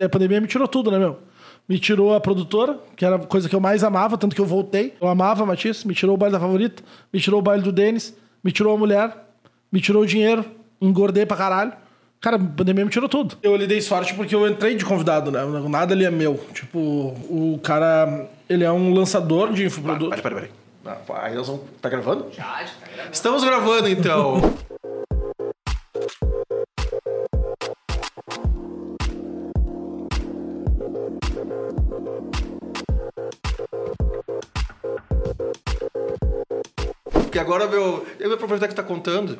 A pandemia me tirou tudo, né, meu? Me tirou a produtora, que era a coisa que eu mais amava, tanto que eu voltei. Eu amava a Matias, me tirou o baile da favorita, me tirou o baile do Denis, me tirou a mulher, me tirou o dinheiro, engordei pra caralho. Cara, a pandemia me tirou tudo. Eu lhe dei sorte porque eu entrei de convidado, né? Nada ali é meu. Tipo, o cara, ele é um lançador de infoproduto. Peraí, peraí, peraí. Ah, Aí nós vamos. Tá gravando? Já, já tá gravando. Estamos gravando então. Porque agora, meu, eu vou aproveitar que tá contando,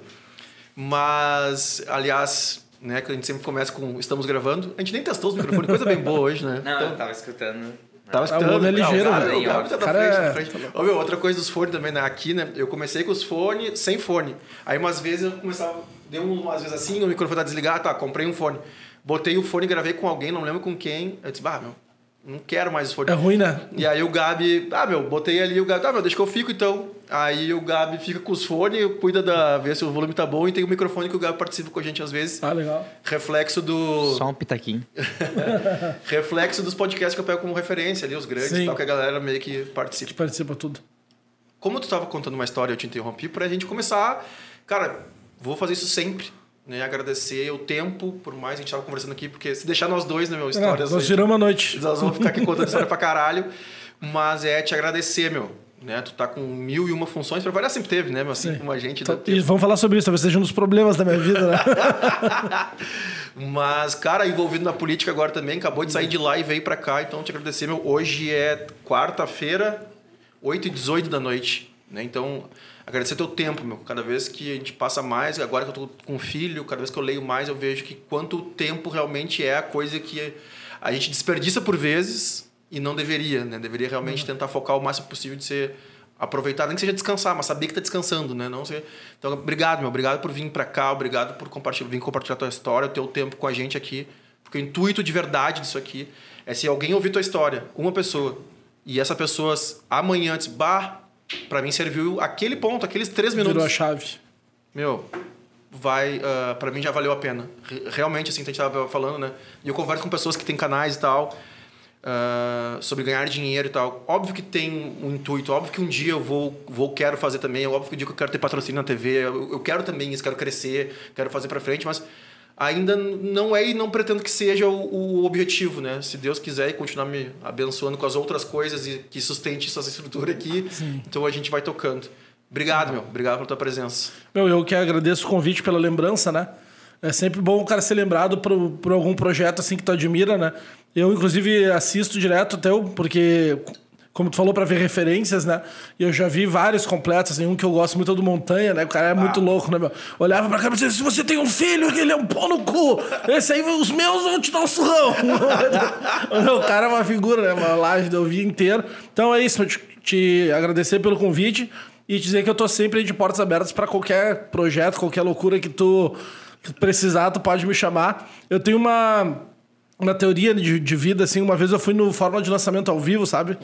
mas, aliás, né, que a gente sempre começa com estamos gravando. A gente nem testou os microfones, coisa bem boa hoje, né? Não, Então- eu tava escutando. Tava Ah, o escutando. é ligeiro, Não, o Gabi- velho. O Gabi tá Cara, frente, é- da frente. Ô, meu, outra coisa dos fones também, né? Aqui, né? Eu comecei com os fones sem fone. Aí umas vezes eu começava, deu umas vezes assim, o microfone tá desligado, tá, comprei um fone. Botei o fone, gravei com alguém, não lembro com quem. Eu disse, bah, meu, não quero mais o fone. É ruim, né? E aí o Gabi, ah, meu, botei ali, o Gabi, ah, meu, deixa que eu fico então. Aí o Gabi fica com os fones, cuida da, ver se o volume tá bom e tem o microfone que o Gabi participa com a gente às vezes. Ah, legal. Reflexo do. Só um pitaquinho. Reflexo dos podcasts que eu pego como referência ali, os grandes Sim. e tal, que a galera meio que participa. Que participa tudo. Como tu tava contando uma história, eu te interrompi, pra gente começar. Cara, vou fazer isso sempre. Né? Agradecer o tempo, por mais a gente tava conversando aqui, porque se deixar nós dois, né, meu? Histórias. É, nós giramos a noite. Nós vamos ficar aqui contando história pra caralho. Mas é te agradecer, meu. Né? Tu tá com mil e uma funções. Trabalhar sempre teve, né, meu? Assim Sim. como a gente. Dá e vamos falar sobre isso, talvez seja um dos problemas da minha vida, né? Mas, cara, envolvido na política agora também, acabou de sair de lá e veio pra cá, então te agradecer, meu. Hoje é quarta-feira, 8 e 18 da noite, né? Então, agradecer teu tempo, meu. Cada vez que a gente passa mais, agora que eu tô com filho, cada vez que eu leio mais, eu vejo que quanto tempo realmente é a coisa que a gente desperdiça por vezes e não deveria, né? Deveria realmente tentar focar o máximo possível de ser aproveitar, nem que seja descansar, mas saber que tá descansando, né? Não ser... Então, obrigado, meu. Obrigado por vir para cá, obrigado por compartilhar, vir compartilhar tua história, o teu tempo com a gente aqui. Porque o intuito de verdade disso aqui é se alguém ouvir tua história, uma pessoa, e essa pessoa amanhã diz, bah, para mim serviu aquele ponto, aqueles três minutos. Virou a chave. Meu, vai, uh, para mim já valeu a pena. Re- Realmente, assim, a gente tava falando, né? E eu converso com pessoas que têm canais e tal, uh, sobre ganhar dinheiro e tal. Óbvio que tem um intuito, óbvio que um dia eu vou, vou quero fazer também, óbvio que um dia eu quero ter patrocínio na TV, eu, eu quero também isso, quero crescer, quero fazer para frente, mas ainda não é e não pretendo que seja o, o objetivo, né? Se Deus quiser e continuar me abençoando com as outras coisas e que sustente essa estrutura aqui, então a gente vai tocando. Obrigado, meu. Obrigado pela tua presença. Meu, eu que agradeço o convite pela lembrança, né? É sempre bom o cara ser lembrado por, por algum projeto assim que tu admira, né? Eu, inclusive, assisto direto até o, porque, como tu falou, para ver referências, né? E eu já vi vários completos, assim, um que eu gosto muito é do Montanha, né? O cara é muito louco, né, meu? Olhava pra cá e dizia, se você tem um filho, ele é um pau no cu. Esse aí, os meus vão te dar um surrão. o cara é uma figura, né? Uma live eu vi inteiro. Então é isso, eu te, te agradecer pelo convite e dizer que eu tô sempre aí de portas abertas para qualquer projeto, qualquer loucura que tu precisar, tu pode me chamar. Eu tenho uma, uma teoria de, de vida, assim. Uma vez eu fui no Fórmula de Lançamento ao vivo, sabe?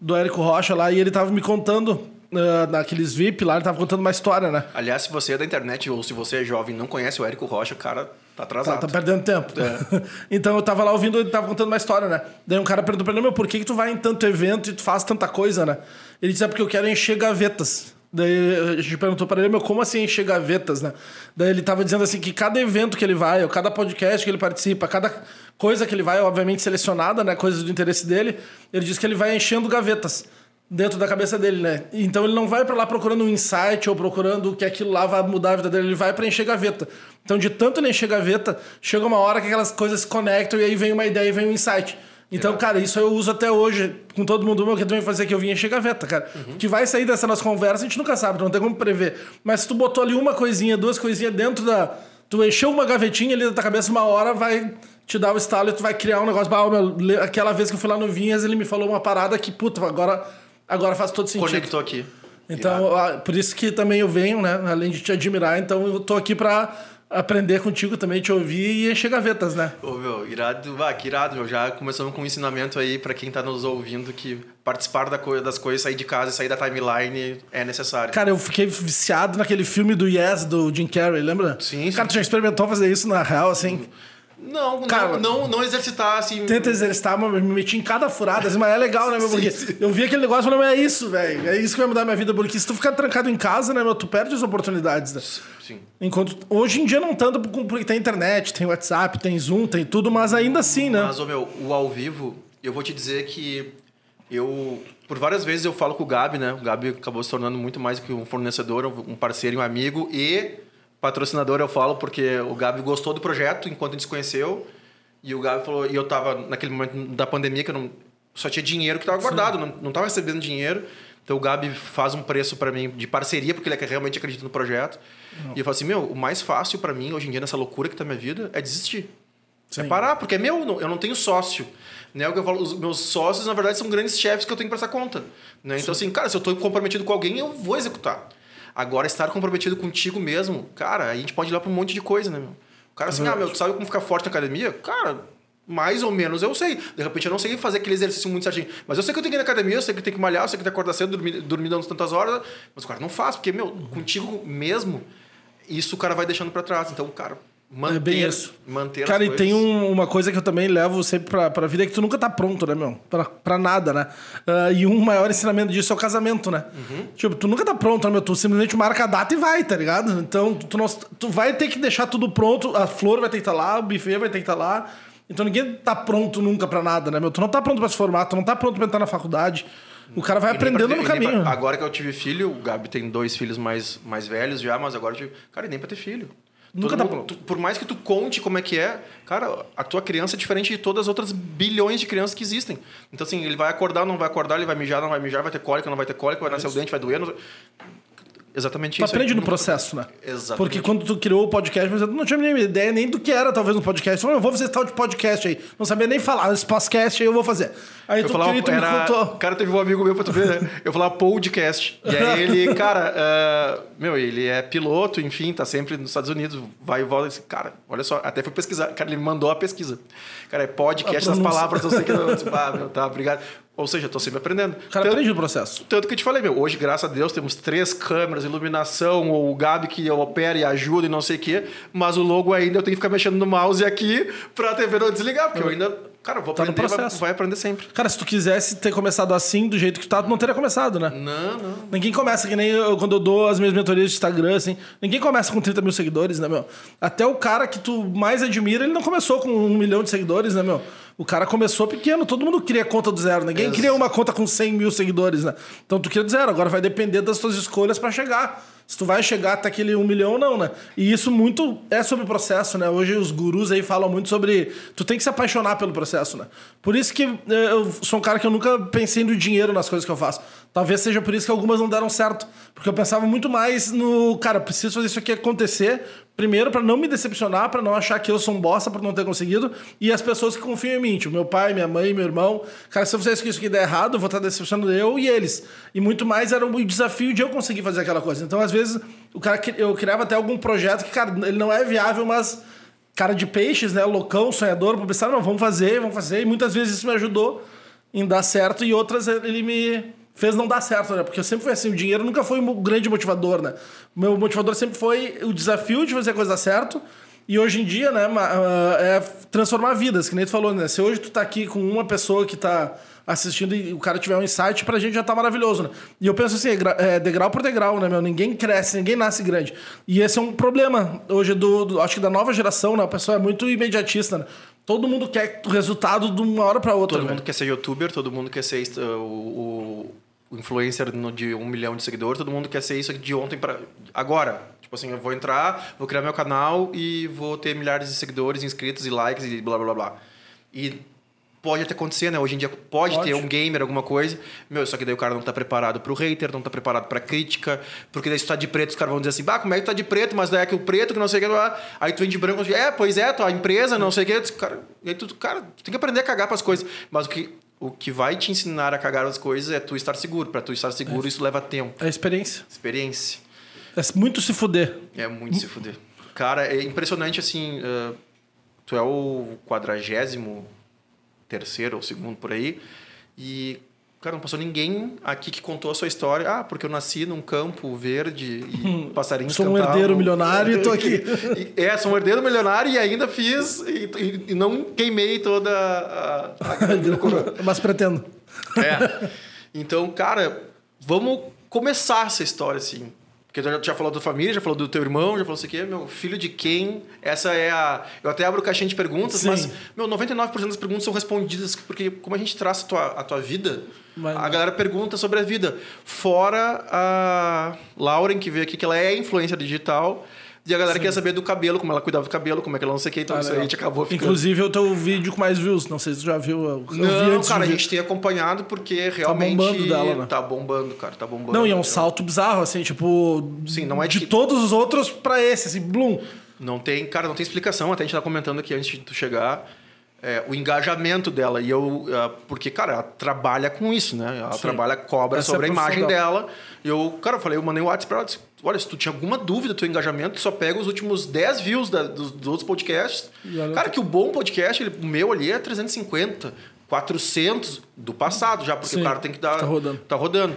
Do Érico Rocha lá, e ele tava me contando, ah, naqueles VIP lá, ele tava contando uma história, né? Aliás, se você é da internet ou se você é jovem e não conhece o Érico Rocha, cara, tá Tá, atrasado. tá perdendo tempo. então eu tava lá ouvindo, ele tava contando uma história, né? Daí um cara perguntou pra ele, meu, por que, que tu vai em tanto evento e tu faz tanta coisa, né? Ele disse, é porque eu quero encher gavetas. Daí a gente perguntou pra ele, meu, como assim encher gavetas, né? Daí ele tava dizendo assim que cada evento que ele vai, ou cada podcast que ele participa, cada coisa que ele vai, obviamente selecionada, né? Coisas do interesse dele, ele diz que ele vai enchendo gavetas dentro da cabeça dele, né? Então ele não vai pra lá procurando um insight ou procurando que aquilo lá vai mudar a vida dele, ele vai pra encher gaveta. Então de tanto ele encher gaveta, chega uma hora que aquelas coisas se conectam e aí vem uma ideia e vem um insight. Então, cara, isso eu uso até hoje com todo mundo. O que tu vem fazer aqui? Eu vim encher gaveta, cara. O que vai sair dessa nossa conversa, a gente nunca sabe, não tem como prever. Mas se tu botou ali uma coisinha, duas coisinhas dentro da. Tu encheu uma gavetinha ali da tua cabeça, uma hora vai te dar o estalo e tu vai criar um negócio. Ah, meu, aquela vez que eu fui lá no Vinhas, ele me falou uma parada que, puta, agora, agora faz todo sentido. Conectou aqui. Então, ah, por isso que também eu venho, né? Além de te admirar, então eu tô aqui pra aprender contigo também, te ouvir e encher gavetas, né? Ô, meu, irado, ah, que irado, meu. Já começamos com um ensinamento aí pra quem tá nos ouvindo que participar da coi- das coisas, sair de casa e sair da timeline é necessário. Cara, eu fiquei viciado naquele filme do Yes, do Jim Carrey, lembra? Sim, sim. Cara, tu já experimentou fazer isso na real, assim? Não, Cara, não, não, exercitar assim. Tenta exercitar, mas me meti em cada furada, assim, mas é legal, né, meu? Porque eu vi aquele negócio e falei, mas é isso, velho. É isso que vai mudar a minha vida. Porque se tu ficar trancado em casa, né, meu, tu perde as oportunidades, né? Sim. Enquanto. Hoje em dia não tanto, porque tem internet, tem WhatsApp, tem Zoom, tem tudo, mas ainda assim, né? Mas, ô meu, o ao vivo, eu vou te dizer que eu. Por várias vezes eu falo com o Gabi, né? O Gabi acabou se tornando muito mais que um fornecedor, um parceiro um amigo. E patrocinador eu falo porque o Gabi gostou do projeto enquanto a gente se conheceu. E o Gabi falou, e eu tava naquele momento da pandemia que eu não, só tinha dinheiro que tava guardado, não, não tava recebendo dinheiro. Então o Gabi faz um preço para mim de parceria, porque ele é realmente acredita no projeto. Não. E eu falo assim: meu, o mais fácil para mim hoje em dia nessa loucura que tá minha vida é desistir. Sim. É parar, porque é meu, eu não tenho sócio. Né? O que eu falo, os meus sócios, na verdade, são grandes chefes que eu tenho que prestar conta. Né? Então, assim, cara, se eu estou comprometido com alguém, eu vou executar. Agora, estar comprometido contigo mesmo, cara, a gente pode ir lá para um monte de coisa, né, meu? O cara assim, ah, meu, tu sabe como ficar forte na academia? Cara, mais ou menos eu sei. De repente eu não sei fazer aquele exercício muito certinho. Mas eu sei que eu tenho que ir na academia, eu sei que eu tenho que malhar, eu sei que tenho que acordar cedo, dormir, dormir dando tantas horas. Mas o cara não faz, porque, meu, contigo mesmo, isso o cara vai deixando para trás. Então, cara, manter, é bem isso. manter Cara, e tem um, uma coisa que eu também levo sempre pra, pra vida, é que tu nunca tá pronto, né, meu? Pra, pra nada, né? Uh, e um maior ensinamento disso é o casamento, né? Uhum. Tipo, tu nunca tá pronto, né, meu? Tu simplesmente marca a data e vai, tá ligado? Então, tu, não, tu vai ter que deixar tudo pronto, a flor vai ter que estar tá lá, o buffet vai ter que estar tá lá. Então ninguém tá pronto nunca pra nada, né, meu? Tu não tá pronto pra se formar, tu não tá pronto pra entrar na faculdade. O cara vai aprendendo ter, no caminho. Pra, agora que eu tive filho, o Gabi tem dois filhos mais, mais velhos já, mas agora eu tive. Cara, nem pra ter filho. Nunca tá mundo, tu, por mais que tu conte como é que é, cara, a tua criança é diferente de todas as outras bilhões de crianças que existem. Então, assim, ele vai acordar, não vai acordar, ele vai mijar, não vai mijar, vai ter cólica, não vai ter cólica, vai nascer o dente, vai doer. Não... Exatamente tu isso. Tu aprende no processo, né? Exatamente. Porque quando tu criou o podcast, você não tinha nem ideia nem do que era, talvez, um podcast. Eu vou fazer tal de podcast aí. Não sabia nem falar. Esse podcast aí eu vou fazer. Aí eu tu, falava, era... contou. Cara, teve um amigo meu pra tu ver, né? Eu falava podcast. E aí ele, cara, uh, meu, ele é piloto, enfim, tá sempre nos Estados Unidos, vai e volta. Disse, cara, olha só, até fui pesquisar. Cara, ele me mandou a pesquisa. Cara, é podcast das palavras, não sei o que. Ah, meu, tá, obrigado. Ou seja, estou sempre aprendendo. O cara tanto, aprende o processo. Tanto que eu te falei, meu, hoje, graças a Deus, temos três câmeras, iluminação, o Gabi que opera e ajuda e não sei o quê, mas o logo ainda eu tenho que ficar mexendo no mouse aqui para a TV não desligar, porque eu ainda Cara, vou tá aprender, vai, vai, aprender sempre. Cara, se tu quisesse ter começado assim, do jeito que tu tá, tu não teria começado, né? Não, não. Ninguém começa, que nem eu, quando eu dou as minhas mentorias de Instagram, assim. Ninguém começa com 30 mil seguidores, né, meu? Até o cara que tu mais admira, ele não começou com um milhão de seguidores, né, meu? O cara começou pequeno, todo mundo cria conta do zero. Ninguém Exato. cria uma conta com 100 mil seguidores, né? Então tu cria do zero. Agora vai depender das tuas escolhas para chegar se tu vai chegar até aquele um milhão ou não, né? E isso muito é sobre o processo, né? Hoje os gurus aí falam muito sobre. Tu tem que se apaixonar pelo processo, né? Por isso que eh, eu sou um cara que eu nunca pensei no dinheiro nas coisas que eu faço. Talvez seja por isso que algumas não deram certo. Porque eu pensava muito mais no. Cara, preciso fazer isso aqui acontecer Primeiro, para não me decepcionar, para não achar que eu sou um bosta por não ter conseguido, e as pessoas que confiam em mim, tipo, meu pai, minha mãe, meu irmão. Cara, se eu fizer isso aqui der errado, eu vou estar decepcionando eu e eles. E muito mais era o desafio de eu conseguir fazer aquela coisa. Então, às vezes, o cara eu criava até algum projeto que, cara, ele não é viável, mas cara de peixes, né, loucão, sonhador, pensar, não, vamos fazer, vamos fazer. E muitas vezes isso me ajudou em dar certo e outras ele me fez não dar certo, né? Porque eu sempre fui assim, o dinheiro nunca foi um grande motivador, né? O meu motivador sempre foi o desafio de fazer a coisa dar certo. E hoje em dia, né, ah, é transformar vidas, que nem tu falou, né? Se hoje tu tá aqui com uma pessoa que tá assistindo e o cara tiver um insight, pra gente já tá maravilhoso, né? E eu penso assim, é degrau por degrau, né, meu? Ninguém cresce, ninguém nasce grande. E esse é um problema hoje do, do acho que da nova geração, né? A pessoa é muito imediatista, né? Todo mundo quer o resultado de uma hora para outra. Todo mundo quer ser youtuber, todo mundo quer ser uh, o, o influencer de um milhão de seguidores, todo mundo quer ser isso de ontem para agora. Tipo assim, eu vou entrar, vou criar meu canal e vou ter milhares de seguidores, inscritos e likes e blá blá blá. E pode até acontecer, né? Hoje em dia pode, pode, ter um gamer, alguma coisa. Meu, só que daí o cara não tá preparado pro hater, não tá preparado pra crítica, porque daí se tu tá de preto, os caras vão dizer assim, bah, como é que tu tá de preto, mas daí é que o preto que não sei o que, aí tu vem de branco, é, pois é, tua empresa, não sei o que, cara, aí tu, cara, tu tem que aprender a cagar pras coisas. Mas o que o que vai te ensinar a cagar as coisas é tu estar seguro. Para tu estar seguro, é. isso leva tempo. É experiência. Experiência. É muito se fuder. É muito se fuder. Cara, é impressionante assim. Uh, tu é o quadragésimo terceiro ou segundo por aí. E, Cara, não passou ninguém aqui que contou a sua história. Ah, porque eu nasci num campo verde e passarinhos Sou um herdeiro milionário e tô aqui. É, sou um herdeiro milionário e ainda fiz... E, e- e não queimei toda a... a. Mas pretendo. É. Então, cara, vamos começar essa história assim. Porque tu já, já falou da tua família, já falou do teu irmão, já falou isso aqui, meu filho de quem? Essa é a. Eu até abro caixinha de perguntas, Sim. mas, meu, 99% das perguntas são respondidas, porque como a gente traça a tua, a tua vida, Mas- a galera pergunta sobre a vida. Fora a Lauren, que veio aqui, que ela é influência digital. E a galera quer saber do cabelo, como ela cuidava do cabelo, como é que ela não sei o que, então Ah, isso aí a gente acabou ficando. Inclusive, é o teu vídeo com mais views. Não sei se tu já viu. Eu, eu vi Não, cara, a de- gente tem acompanhado porque realmente. bombando dela, né? Tá bombando, cara, tá bombando. Não, e é um Eu- salto bizarro, assim, tipo. Sim, não é de que- todos os outros pra esse, assim, blum. Não tem, cara, não tem explicação. Até a gente tá comentando aqui antes de tu chegar. É, o engajamento dela. E eu. ah, porque, cara, ela trabalha com isso, né? Ela Sim. trabalha, cobra Essa é sobre a a imagem dela. E eu, cara, eu falei, eu mandei um WhatsApp pra ela. disse, Olha, se tu tinha alguma dúvida do teu engajamento, tu só pega os últimos 10 views da- dos, dos outros podcasts. Cara, que o bom podcast, ele- o meu ali é 350, 400 do passado já, porque Sim, o cara tem que dar. tá rodando. Tá rodando.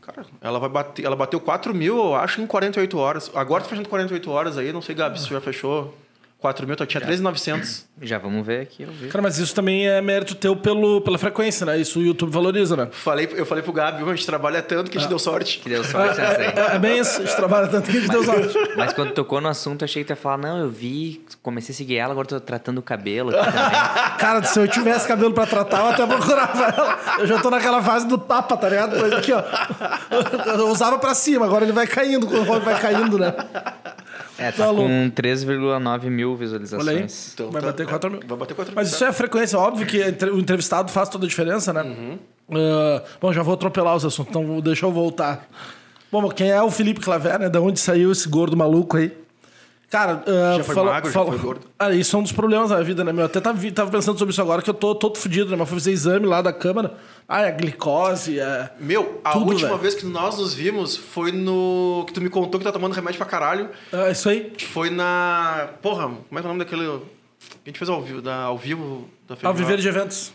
Cara, ela vai bater, ela bateu 4 mil, eu acho, em 48 horas. Agora tá fechando 48 horas aí, não sei, Gabi, se já fechou 4 mil, tu tinha 13,900. Já vamos ver aqui, eu vi. Cara, mas isso também é mérito teu pelo, pela frequência, né? Isso o YouTube valoriza, né? Falei, eu falei pro Gabi, "Meu, a gente trabalha tanto que a gente deu sorte. Que deu sorte nessa aí. É, é bem isso, a gente trabalha tanto que a gente deu sorte. Mas quando tocou no assunto, achei que tu ia falar, não, eu vi, comecei a seguir ela, agora tô tratando o cabelo aqui também. Cara, se eu tivesse cabelo pra tratar, eu até procurava ela. Eu já tô naquela fase do tapa, tá ligado? Mas aqui, ó. Eu usava pra cima, agora ele vai caindo, conforme vai caindo, né? É, Tá tá com 3,9 mil Olha aí. visualizações. Então vai tá- bater 4 mil. Vai bater 4 mil. Mas isso é a frequência, óbvio que o entrevistado faz toda a diferença, né? Uhum. Ah, bom, já vou atropelar os assuntos, então deixa eu voltar. Bom, quem é o Felipe Claver, né? Da onde saiu esse gordo maluco aí? Cara, ah, Já foi fala- magro, já fala- foi gordo. Ah, isso é um dos problemas da vida, né, meu? Até tava, tava pensando sobre isso agora, que eu tô todo fudido, né? Mas fui fazer exame lá da câmara. Ah, é glicose, é... Meu, a Tudo, última velho. vez que nós nos vimos foi no. que tu me contou que tá tomando remédio pra caralho. É isso aí. Foi na. Porra, como é que é o nome daquele. Que a gente fez ao vivo, da, ao vivo da Ao viver de eventos.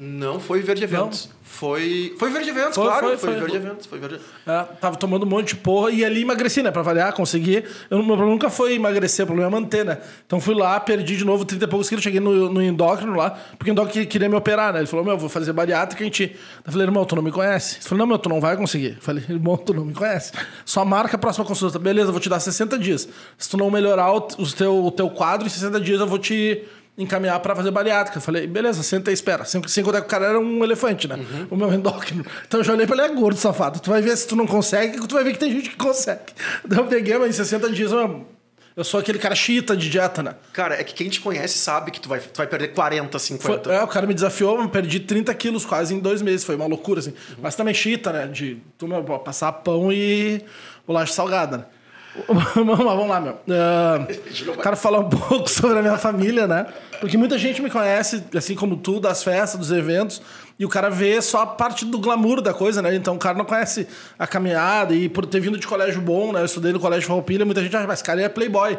Não foi Verde Eventos. Foi. Foi Verde Eventos, Foi, claro. foi, Foi, foi. Verde Eventos. Foi Verde... É, tava tomando um monte de porra e ali emagreci, né? Pra variar, consegui. Eu, meu problema nunca foi emagrecer, o problema é manter, né? Então fui lá, perdi de novo 30 e poucos quilos, cheguei no, no endócrino lá, porque o endócrino queria me operar, né? Ele falou, meu, vou fazer bariátrica, a gente... Eu falei, irmão, tu não me conhece? Ele falou, não, meu, tu não vai conseguir. Eu falei, irmão, tu não me conhece. Só marca a próxima consulta. Beleza, vou te dar 60 dias. Se tu não melhorar o, os teu, o teu quadro, em 60 dias eu vou te encaminhar pra fazer bariátrica. Eu falei, beleza, senta e espera. Sem, sem contar que o cara era um elefante, né? O meu endócrino. Então eu já olhei pra ele, é gordo, safado. Tu vai ver se tu não consegue, tu vai ver que tem gente que consegue. Daí eu peguei, mas em 60 dias eu, eu sou aquele cara chita de dieta, né? Cara, é que quem te conhece sabe que tu vai, tu vai perder 40, Foi, 50. é, o cara me desafiou, eu perdi 30 quilos quase em dois meses. Foi uma loucura, assim. Mas também chita, né? De tu, meu, passar pão e bolacha salgada, né? vamos lá, vamos lá, meu. Ah, quero falar um pouco sobre a minha família, né? Porque muita gente me conhece, assim como tu, das festas, dos eventos, e o cara vê só a parte do glamour da coisa, né? Então o cara não conhece a caminhada, e por ter vindo de colégio bom, né? Eu estudei no colégio Farroupilha, muita gente acha, mas esse cara é playboy.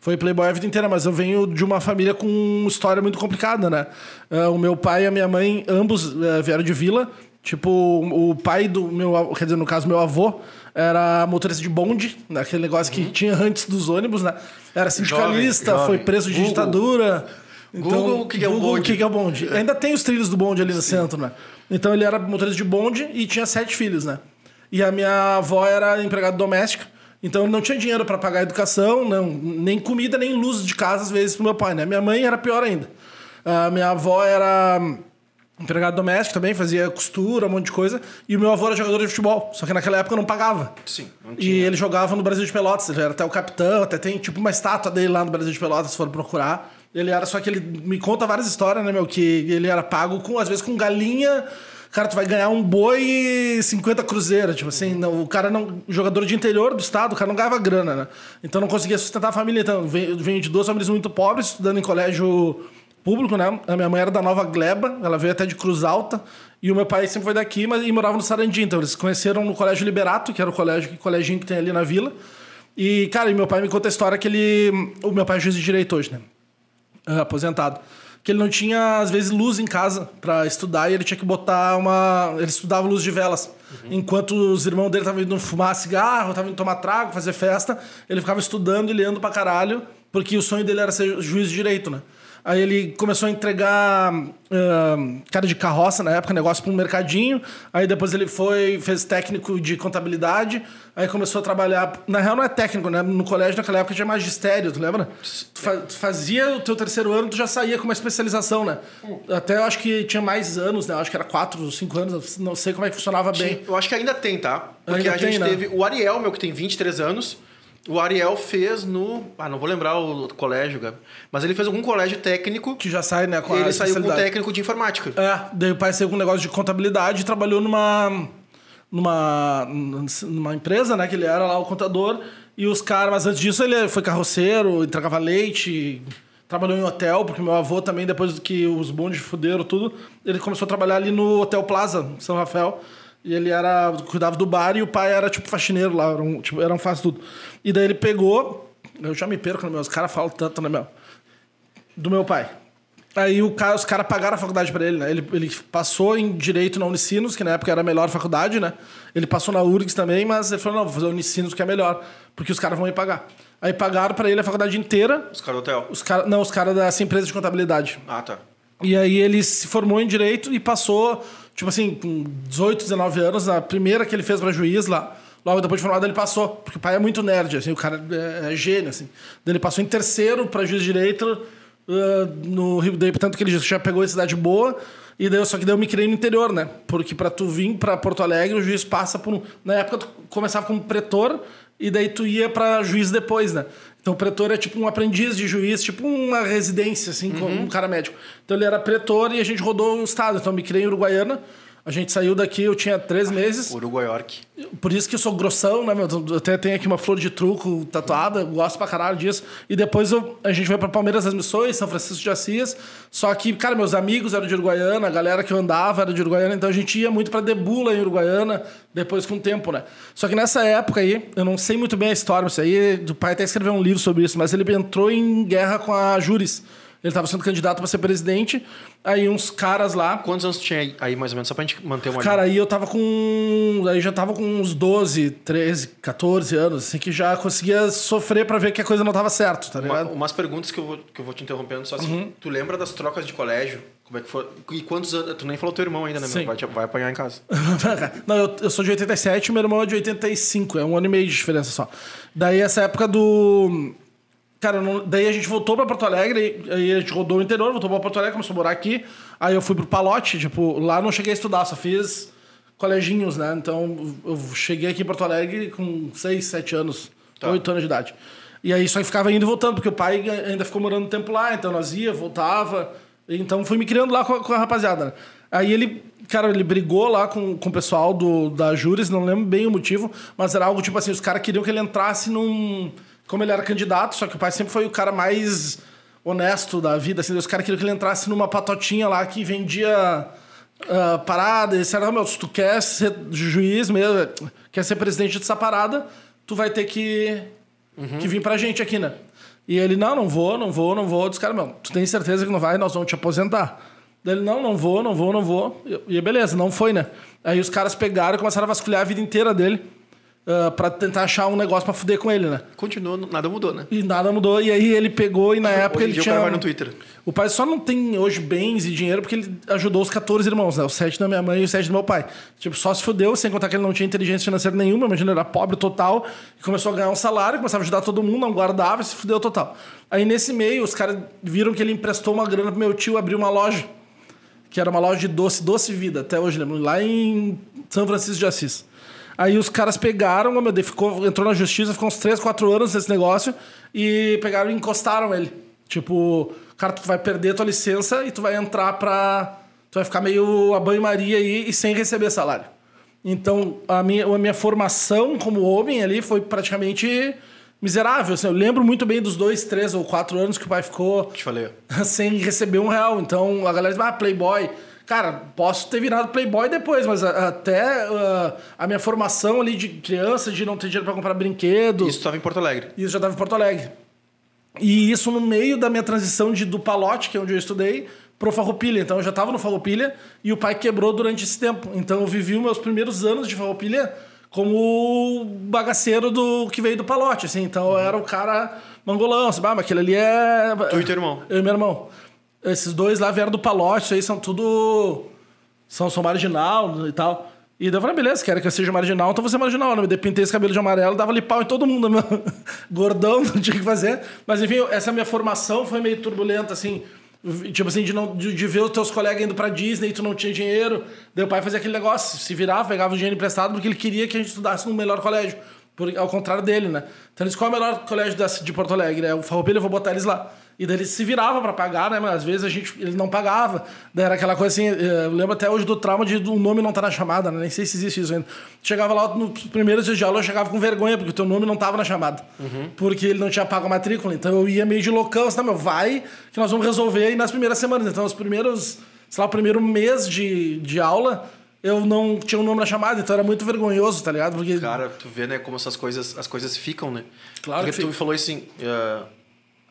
Foi playboy a vida inteira, mas eu venho de uma família com uma história muito complicada, né? Ah, o meu pai e a minha mãe, ambos eh, vieram de vila. Tipo, o pai do meu, quer dizer, no caso, meu avô, era motorista de bonde, naquele negócio que tinha antes dos ônibus, né? Era sindicalista, Jovem, foi jovem. preso de Google. ditadura. Google, o que que é o Google, bonde? o que que é o bonde. Ainda tem os trilhos do bonde ali no centro, né? Então ele era motorista de bonde e tinha sete filhos, né? E a minha avó era empregada doméstica. Então ele não tinha dinheiro para pagar a educação, não, nem comida, nem luz de casa, às vezes, pro meu pai, né? Minha mãe era pior ainda. A minha avó era empregada doméstica também, fazia costura, um monte de coisa. E o meu avô era jogador de futebol, só que naquela época não pagava. Sim, não E tinha. ele jogava no Brasil de Pelotas, ele era até o capitão, até tem tipo uma estátua dele lá no Brasil de Pelotas, se for procurar. Ele era só que ele me conta várias histórias, né, meu? Que ele era pago com, às vezes, com galinha. Cara, tu vai ganhar um boi e 50 cruzeiros. Tipo assim, não, o cara não. Jogador de interior do estado, o cara não ganhava grana, né? Então não conseguia sustentar a família. Então, venho de duas famílias muito pobres, estudando em colégio público, né? A minha mãe era da Nova Gleba, ela veio até de Cruz Alta. E o meu pai sempre foi daqui, mas e morava no Sarandi. Então eles se conheceram no Colégio Liberato, que era o colégio, o coleginho que tem ali na vila. E, cara, e meu pai me conta a história que ele. O meu pai é juiz de direito hoje, né? Ah, aposentado. que ele não tinha, às vezes, luz em casa pra estudar e ele tinha que botar uma. Ele estudava luz de velas. Enquanto os irmãos dele estavam indo fumar cigarro, estavam indo tomar trago, fazer festa, ele ficava estudando e lendo pra caralho, porque o sonho dele era ser juiz de direito, né? Aí ele começou a entregar ahn, cara de carroça na época, negócio para um mercadinho. Aí depois ele foi, fez técnico de contabilidade. Aí começou a trabalhar. Na real, não é técnico, né? No colégio, naquela época, tinha magistério, tu lembra? Tu, fa- tu fazia o teu terceiro ano, tu já saía com uma especialização, né? Até eu acho que tinha mais anos, né? Eu acho que era quatro, cinco anos, não sei como é que funcionava bem. Eu acho que ainda tem, tá? Porque Ainda a gente tem, né? teve o Ariel, meu, que tem 23 anos. O Ariel fez no. Ah, não vou lembrar o colégio, Gabi. Mas ele fez algum colégio técnico. Que já sai, né? Com a ele saiu com técnico de informática. É, daí o pai saiu com um negócio de contabilidade e trabalhou numa, numa, numa empresa, né? Que ele era lá o contador. E os caras, mas antes disso ele foi carroceiro, entregava leite, trabalhou em hotel, porque meu avô também, depois que os bondes fuderam tudo, ele começou a trabalhar ali no Hotel Plaza, em São Rafael. E ele era, cuidava do bar e o pai era tipo faxineiro lá, era um, tipo, era um faz tudo. E daí ele pegou, eu já me perco, né, meu? Os caras falam tanto, né, meu? Do meu pai. Aí o cara, os caras pagaram a faculdade pra ele, né? Ele, ele passou em Direito na Unicinos, que na época era a melhor faculdade, né? Ele passou na URGS também, mas ele falou, não, vou fazer a Unicinos que é melhor, porque os caras vão me pagar. Aí pagaram pra ele a faculdade inteira, Os caras do hotel. os cara, não, os caras dessa empresa de contabilidade. Ah, tá. E aí ele se formou em Direito e passou, tipo assim, com 18, 19 anos, na primeira que ele fez pra juiz lá, logo depois de formado ele passou, porque o pai é muito nerd, assim, o cara é, é gênio, assim. Daí ele passou em terceiro pra juiz de Direito ah, no Rio daí, portanto que ele já pegou em cidade boa, e daí, só que daí eu me criei no interior, né? Porque pra tu vir pra Porto Alegre, o juiz passa por um... Na época tu começava como pretor, e daí tu ia pra juiz depois, né? Então o pretor é tipo um aprendiz de juiz, tipo uma residência, assim, como um cara médico. Então ele era pretor e a gente rodou o estado. Então eu me criei em Uruguaiana. A gente saiu daqui, eu tinha três meses. Uruguai York. Por isso que eu sou grossão, né, meu? Eu até tenho aqui uma flor de truco tatuada, gosto pra caralho disso. E depois eu- a gente foi pra Palmeiras das Missões, São Francisco de Assis. Só que, cara, meus amigos eram de Uruguaiana, a galera que eu andava era de Uruguaiana, então a gente ia muito pra Debula em Uruguaiana, depois com o tempo, né? Só que nessa época aí, eu não sei muito bem a história, isso aí, o pai até escreveu um livro sobre isso, mas ele entrou em guerra com a Júris. Ele tava sendo candidato pra ser presidente, aí uns caras lá, Quantos anos tinha aí- mais ou menos? Só pra gente manter uma Cara, aí eu tava com. Aí já tava com uns 12, 13, 14 anos, assim, que já conseguia sofrer pra ver que a coisa não tava certo, tá Uma- ligado? umas perguntas que eu, vou, que eu vou te interrompendo, só assim. Uhum. Tu lembra das trocas de colégio? Como é que foi? E quantos anos. Tu nem falou teu irmão ainda, né? Meu? Vai, te- vai apanhar em casa. não, eu, eu sou de 87 meu irmão é de 85, é um ano e meio de diferença só. Daí essa época do. Cara, não- daí a gente voltou pra Porto Alegre, aí a gente rodou o interior, voltou pra Porto Alegre, começou a morar aqui. Aí eu fui pro Palote, tipo, lá não cheguei a estudar, só fiz coleginhos, né? Então eu cheguei aqui em Porto Alegre com 6, 7 anos, Tá. 8 anos de idade. E aí só ficava indo e voltando, porque o pai ainda ficou morando um tempo lá, então nós ia, voltava. Então fui me criando lá com a, com a rapaziada. né? Aí ele, cara, ele brigou lá com, com o pessoal do, da Júris, não lembro bem o motivo, mas era algo tipo assim, os caras queriam que ele entrasse num. Como ele era candidato, só que o pai sempre foi o cara mais honesto da vida, assim, os caras queriam que ele entrasse numa patotinha lá que vendia ah, parada, e disseram, "Não, meu, se tu quer ser juiz mesmo, quer ser presidente dessa parada, tu vai ter que, que vir pra gente aqui, né? E ele, não, não vou, não vou, não vou. Dos caras, meu, tu tem certeza que não vai? Nós vamos te aposentar. Daí ele, não, não vou, não vou, não vou. E e beleza, não foi, né? Aí os caras pegaram e começaram a vasculhar a vida inteira dele ah, pra tentar achar um negócio pra fuder com ele, né? Continua, nada mudou, né? E nada mudou. E aí ele pegou e na época ele dia tinha... o cara vai no Twitter. O pai só não tem hoje bens e dinheiro porque ele ajudou os 14 irmãos, né? Os 7 da minha mãe e os 7 do meu pai. Tipo, só se fudeu, sem contar que ele não tinha inteligência financeira nenhuma, imagina, ele era pobre total, e começou a ganhar um salário, começava a ajudar todo mundo, não guardava e se fudeu total. Aí nesse meio, os caras viram que ele emprestou uma grana pro meu tio abrir uma loja, que era uma loja de doce, Doce Vida, até hoje, lembro, lá em São Francisco de Assis. Aí os caras pegaram, meu Deus, ficou, entrou na justiça, ficou uns 3, 4 anos nesse negócio e pegaram e encostaram ele. Tipo, cara, tu vai perder tua licença e tu vai entrar pra. Tu vai ficar meio a banho-maria aí e sem receber salário. Então, a minha, a minha formação como homem ali foi praticamente miserável. assim. eu lembro muito bem dos dois, três ou quatro anos que o pai ficou Te falei. sem receber um real. Então a galera diz, ah, Playboy. Cara, posso ter virado Playboy depois, mas até ah, a minha formação ali de criança, de não ter dinheiro pra comprar brinquedo. Isso tava em Porto Alegre. Isso já tava em Porto Alegre. E isso no meio da minha transição de, do Palote, que é onde eu estudei, pro Farroupilha. Então eu já estava no Farroupilha e o pai quebrou durante esse tempo. Então eu vivi os meus primeiros anos de Farroupilha como bagaceiro do que veio do Palote, assim. Então eu era o cara mangolão, assim, ah, mas aquele ali é... Tu e teu irmão. Eu e meu irmão. Esses dois lá vieram do Palote, aí são tudo... São, são marginal e tal. E daí eu falei, beleza, quero que eu seja marginal, então você é marginal. Né? Eu pintei esse cabelo de amarelo, dava ali pau em todo mundo. Meu. Gordão, não tinha o que fazer. Mas enfim, essa minha formação foi meio turbulenta, assim. Tipo assim, de, não, de, de ver os teus colegas indo pra Disney e tu não tinha dinheiro. Daí o pai fazia aquele negócio, se virava, pegava o dinheiro emprestado porque ele queria que a gente estudasse no melhor colégio. Por, ao contrário dele, né? Então eles, qual é o melhor colégio de Porto Alegre? É o Farroupilha, eu vou botar eles lá. E daí ele se virava para pagar, né? Mas às vezes a gente, ele não pagava. Daí era aquela coisa assim, eh, eu lembro até hoje do trauma de o um nome não estar tá na chamada, né? Nem sei se existe isso ainda. Chegava lá nos primeiros dias de aula, eu chegava com vergonha, porque o teu nome não estava na chamada. Uhum. Porque ele não tinha pago a matrícula. Então eu ia meio de loucão, assim, meu, vai, que nós vamos resolver aí nas primeiras semanas. Então os primeiros, sei lá, o primeiro mês de, de aula, eu não tinha o um nome na chamada, então era muito vergonhoso, tá ligado? Porque... Cara, tu vê, né, como essas coisas, as coisas ficam, né? Claro Porque que tu me falou assim, uh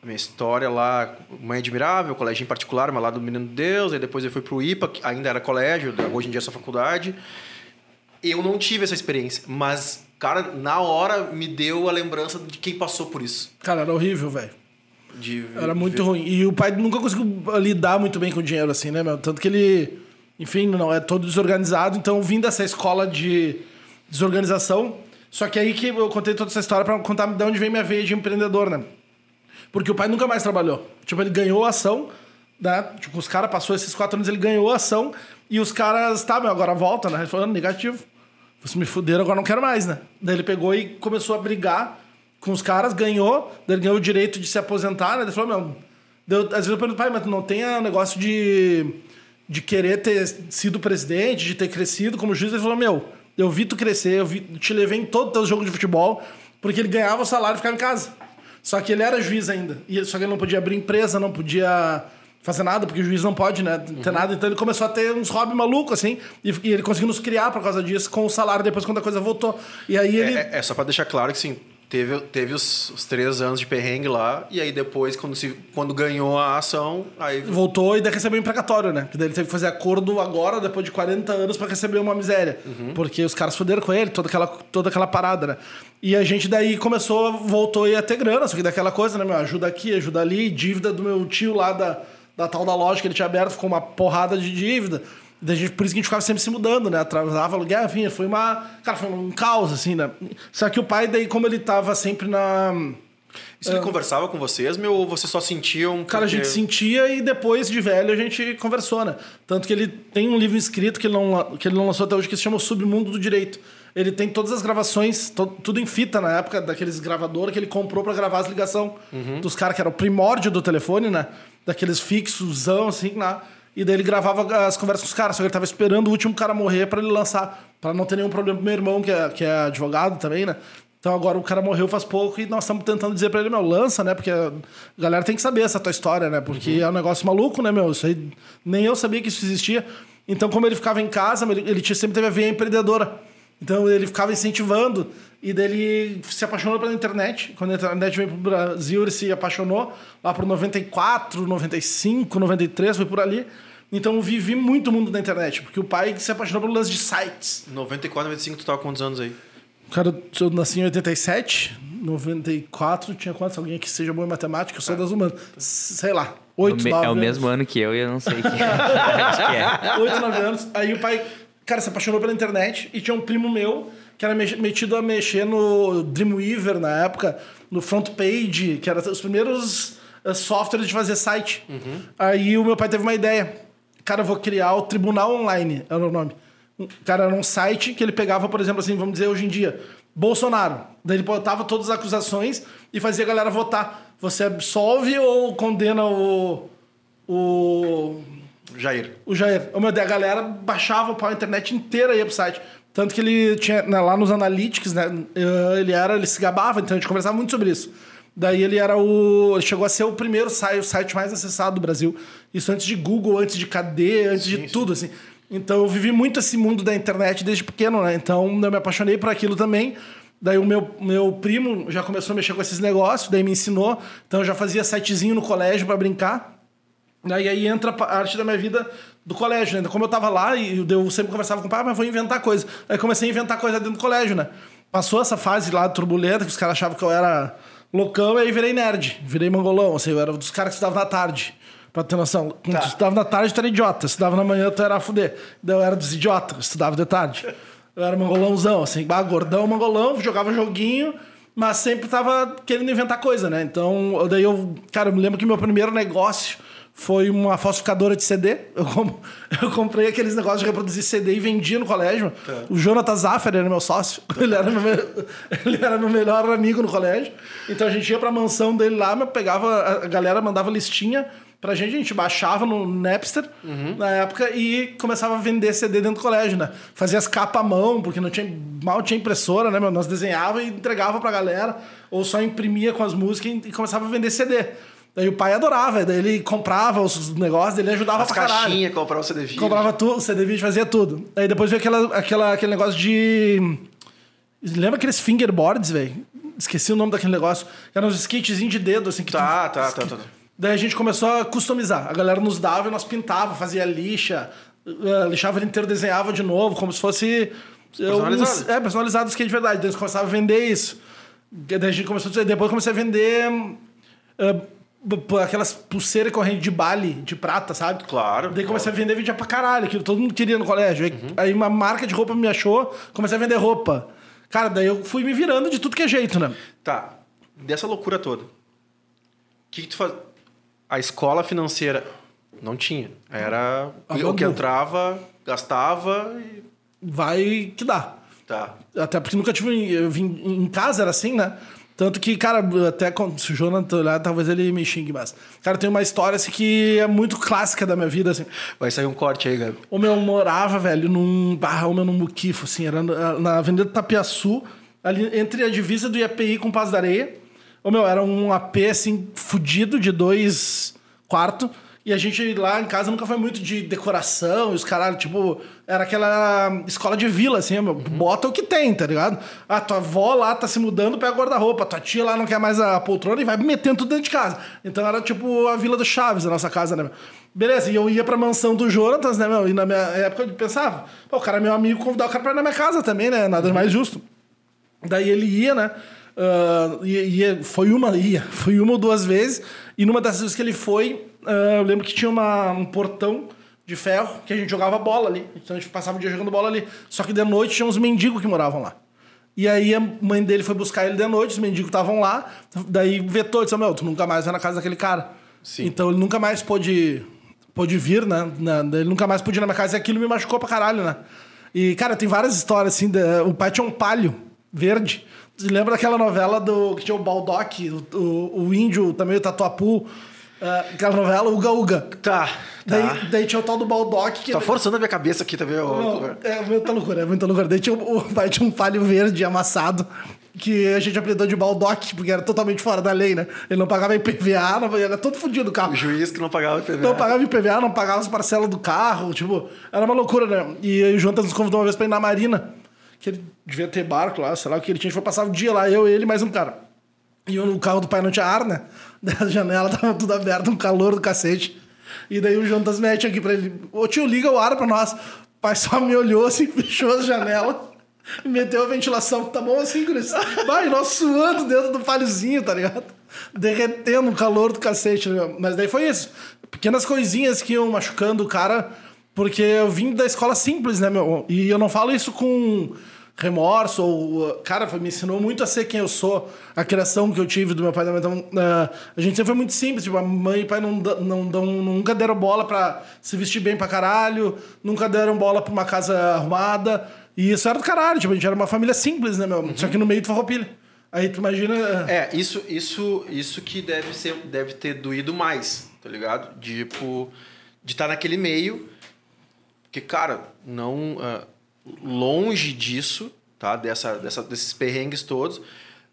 a minha história lá, Mãe Admirável, colégio em particular, mas lá do Menino Deus, aí depois eu fui pro IPA, que ainda era colégio, hoje em dia é só faculdade. Eu não tive essa experiência, mas, cara, na hora me deu a lembrança de quem passou por isso. Cara, era horrível, velho. Era muito ruim. E o pai nunca conseguiu lidar muito bem com o dinheiro, assim, né, meu? Tanto que ele, enfim, não é todo desorganizado. Então, vim dessa escola de desorganização. Só que aí que eu contei toda essa história para contar de onde vem minha veia de empreendedor, né? Porque o pai nunca mais trabalhou. Tipo, ele ganhou a ação, né? Tipo, os caras passou esses quatro anos, ele ganhou a ação e os caras, tá, meu, agora volta, né? Ele falou, negativo. Vocês me fuderam, agora não quero mais, né? Daí ele pegou e começou a brigar com os caras, ganhou, daí ele ganhou o direito de se aposentar, né? Ele falou, meu, às vezes eu pergunto, pai, mas não tem negócio de, de querer ter sido presidente, de ter crescido como juiz? Ele falou, meu, eu vi tu crescer, eu vi, te levei em todo o teu jogo de futebol, porque ele ganhava o salário e ficava em casa. Só que ele era juiz ainda. E só que ele não podia abrir empresa, não podia fazer nada, porque o juiz não pode, né? Ter uhum. nada. Então ele começou a ter uns hobby maluco, assim. E, e, ele conseguiu nos criar por causa disso, com o salário depois quando a coisa voltou. E aí ele. É, é, é só para deixar claro que sim Teve, teve os, os, três anos de perrengue lá, e aí depois, quando, se, quando ganhou a ação, aí. Voltou e daí recebeu um empregatório, né? Que daí ele teve que fazer acordo agora, depois de 40 anos, para receber uma miséria. Uhum. Porque os caras fuderam com ele, toda aquela, toda aquela parada, né? E a gente daí começou, voltou a ter grana, só que daquela coisa, né, meu? Ajuda aqui, ajuda ali, dívida do meu tio lá da, da tal da loja que ele tinha aberto, ficou uma porrada de dívida. Gente, por isso que a gente ficava sempre se mudando, né? Atrasava aluguel, enfim, foi uma. Cara, foi um caos, assim, né? Só que o pai, daí, como ele tava sempre na. Isso ele uh, conversava com vocês, meu, ou vocês só sentiam? Cara, a gente sentia e depois de velho a gente conversou, né? Tanto que ele tem um livro escrito que ele não, que ele não lançou até hoje que se chama O Submundo do Direito. Ele tem todas as gravações, to, tudo em fita na época, daqueles gravadores que ele comprou para gravar as ligações uhum. dos caras, que era o primórdio do telefone, né? Daqueles fixos, assim, lá. E daí ele gravava as conversas com os caras, só que ele tava esperando o último cara morrer para ele lançar. para não ter nenhum problema pro meu irmão, que é, que é advogado também, né? Então agora o cara morreu faz pouco e nós estamos tentando dizer para ele, meu, lança, né? Porque a galera tem que saber essa tua história, né? Porque uhum. é um negócio maluco, né, meu? Isso aí, nem eu sabia que isso existia. Então, como ele ficava em casa, ele, ele sempre teve a veia empreendedora. Então ele ficava incentivando e daí ele se apaixonou pela internet. Quando a internet veio pro Brasil, ele se apaixonou lá pro 94, 95, 93, foi por ali. Então eu vivi muito o mundo da internet, porque o pai se apaixonou pelo lance de sites. 94, 95, tu tava quantos anos aí? Cara, eu nasci em 87, 94, tinha quantos? Alguém que seja bom em matemática? Eu sou ah. das humanas. Sei lá, 8, é 9 É o anos. mesmo ano que eu e eu não sei que Acho que é. 8, 9 anos. Aí o pai, cara, se apaixonou pela internet e tinha um primo meu que era metido a mexer no Dreamweaver na época, no front page, que era os primeiros eh, softwares de fazer site. Uhum. Aí o meu pai teve uma ideia cara, vou criar o Tribunal Online, era o nome. Cara, era um site que ele pegava, por exemplo, assim, vamos dizer hoje em dia, Bolsonaro. Daí ele botava todas as acusações e fazia a galera votar. Você absolve ou condena o. O. Jair. O Jair. O meu a galera baixava a internet inteira ia pro site. Tanto que ele tinha né, lá nos analytics, né? Ele era, ele se gabava, então a gente conversava muito sobre isso. Daí ele era o. Ele chegou a ser o primeiro site, o site mais acessado do Brasil. Isso antes de Google, antes de KD, antes sim, de sim. tudo, assim. Então eu vivi muito esse mundo da internet desde pequeno, né? Então eu me apaixonei por aquilo também. Daí o meu, meu primo já começou a mexer com esses negócios, daí me ensinou. Então eu já fazia sitezinho no colégio para brincar. Daí aí entra a parte da minha vida do colégio, né? Como eu tava lá e eu sempre conversava com o pai, ah, mas vou inventar coisa. Aí comecei a inventar coisa dentro do colégio, né? Passou essa fase lá turbulenta, que os caras achavam que eu era loucão, e aí virei nerd, virei mangolão. Assim, eu era um dos caras que estudavam na tarde. Pra ter noção. Quando Tá. tu estudava na tarde, tu era idiota. Estudava na manhã, tu era a fuder. Daí eu era dos idiotas, estudava de tarde. Eu era mangolãozão, assim, bah, gordão, mangolão, jogava joguinho, mas sempre tava querendo inventar coisa, né? Então, daí eu, cara, eu me lembro que meu primeiro negócio foi uma falsificadora de CD. Eu, com- eu comprei aqueles negócios de reproduzir CD e vendia no colégio. O Jonathan Zaffer era meu sócio. Ele era meu, me- ele era meu melhor amigo no colégio. Então a gente ia pra mansão dele lá, pegava, a galera mandava listinha pra gente, a gente baixava no Napster na época e começava a vender CD dentro do colégio, né? Fazia as capas à mão, porque não tinha, mal tinha impressora, né? meu? Nós desenhava e entregava pra galera, ou só imprimia com as músicas e começava a vender CD. Daí o pai adorava, daí ele comprava os negócios, ele ajudava As pra caralho. caixinhas, comprar o CD vídeo. Comprava tudo, CD vídeo fazia tudo. Aí depois veio aquela, aquela, aquele negócio de. Lembra aqueles fingerboards, velho? Esqueci o nome daquele negócio. Eram uns skatezinhos de dedo, assim. Que Tá, tu- tá, tá, tá. Daí a gente começou a customizar. A galera nos dava e nós pintava, fazia lixa, eh, lixava ele inteiro, desenhava de novo, como se fosse. eh, Personalizado. um- é, personalizado skate de verdade. Daí a gente começava a vender isso. Daí a gente começou a Depois eu comecei a vender. p- aquelas pulseiras corrente de bale, de prata, sabe? Claro, Daí comecei a vender vídeo pra caralho, aquilo todo mundo queria no colégio. Aí, Uhum. aí uma marca de roupa me achou, comecei a vender roupa. Cara, daí eu fui me virando de tudo que é jeito, né? Tá. Dessa loucura toda. O que, que tu faz? A escola financeira não tinha. Era o que entrava, gastava e. Vai que dá. Tá. Até porque nunca tive. Eu vim em casa, era assim, né? Tanto que, cara, até quando, se o Jonathan olhar, talvez ele me xingue, mas. Cara, tem uma história assim que é muito clássica da minha vida, assim. Vai sair um corte aí, Gabi. O meu morava, velho, num barra, o meu num muquifo, assim, era na, na Avenida Tapiaçu, ali entre a divisa do IAPI com o Paz da Areia. O meu, era um AP, assim, fudido, de dois quartos. E a gente lá em casa nunca foi muito de decoração, e os caralho, tipo, era aquela escola de vila, assim, meu, bota o que tem, tá ligado? A tua avó lá tá se mudando, pega guarda-roupa, tua tia lá não quer mais a poltrona e vai metendo tudo dentro de casa. Então era tipo a Vila do Chaves, a nossa casa, né? meu? Beleza, e eu ia pra mansão do Jonatas, né, meu? E na minha época eu pensava, o cara é meu amigo, convidar o cara pra ir na minha casa também, né? Nada mais justo. Daí ele ia, né? ah, ia, ia- foi uma, ia, foi uma ou duas vezes. E numa dessas vezes que ele foi, ah, eu lembro que tinha uma- um portão de ferro que a gente jogava bola ali. Então a gente passava o dia jogando bola ali. Só que de noite tinha uns mendigos que moravam lá. E aí a mãe dele foi buscar ele de noite, os mendigos estavam lá. Daí vetou, disse: Meu, tu nunca mais vai na casa daquele cara. Sim. Então ele nunca mais pôde, pôde vir, né? Ele nunca mais podia ir na minha casa e aquilo me machucou pra caralho, né? E, cara, tem várias histórias assim. da- o pai tinha um palio verde. Lembra daquela novela do que tinha o Baldock, o, o, o índio, também o Tatuapu? Ah, aquela novela, Uga Uga. Tá. Tá. Daí, daí tinha o tal do Baldock que. Tá forçando a minha cabeça aqui também, ô. Não, é muita loucura, é muita loucura. Daí tinha o, pai tinha um palho verde amassado que a gente apelidou de Baldock, porque era totalmente fora da lei, né? Ele não pagava IPVA, não, era todo fodido o carro. O juiz que não pagava IPVA. Não pagava IPVA, não pagava as parcelas do carro, tipo, era uma loucura, né? E aí o Jonathan nos convidou uma vez pra ir na Marina, que ele devia ter barco lá, sei lá o que ele tinha, a gente foi passar o dia lá, eu, ele e mais um cara. E eu, o carro do pai não tinha ar, né? Daí a janela tava tudo aberta, um calor do cacete. E daí o Jonas mete aqui pra ele: Ô tio, liga o ar pra nós. O pai só me olhou assim, fechou as janelas e meteu a ventilação. Tá bom assim, Cris? Vai, nós suando dentro do palhozinho, tá ligado? Derretendo o calor do cacete. né? Mas daí foi isso. Pequenas coisinhas que iam machucando o cara, porque eu vim da escola simples, né, meu? E eu não falo isso com remorso ou cara foi- me ensinou muito a ser quem eu sou a criação que eu tive do meu pai e da minha mãe então eh, a gente sempre foi muito simples tipo a mãe e pai não, não dão nunca deram bola pra se vestir bem pra caralho nunca deram bola pra uma casa arrumada e isso era do caralho tipo a gente era uma família simples né meu só que no meio do farroupilha aí tu imagina É, isso, isso, isso que deve, ser, deve ter doído mais, tá ligado? Tipo, de estar naquele meio. Porque, cara, não. ah, longe disso, tá? Dessa, dessa, desses perrengues todos.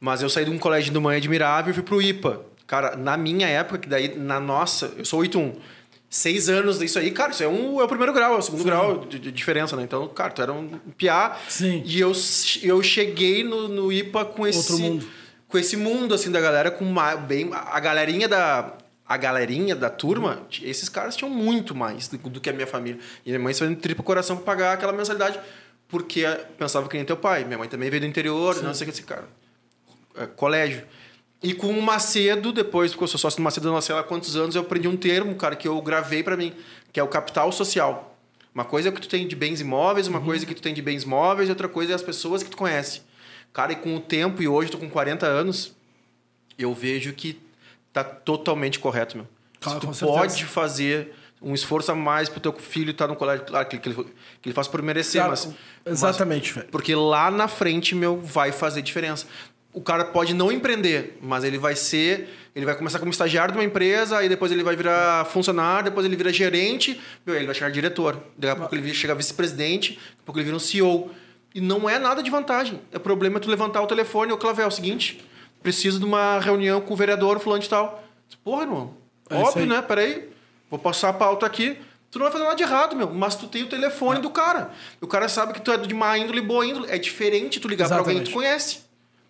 Mas eu saí de um colégio de manhã admirável e fui pro IPA. Cara, na minha época, que daí, na nossa, eu sou 81. seis anos disso aí, cara, isso é, um, é o primeiro grau, é o segundo grau de, de diferença, né? Então, cara, tu era um piá. Sim. E eu, eu cheguei no, no IPA com esse. Outro mundo. Com esse mundo, assim, da galera, com uma, bem. A galerinha da. A galerinha da turma, esses caras tinham muito mais do, do que a minha família. E minha mãe fazendo triplo coração pra pagar aquela mensalidade. Porque pensava que nem teu pai. Minha mãe também veio do interior, não sei o que esse cara. É, colégio. E com o Macedo, depois, porque eu sou sócio do Macedo não sei lá quantos anos, eu aprendi um termo, cara, que eu gravei para mim, que é o capital social. Uma coisa é o que tu tem de bens imóveis, uma coisa é que tu tem de bens móveis, e outra coisa é as pessoas que tu conhece. Cara, e com o tempo, e hoje tô com 40 anos, eu vejo que tá totalmente correto, meu. Claro, tu pode fazer um esforço a mais pro teu filho estar no colégio, claro que, que, ele, que ele faz por merecer, Cara, mas... exatamente, mas- velho. Porque lá na frente, meu, vai fazer diferença. O cara pode não empreender, mas ele vai ser. Ele vai começar como estagiário de uma empresa, aí depois ele vai virar funcionário, depois ele vira gerente, meu, ele vai chegar diretor. Daqui a pouco ele chega vice-presidente, daqui a pouco ele vira um CEO. E não é nada de vantagem. O problema é tu levantar o telefone, ô Clavel, é o seguinte, preciso de uma reunião com o vereador fulano de tal. Porra, irmão. É óbvio, né? Peraí, vou passar a pauta aqui. Tu não vai fazer nada de errado, meu, mas tu tem o telefone do cara. O cara sabe que tu é de má índole boa índole. É diferente tu ligar pra alguém que tu Exatamente. conhece.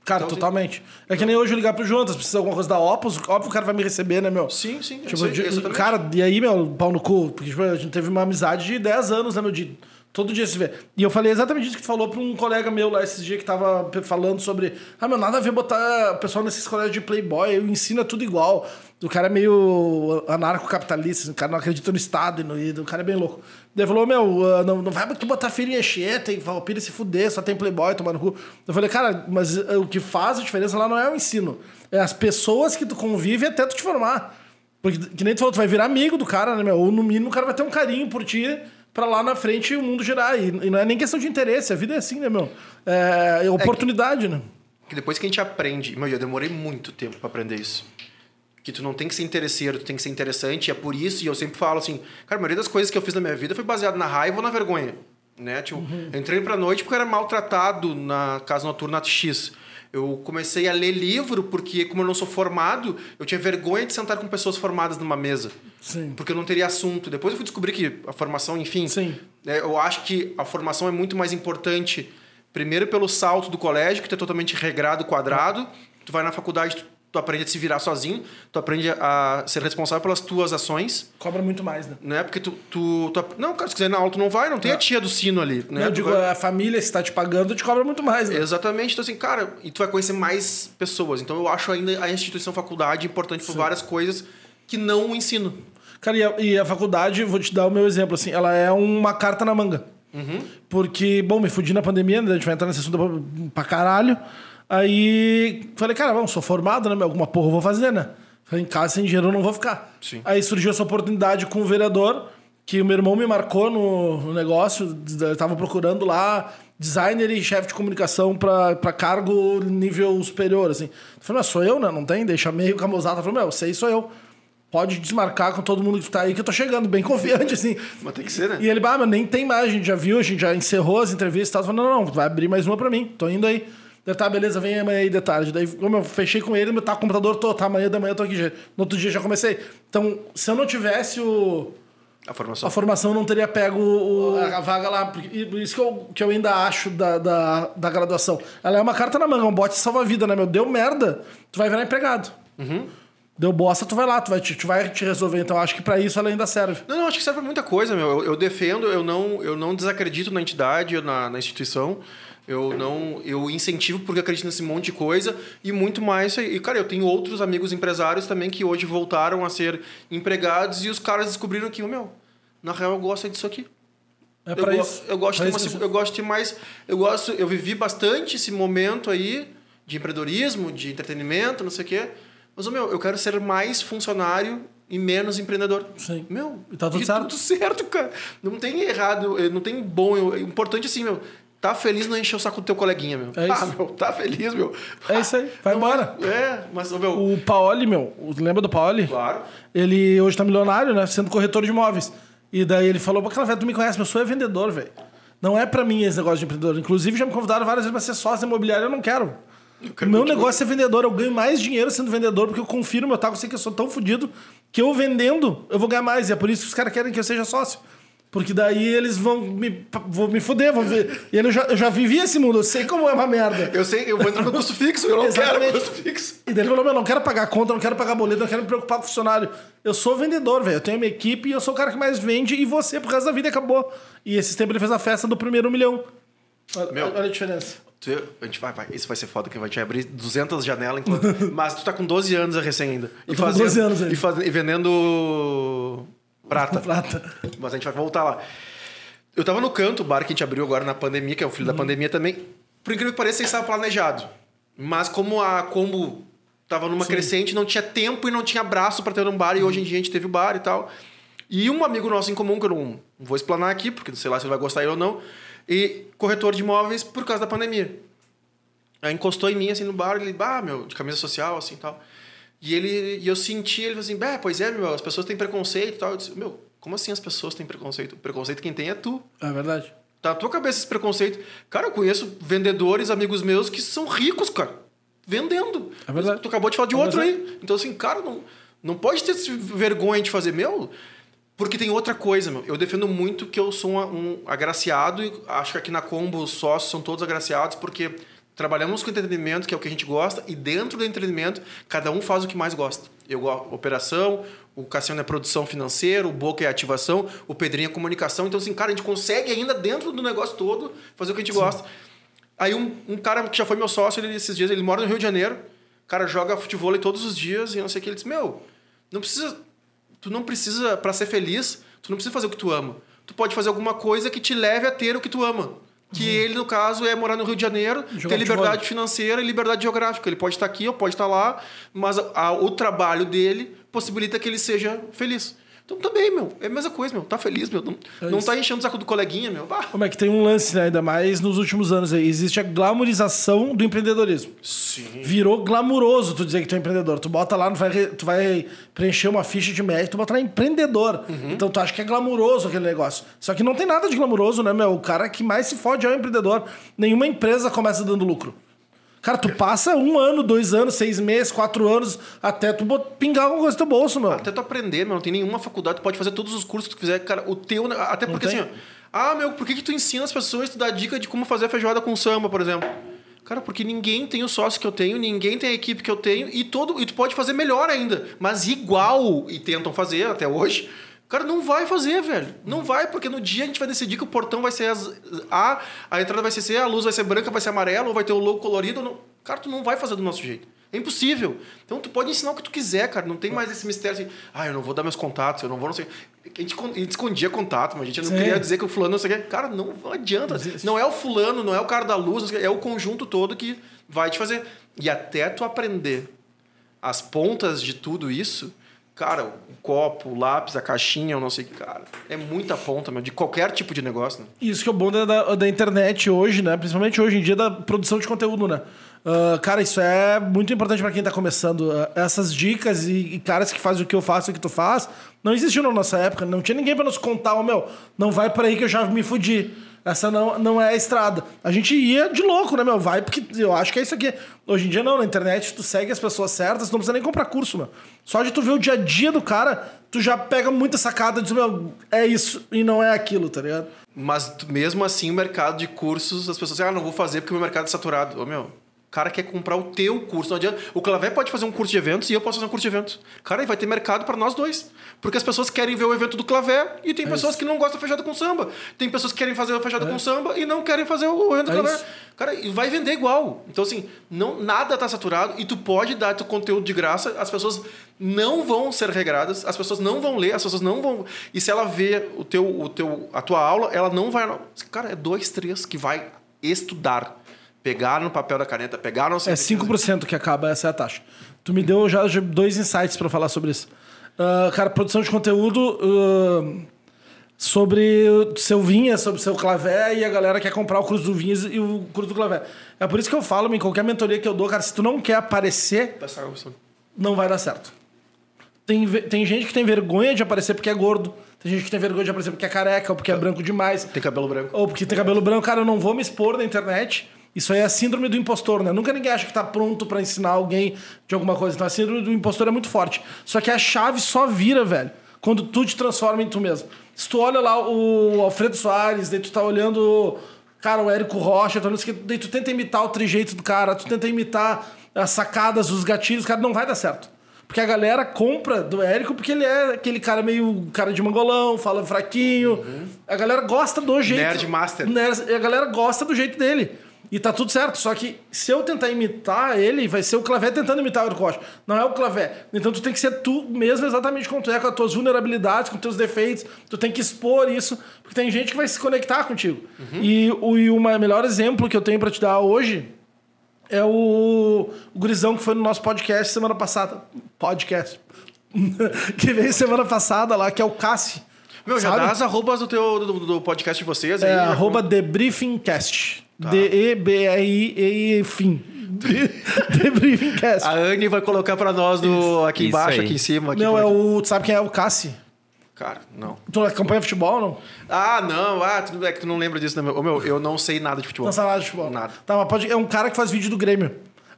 Cara, Então, totalmente. É que nem hoje eu ligar pro Jonas, precisa de alguma coisa da Opus, óbvio que o cara vai me receber, né, meu? Sim, sim. é Tipo, exatamente. cara, e aí, meu, pau no cu? Porque tipo, a gente teve uma amizade de 10 anos, né, meu? De todo dia se ver. E eu falei exatamente isso que tu falou pra um colega meu lá esses dias que tava falando sobre. Ah, meu, nada a ver botar o pessoal nesses colégios de Playboy, eu ensina tudo igual. O cara é meio anarcocapitalista, o cara não acredita no Estado e no. e O cara é bem louco. Ele falou, meu, ah, não, não vai tu botar filho em enxeta e filho se fuder, só tem Playboy tomando cu. Eu falei, cara, mas ah, o que faz a diferença lá não é o ensino. É as pessoas que tu convive até tu te formar. Porque, que nem tu falou, tu vai virar amigo do cara, né, meu? Ou no mínimo o cara vai ter um carinho por ti pra lá na frente o mundo girar. E, não é nem questão de interesse, a vida é assim, né, meu? É, é oportunidade, né? Que depois que a gente aprende... Meu, eu demorei muito tempo pra aprender isso. Que tu não tem que ser interesseiro, tu tem que ser interessante. E é por isso, e eu sempre falo assim... Cara, a maioria das coisas que eu fiz na minha vida foi baseado na raiva ou na vergonha. Né? Tipo, eu entrei pra noite porque eu era maltratado na casa noturna X. Eu comecei a ler livro porque, como eu não sou formado, eu tinha vergonha de sentar com pessoas formadas numa mesa. Sim. Porque eu não teria assunto. Depois eu fui descobrir que a formação, enfim. Sim. né, eu acho que a formação é muito mais importante, primeiro pelo salto do colégio, que tu é totalmente regrado, quadrado. Tu vai na faculdade, tu, tu aprende a se virar sozinho, tu aprende a ser responsável pelas tuas ações. Cobra muito mais, né? Né? Porque tu, tu, tu- Não, cara, se quiser ir na aula, tu não vai, não tem a tia do sino ali. Né? eu Tu digo, vai- a família, se tá te pagando, te cobra muito mais, né? Exatamente. Então, assim, cara, e tu vai conhecer mais pessoas. Então, eu acho ainda a instituição faculdade importante por várias coisas que não o ensino. Cara, e a, e a faculdade, vou te dar o meu exemplo, assim, ela é uma carta na manga. Porque, bom, me fudi na pandemia, né? a gente vai entrar nesse assunto pra, pra caralho. Aí falei, cara, bom, sou formado, né? Alguma porra eu vou fazer, né? Falei, em casa sem dinheiro eu não vou ficar. Sim. Aí surgiu essa oportunidade com o vereador, que o meu irmão me marcou no, negócio, eu tava procurando lá designer e chefe de comunicação pra cargo nível superior, assim. Eu falei, mas sou eu, né? Não tem? Deixa meio camosado. Eu falei, meu, sei, sou eu. Pode desmarcar com todo mundo que tá aí, que eu tô chegando, bem confiante, assim. Mas tem que ser, né? E ele, bah, mas nem tem mais, a gente já viu, a gente já encerrou as entrevistas e tal. Eu falei, não, não, vai abrir mais uma pra mim, tô indo aí. Daí, tá, beleza, vem amanhã aí de tarde. Daí, como eu fechei com ele, meu tá, o computador, tô, tá, amanhã da manhã eu tô aqui. já. No outro dia já comecei. Então, se eu não tivesse o, A formação. a formação, eu não teria pego o- a, a vaga lá. Porque- e Por isso que eu, que eu ainda acho da, da, da graduação. Ela é uma carta na manga, um bote salva-vida, né, meu? Deu merda, tu vai virar empregado. Deu bosta, tu vai lá, tu vai te, tu vai te resolver. Então, eu acho que pra isso ela ainda serve. Não, não, acho que serve pra muita coisa, meu. Eu, eu defendo, eu não, eu não desacredito na entidade, na, na instituição. Eu não, eu incentivo porque acredito nesse monte de coisa e muito mais. E cara, eu tenho outros amigos empresários também que hoje voltaram a ser empregados e os caras descobriram que, meu, na real eu gosto disso aqui. É eu, pra go- isso. eu gosto Pra de uma, isso eu gosto de mais, eu gosto, eu vivi bastante esse momento aí de empreendedorismo, de entretenimento, não sei o quê. Mas, meu, eu quero ser mais funcionário e menos empreendedor. Sim. Meu, E tá tudo certo. tudo certo, cara. Não tem errado, eh, não tem bom. É importante assim, meu. Tá feliz não encher o saco do teu coleguinha, meu. É ah, isso. meu, tá feliz, meu. É isso aí, vai embora. É, mas, ô, meu. O Paoli, meu, lembra do Paoli? Claro. Ele hoje tá milionário, né? Sendo corretor de imóveis. E daí ele falou, aquela velho, tu me conhece, meu, eu sou é vendedor, velho. Não é pra mim esse negócio de empreendedor. Inclusive, já me convidaram várias vezes pra ser sócio imobiliário, eu não quero. quero meu continuar. negócio é vendedor, eu ganho mais dinheiro sendo vendedor, porque eu confio no meu taco, eu sei que eu sou tão fodido que eu vendendo, eu vou ganhar mais. E é por isso que os caras querem que eu seja sócio. Porque daí eles vão me, vão me fuder, vão ver. E eu já, eu já vivi esse mundo, eu sei como é uma merda. Eu sei, eu vou entrar no custo fixo, eu não quero Exatamente. custo fixo. E daí ele falou: Meu, não quero pagar conta, não quero pagar boleto, não quero me preocupar com funcionário. Eu sou vendedor, velho. Eu tenho minha equipe e eu sou o cara que mais vende e você pro resto da vida e acabou. E esses tempos ele fez a festa do primeiro milhão. Olha, Meu. olha a diferença. Tu- A gente vai, vai. Isso vai ser foda que vai te abrir 200 janelas enquanto. Mas tu tá com 12 anos recém ainda. Eu tô com 12 anos ainda. E, faz- e vendendo prata. Prata. Mas a gente vai voltar lá. Eu tava no canto, o bar que a gente abriu agora na pandemia, que é o filho da pandemia também. Por incrível que pareça, estava planejado. Mas como a Combo tava numa crescente, não tinha tempo e não tinha braço para ter um bar, e hoje em dia a gente teve o bar e tal. E um amigo nosso em comum, que eu não, não vou explanar aqui, porque não sei lá se ele vai gostar ou não, e corretor de imóveis por causa da pandemia. Aí encostou em mim, assim, no bar, ele, bah, meu, de camisa social, assim, tal. E ele, e eu senti, ele falou assim, bah, pois é, meu, as pessoas têm preconceito e tal. Eu disse, meu, como assim as pessoas têm preconceito? Preconceito quem tem é tu. É verdade. Tá na tua cabeça esse preconceito. Cara, eu conheço vendedores, amigos meus, que são ricos, cara. Vendendo. É verdade. Tu acabou de falar de É outro verdade. aí. Então, assim, cara, não, não pode ter vergonha de fazer, meu. Porque tem outra coisa, meu. Eu defendo muito que eu sou um, um agraciado e acho que aqui na Combo os sócios são todos agraciados porque trabalhamos com entretenimento, que é o que a gente gosta, e dentro do entretenimento, cada um faz o que mais gosta. Eu gosto operação, o Cassiano é produção financeira, o Boca é ativação, o Pedrinho é comunicação. Então, assim, cara, a gente consegue ainda dentro do negócio todo fazer o que a gente gosta. Aí um, um cara que já foi meu sócio, ele, esses dias, ele mora no Rio de Janeiro, o cara joga futebol todos os dias e não sei o que. Ele disse, meu, não precisa... Tu não precisa, para ser feliz, tu não precisa fazer o que tu ama. Tu pode fazer alguma coisa que te leve a ter o que tu ama. Que ele, no caso, é morar no Rio de Janeiro, Jogar ter liberdade futebol. financeira e liberdade geográfica. Ele pode estar aqui ou pode estar lá, mas a- a- o trabalho dele possibilita que ele seja feliz. Então também, meu, é a mesma coisa, meu. Tá feliz, meu. Não, É não tá enchendo o saco do coleguinha, meu. Bah. Como é que tem um lance, né? Ainda mais nos últimos anos aí. Existe a glamorização do empreendedorismo. Sim. Virou glamuroso tu dizer que tu é empreendedor. Tu bota lá, tu vai, tu vai preencher uma ficha de médico, tu bota lá empreendedor. Uhum. Então tu acha que é glamuroso aquele negócio. Só que não tem nada de glamuroso, né, meu? O cara que mais se fode é o empreendedor. Nenhuma empresa começa dando lucro. Cara, tu passa um ano, dois anos, seis meses, quatro anos, até tu pingar alguma coisa no teu bolso, meu. Até tu aprender, meu, não tem nenhuma faculdade, tu pode fazer todos os cursos que tu quiser, cara, o teu, até porque assim, ó, ah, meu, por que que tu ensina as pessoas, tu dá dica de como fazer feijoada com samba, por exemplo? Cara, porque ninguém tem o sócio que eu tenho, ninguém tem a equipe que eu tenho e todo e tu pode fazer melhor ainda, mas igual e tentam fazer até hoje. Cara, não vai fazer, velho. Não vai, porque no dia a gente vai decidir que o portão vai ser A, a entrada vai ser C, a luz vai ser branca, vai ser amarela, ou vai ter o logo colorido. Não. Cara, tu não vai fazer do nosso jeito. É impossível. Então tu pode ensinar o que tu quiser, cara. Não tem mais esse mistério assim, ah, eu não vou dar meus contatos, eu não vou, não sei. A gente, a gente escondia contato, mas a gente não Sim. queria dizer que o fulano não sei o quê. Cara, não, adianta. Não é o fulano, não é o cara da luz, é o conjunto todo que vai te fazer. E até tu aprender as pontas de tudo isso, cara, o copo, o lápis, a caixinha, eu não sei que, cara. É muita ponta, meu, de qualquer tipo de negócio, né? Isso que é o bom da, da, da internet hoje, né? Principalmente hoje em dia, da produção de conteúdo, né? Ah, cara, isso é muito importante pra quem tá começando. Ah, essas dicas e, e caras que fazem o que eu faço o que tu faz, não existiu na nossa época. Não tinha ninguém pra nos contar, ó, meu, não vai por aí que eu já me fudi. Essa não, não é a estrada. A gente ia de louco, né, meu? Vai porque eu acho que é isso aqui. Hoje em dia, não. Na internet, tu segue as pessoas certas, tu não precisa nem comprar curso, meu. Só de tu ver o dia a dia do cara, tu já pega muita sacada e diz, meu, é isso e não é aquilo, tá ligado? Mas mesmo assim, o mercado de cursos, as pessoas dizem, ah, não vou fazer porque o meu mercado é saturado. Ô, meu, cara quer comprar o teu curso. Não adianta. O Clavé pode fazer um curso de eventos e eu posso fazer um curso de eventos. Cara, e vai ter mercado para nós dois. Porque as pessoas querem ver o evento do Clavé e tem pessoas que não gostam de feijoada com samba. Tem pessoas que querem fazer a feijoada com samba e não querem fazer o evento do É Clavé. isso. Cara, e vai vender igual. Então, assim, não, nada tá saturado e tu pode dar teu conteúdo de graça, as pessoas não vão ser regradas, as pessoas não vão ler, as pessoas não vão. E se ela vê o teu, o teu, a tua aula, ela não vai. Cara, é dois, três que vai estudar. Pegar no papel da caneta, pegar no É 5% que acaba, essa é a taxa. Tu me deu já dois insights pra falar sobre isso. Ah, cara, produção de conteúdo ah, sobre o seu vinha, sobre o seu clavé e a galera quer comprar o curso do vinhas e o curso do clavé. É por isso que eu falo, em qualquer mentoria que eu dou, cara, se tu não quer aparecer, não vai dar certo. Tem, tem gente que tem vergonha de aparecer porque é gordo. Tem gente que tem vergonha de aparecer porque é careca ou porque é branco demais. Tem cabelo branco. Ou porque tem cabelo branco, cara, eu não vou me expor na internet Isso aí é a síndrome do impostor, né? Nunca ninguém acha que tá pronto pra ensinar alguém de alguma coisa. Então a síndrome do impostor é muito forte. Só que a chave só vira, velho, quando tu te transforma em tu mesmo. Se tu olha lá o Alfredo Soares, daí tu tá olhando, cara, o Érico Rocha, tu olhando daí tu tenta imitar o trejeito do cara, tu tenta imitar as sacadas, os gatilhos, cara, não vai dar certo. Porque a galera compra do Érico porque ele é aquele cara meio cara de mangolão, fala fraquinho. A galera gosta do jeito. Nerd master. Nerd- a galera gosta do jeito dele. E tá tudo certo. Só que se eu tentar imitar ele, vai ser o Clavé tentando imitar o Érico Rocha. Não é o Clavé. Então tu tem que ser tu mesmo exatamente como tu é, com as tuas vulnerabilidades, com os teus defeitos. Tu tem que expor isso. Porque tem gente que vai se conectar contigo. E o e o ma- melhor exemplo que eu tenho pra te dar hoje é o, o gurizão que foi no nosso podcast semana passada. Podcast. que veio semana passada lá, que é o Cassi. Meu, já Sabe? dá as arrobas do, teu, do, do podcast de vocês aí. É, já- arroba TheBriefingcast. Tá. D-E-B-R-I-E fim. TheBriefingcast. A Anne vai colocar pra nós no, aqui Isso embaixo, aí. aqui em cima. Aqui Não, pra- é o. Tu sabe quem é o Cassi? Cara, não. Tu acompanha futebol não? Ah, não. Ah, tu, é que tu não lembra disso, né? meu, eu não sei nada de futebol. Não sabe nada de futebol. Nada. Tá, mas pode, é um cara que faz vídeo do Grêmio.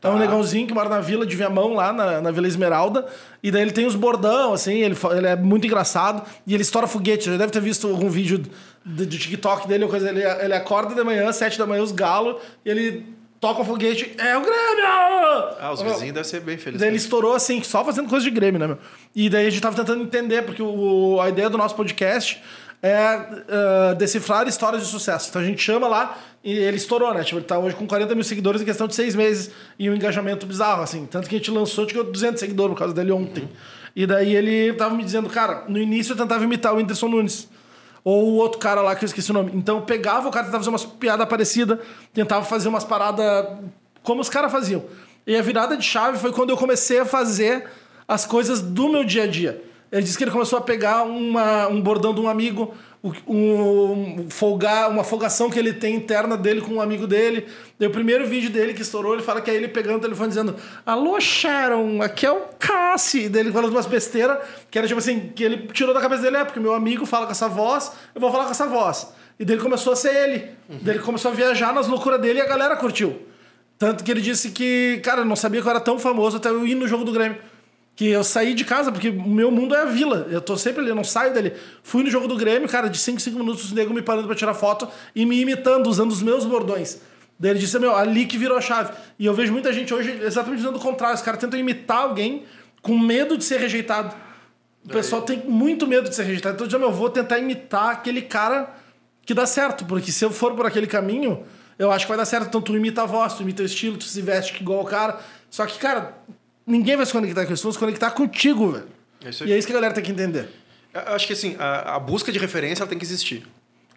É um negãozinho que mora na vila de Viamão, lá na, na Vila Esmeralda. E daí ele tem os bordão, assim, ele, ele é muito engraçado. E ele estoura foguete. Já deve ter visto algum vídeo do, do TikTok dele ou coisa. Ele, ele acorda de manhã, sete da manhã, os galos, e ele toca o foguete. É o Grêmio! Ah, os vizinhos devem ser bem felizes. Daí ele estourou assim, só fazendo coisa de Grêmio, né, meu? E daí a gente tava tentando entender, porque o, a ideia do nosso podcast é ah, decifrar histórias de sucesso. Então a gente chama lá e ele estourou, né? Tipo, ele tá hoje com 40 mil seguidores em questão de seis meses e um engajamento bizarro, assim. Tanto que a gente lançou, tipo, 200 seguidores por causa dele ontem. E daí ele tava me dizendo, cara, no início eu tentava imitar o Whindersson Nunes. Ou o outro cara lá que eu esqueci o nome. Então eu pegava o cara tentava fazer umas piadas parecidas, tentava fazer umas paradas como os caras faziam. E a virada de chave foi quando eu comecei a fazer as coisas do meu dia a dia. Ele disse que ele começou a pegar uma- um bordão de um amigo, um, folgar, uma folgação que ele tem interna dele com um amigo dele. Daí o primeiro vídeo dele que estourou, ele fala que é ele pegando o telefone dizendo: Alô, Sharon, aqui é o Cassi. Daí ele falando umas besteiras, que era tipo assim, que ele tirou da cabeça dele, é, porque meu amigo fala com essa voz, eu vou falar com essa voz. E daí ele começou a ser ele. Daí ele começou a viajar nas loucuras dele e a galera curtiu. Tanto que ele disse que, cara, não sabia que eu era tão famoso até eu ir no jogo do Grêmio. Que eu saí de casa, porque o meu mundo é a vila. Eu tô sempre ali, eu não saio dali. Fui no jogo do Grêmio, cara, de 5 em 5 minutos, os nego me parando pra tirar foto e me imitando, usando os meus bordões. Daí ele disse, meu, ali que virou a chave. E eu vejo muita gente hoje exatamente dizendo o contrário. Os caras tentam imitar alguém com medo de ser rejeitado. O pessoal tem muito medo de ser rejeitado. Então, eu digo, meu, eu vou tentar imitar aquele cara que dá certo. Porque se eu for por aquele caminho, eu acho que vai dar certo. Então, tu imita a voz, tu imita o estilo, tu se veste igual o cara. Só que, cara, ninguém vai se conectar com isso. Vão se conectar contigo, velho. É isso aí. e é isso que a galera tem que entender. Eu acho que assim, a, a busca de referência ela tem que existir.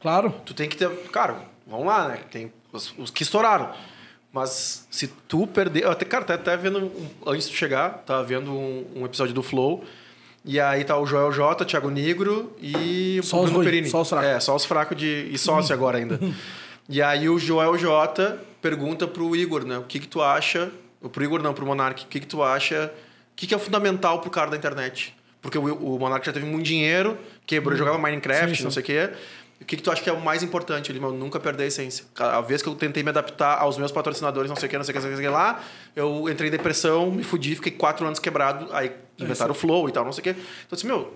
Claro. Tu tem que ter. Cara, vamos lá, né? Tem os, os que estouraram. Mas se tu perder. Até, cara, tá até vendo. um- antes de chegar, tava vendo um, um episódio do Flow. E aí tá o Joel J, Thiago Negro e Só o Bruno Perini. só os fracos. É, só os fracos de. E sócio agora ainda. E aí o Joel J pergunta pro Igor, né? O que que tu acha. Pro Igor não, pro Monark, o que que tu acha. O que que é fundamental pro cara da internet? Porque o, o Monark já teve muito dinheiro, quebrou, jogava Minecraft, Sim, sim. não sei o quê. O que, que tu acha que é o mais importante? Ele, meu, nunca perder a essência. A vez que eu tentei me adaptar aos meus patrocinadores, não sei o que, não sei o que, não sei o que lá, eu entrei em depressão, me fudi, fiquei quatro anos quebrado, aí inventaram o flow e tal, não sei o que. Então, assim, meu,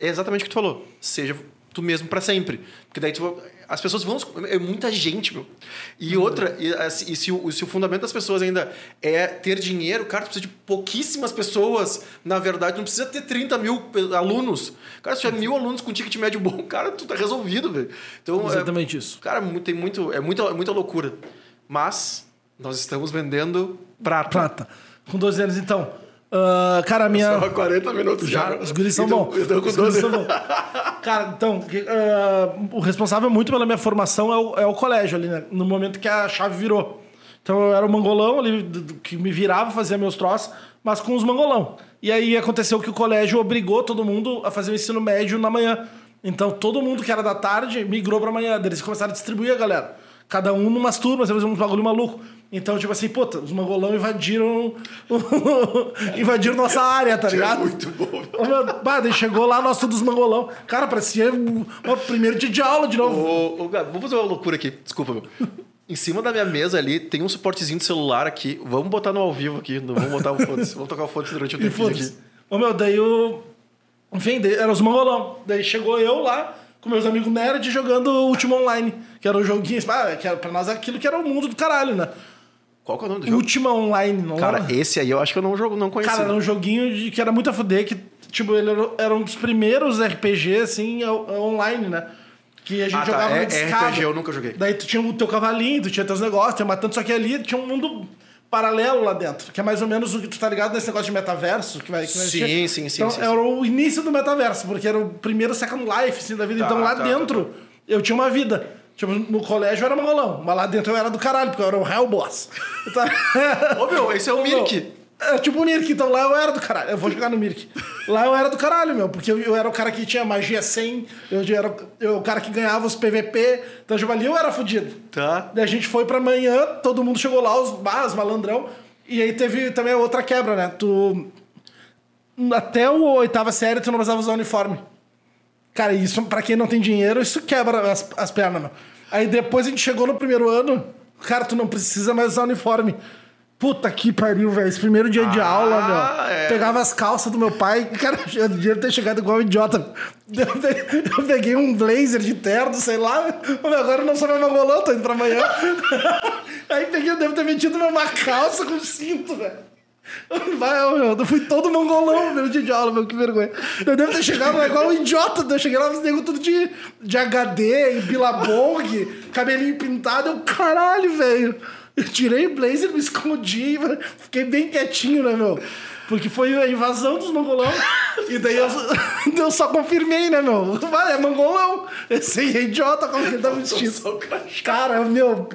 é exatamente o que tu falou. Seja tu mesmo pra sempre. Porque daí tu, as pessoas vão. É muita gente, meu. E outra, e, assim, e se, o, se o fundamento das pessoas ainda é ter dinheiro, cara, tu precisa de pouquíssimas pessoas. Na verdade, não precisa ter 30 mil alunos. Cara, se tiver mil alunos com ticket médio bom, cara, tu tá resolvido, velho. Então, é, Exatamente isso. cara, tem muito, é muita, é muita loucura. Mas nós estamos vendendo prata. Prata. Com 12 anos, então. Ah, cara, minha. Só 40 minutos já. Já, os guris são Então, bons. Eu tô com Os guris 12. são bons. Cara, então, ah, o responsável muito pela minha formação é o, é o colégio ali, né? No momento que a chave virou. Então eu era o mangolão ali, que me virava, fazia meus troços, mas com os mangolão. E aí aconteceu que o colégio obrigou todo mundo a fazer o ensino médio na manhã. Então todo mundo que era da tarde migrou pra manhã. Eles começaram a distribuir a galera. Cada um numas turmas, fazer um bagulho maluco. Então, tipo assim, puta, os mangolão invadiram. invadiram nossa área, tá ligado? muito bom, bah, daí chegou lá, nós todos mangolão. Cara, parecia o primeiro dia de aula de novo. Ô, ô, Gabi, vamos fazer uma loucura aqui. Desculpa, meu. Em cima da minha mesa ali tem um suportezinho de celular aqui. Vamos botar no ao vivo aqui. Não vamos botar o foda-se. Vamos tocar o foda-se durante o tempo aqui. Ô meu, daí o. Enfim, daí era os mongolão. Daí chegou eu lá, com meus amigos nerd, jogando Ultima Online. Que era um joguinho. Ah, que era pra nós aquilo que era o mundo do caralho, né? Qual que é o nome do jogo? Ultima Online, não Cara, era? esse aí eu acho que eu não jogo, não conheci. Cara, era um joguinho de, que era muito a fuder, que, tipo, ele era, era um dos primeiros RPG, assim, o- online, né? Que a gente Ah, tá. jogava É- no discada. RPG eu nunca joguei. Daí tu tinha o teu cavalinho, tu tinha teus negócios, tu ia matando, só que ali tinha um mundo paralelo lá dentro, que é mais ou menos o que tu tá ligado nesse negócio de metaverso, que vai... Que vai Sim, sim, sim, Então, sim, era o início do metaverso, porque era o primeiro Second Life, assim, da vida. Tá, então lá tá, dentro, eu tinha uma vida. Tipo, no colégio eu era mongolão, mas lá dentro eu era do caralho, porque eu era o Hell Boss. Então... Ô, meu, esse é o Mirk. É tipo o Mirk, então lá eu era do caralho. Eu vou jogar no Mirk. Lá eu era do caralho, meu, porque eu, eu era o cara que tinha magia 100, eu era eu, o cara que ganhava os PVP, então tipo, ali eu era fudido. Tá. Daí a gente foi pra manhã, todo mundo chegou lá, os, ah, os malandrão, e aí teve também outra quebra, né? Tu. Até o oitava série tu não precisava usar uniforme. Cara, isso, pra quem não tem dinheiro, isso quebra as, as pernas, meu. Aí depois a gente chegou no primeiro ano, cara, tu não precisa mais usar uniforme. Puta que pariu, velho. Esse primeiro dia de Ah, aula, meu. é. Pegava as calças do meu pai. Cara, eu devia ter chegado igual um idiota. Eu pe- eu peguei um blazer de terno, sei lá. Agora eu não sou mais mangolão, tô indo pra amanhã. Aí peguei, eu devo ter metido uma calça com cinto, velho. Vai, meu, eu fui todo mongolão no primeiro dia de aula, meu, que vergonha. Eu devo ter chegado lá igual um idiota. Eu cheguei lá, os negros tudo de, de HD, e bilabong, cabelinho pintado. Eu, caralho, velho. Eu tirei o blazer, me escondi, fiquei bem quietinho, né, meu? Porque foi a invasão dos mongolão. E daí eu, eu só confirmei, né, meu? Vai, é mongolão. Esse é idiota, como que ele tá vestido. Cara, meu,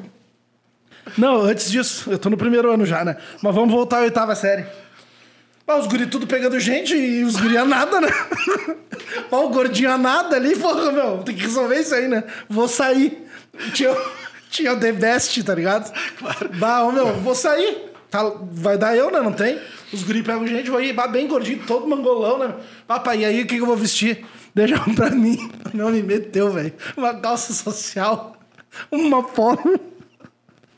não, antes disso, eu tô no primeiro ano já, né? Mas vamos voltar à oitava série. Ah, os guri tudo pegando gente e os guri a nada, né? Ah, o gordinho a nada ali, porra, meu, tem que resolver isso aí, né? Vou sair. Tinha, tinha o The Best, tá ligado? Claro. Bah, ô, meu, vou sair. Tá, vai dar eu, né? Não tem? Os guri pegam gente, vou ir bah, bem gordinho, todo mangolão, né? Papai, e aí o que, que eu vou vestir? Deixa pra mim. Não me meteu, velho. Uma calça social, uma polo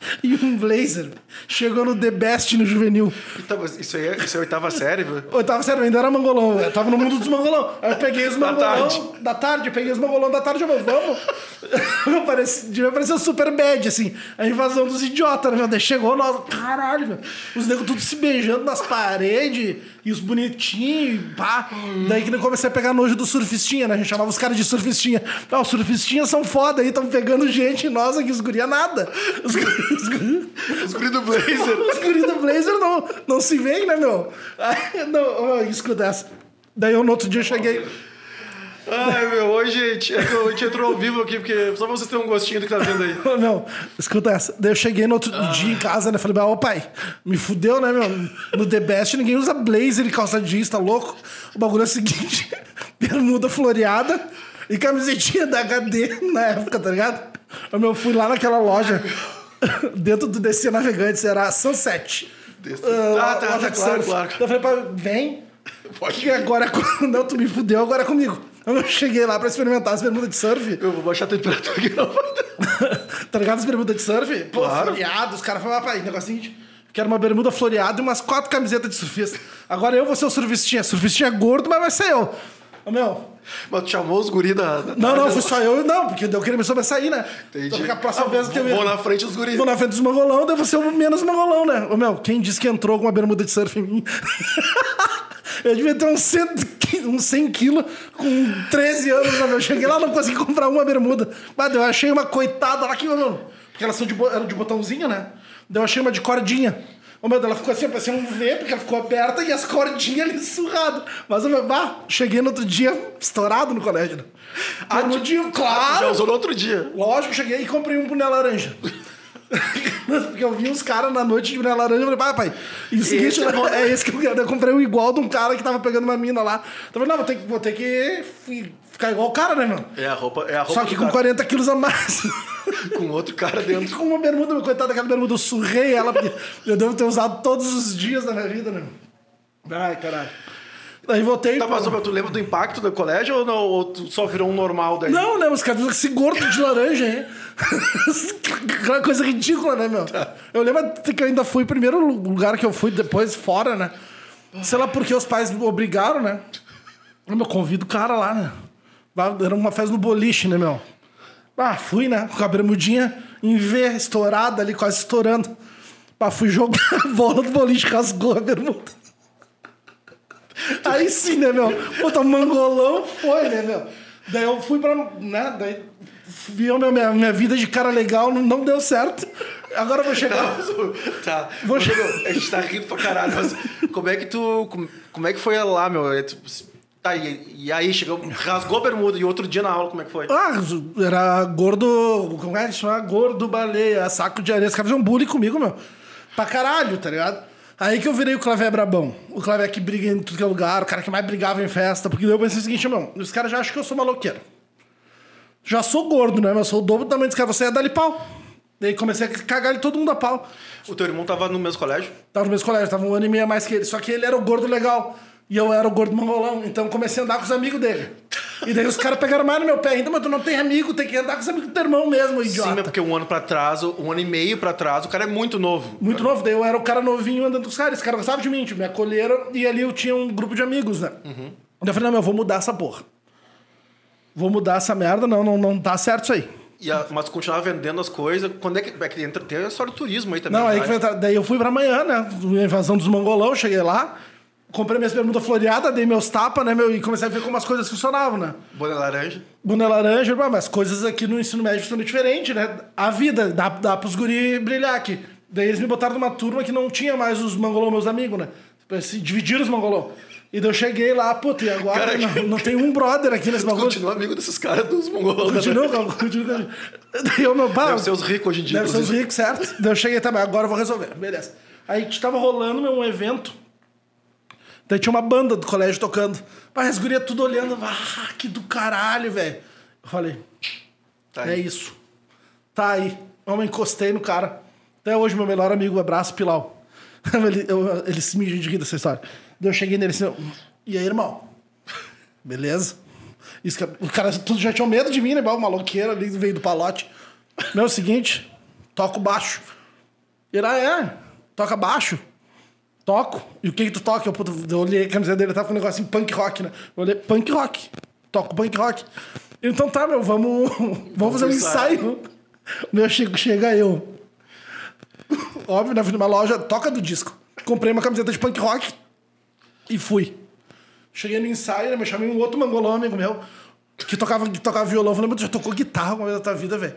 e um blazer. Chegou no The Best no juvenil. Então, isso aí é, isso é oitava série, velho. Eu tava sério, eu ainda era mangolão. Eu tava no mundo dos mangolão. Aí eu peguei os Da mangolão tarde. da tarde, eu peguei os mangolão da tarde, eu falei, vamos. Eu pareci, devia parecer super bad, assim. A invasão dos idiotas, né, chegou, nós, caralho, meu. Os negros tudo se beijando nas paredes, e os bonitinhos, e pá. Daí que eu comecei a pegar nojo do surfistinha, né? A gente chamava os caras de surfistinha. Ah, os surfistinhas são foda aí, estão pegando gente, nós aqui, os guria nada. Os, guri- os, guri- Os guri do Blazer. os guri do Blazer não, não se veem, né, meu? Não, ó, escuta essa. Daí eu no outro dia eu cheguei. Ai, meu, hoje, gente, é que a gente entrou ao vivo aqui, porque só pra vocês terem um gostinho do que tá vendo aí. Ô, meu, escuta essa. Daí eu cheguei no outro dia em casa, né? Falei, ô pai, me fudeu, né, meu? No The Best ninguém usa blazer e calça jeans, tá louco? O bagulho é o seguinte: bermuda floreada e camisetinha da HD na época, tá ligado? Ô, meu, fui lá naquela loja, dentro do DC Navegantes, era Sunset. Desse- Ah, Ah, tá, tá, claro, claro. Daí eu falei, pai, vem. Pode Que agora é com... Não, tu me fudeu, agora é comigo. Eu cheguei lá pra experimentar as bermudas de surf. Eu vou baixar a temperatura aqui, não tá ligado as bermudas de surf? Pô, Claro. floreado, os caras falaram, pai, negocinho de... Quero uma bermuda floreada e umas quatro camisetas de surfista. Agora eu vou ser o surfistinha. Surfistinha gordo, mas vai ser eu. Ô, meu... Mas tu chamou os guri da... da Não, não, fui só eu. Não, porque eu queria me sobressair, né? Entendi. Então, porque a próxima Ah, vez que eu. Vou na frente dos guri. Vou na frente dos mangolão, daí vou ser o menos mangolão, né? Ô, meu, quem disse que entrou com uma bermuda de surf em mim? eu devia ter uns 100, qui- uns 100 quilos com 13 anos, né, meu? Eu cheguei lá não consegui comprar uma bermuda. Mas eu achei uma coitada lá que, meu, porque elas são de, eram de botãozinho, né? Daí eu achei uma de cordinha. Ô, meu, ela ficou assim, parecia um V, porque ela ficou aberta e as cordinhas ali surradas. Mas, meu, bah, cheguei no outro dia estourado no colégio, né? Ah, no dia, claro! Já usou no outro dia. Lógico, cheguei e comprei um boné laranja. Porque eu vi uns caras na noite de boné laranja e falei, pai, pai, e o seguinte, Esse é é esse que eu quero. Eu comprei um igual de um cara que tava pegando uma mina lá. Então eu falei, não, vou ter, que- vou ter que fi- ficar igual o cara, né, meu? É a roupa, é a roupa Só que com cara. 40 quilos a mais. Com outro cara dentro. com uma bermuda, meu, coitada daquela bermuda, eu surrei ela, porque eu devo ter usado todos os dias da minha vida, né? Ai, caralho. Daí voltei. Tá, mas tu lembra do impacto do colégio ou, não, ou tu só virou um normal daí? Não, né? Os caras esse gordo de laranja, hein? Aquela coisa ridícula, né, meu? Eu lembro que eu ainda fui, primeiro lugar que eu fui, depois fora, né? Sei lá porque os pais me obrigaram, né? Eu meu, convido o cara lá, né? Era uma festa no boliche, né, meu? Ah, fui, né? Com a bermudinha em V, estourada ali, quase estourando. Ah, fui jogar a bola do boliche, rasgou a bermuda. Aí sim, né, meu? Puta, mangolão foi, né, meu? Daí eu fui pra. Né? Daí vi a minha, minha vida de cara legal, não, não deu certo. Agora eu vou chegar. tá. Vou Mas, meu, a gente tá rindo pra caralho, mas como é que tu. Como, como é que foi lá, meu? É, tipo, Tá, e, e aí chegou, rasgou a bermuda e outro dia na aula, como é que foi? Ah, era gordo. Como é que chama? Gordo baleia, saco de areia. Os caras faziam bullying comigo, meu. Pra caralho, tá ligado? Aí que eu virei o Clavé Brabão. O Clavé que briga em tudo que é lugar, o cara que mais brigava em festa. Porque daí eu pensei o seguinte, meu, os caras já acham que eu sou maloqueiro. Já sou gordo, né? Mas eu sou o dobro do tamanho dos caras. Você é dar-lhe pau. Daí comecei a cagar ele todo mundo a pau. O teu irmão tava no mesmo colégio? Tava no mesmo colégio, tava um ano e meio a mais que ele. Só que ele era o gordo legal. E eu era o gordo mangolão. Então comecei a andar com os amigos dele. E daí os caras pegaram mais no meu pé. Ainda, mas tu não tem amigo, tem que andar com os amigos do teu irmão mesmo, idiota. Sim, mas porque um ano pra trás, um ano e meio pra trás, o cara é muito novo. Muito novo, daí eu era o cara novinho andando com os caras. Os caras gostavam de mim, tipo, me acolheram e ali eu tinha um grupo de amigos, né? Uhum. Daí eu falei, não, meu, eu vou mudar essa porra. Vou mudar essa merda, não, não, não tá certo isso aí. E a, mas continuava vendendo as coisas. Quando é que, é que entra, tem a história do turismo aí também. Não, aí né? que daí eu fui pra amanhã, né? A invasão dos mongolão, cheguei lá, comprei minhas bermudas floreadas, dei meus tapas, né, meu? E comecei a ver como as coisas funcionavam, né? Boné laranja. Boné laranja, mas as coisas aqui no ensino médio são diferentes, né? A vida, dá, dá pros guri brilhar aqui. Daí eles me botaram numa turma que não tinha mais os mangolão, meus amigos, né? Se dividiram os mangolão. E daí eu cheguei lá, puta, e agora Cara, não, não tem um brother aqui nesse bagulho. Continua amigo desses caras dos mongolões. Continua, continua, continua. Daí eu, meu pá, Deve ser os ricos hoje em dia. Deve ser os inclusive. ricos, certo? Daí eu cheguei também, agora eu vou resolver. Beleza. Aí tava rolando meu, um evento. Daí tinha uma banda do colégio tocando. Mas as gurias tudo olhando. Ah, que do caralho, velho. Eu falei, Tá é isso. Tá aí. Eu encostei no cara. Até hoje, meu melhor amigo, abraço, Pilau. ele, eu, ele se mijam de rir dessa história. Daí eu cheguei nele assim, eu, e aí, irmão? Beleza? Isso o cara tudo já tinha medo de mim, né? O maloqueiro ali veio do palote. Meu, é o seguinte, toco baixo. Ele, ah, é? Toca baixo? Toco. E o que que tu toca? Eu, puta, eu olhei a camiseta dele, tava com um negócio assim, punk rock, né? Eu olhei, punk rock. Toco punk rock. Então tá, meu, vamos, vamos fazer um ensaio. Meu, chega, chega eu. Óbvio, na numa loja, toca do disco. Comprei uma camiseta de punk rock e fui. Cheguei no ensaio, né, me chamei um outro mangolão, amigo meu, que tocava, que tocava violão. Eu falei, mas tu já tocou guitarra alguma vez na tua vida, velho?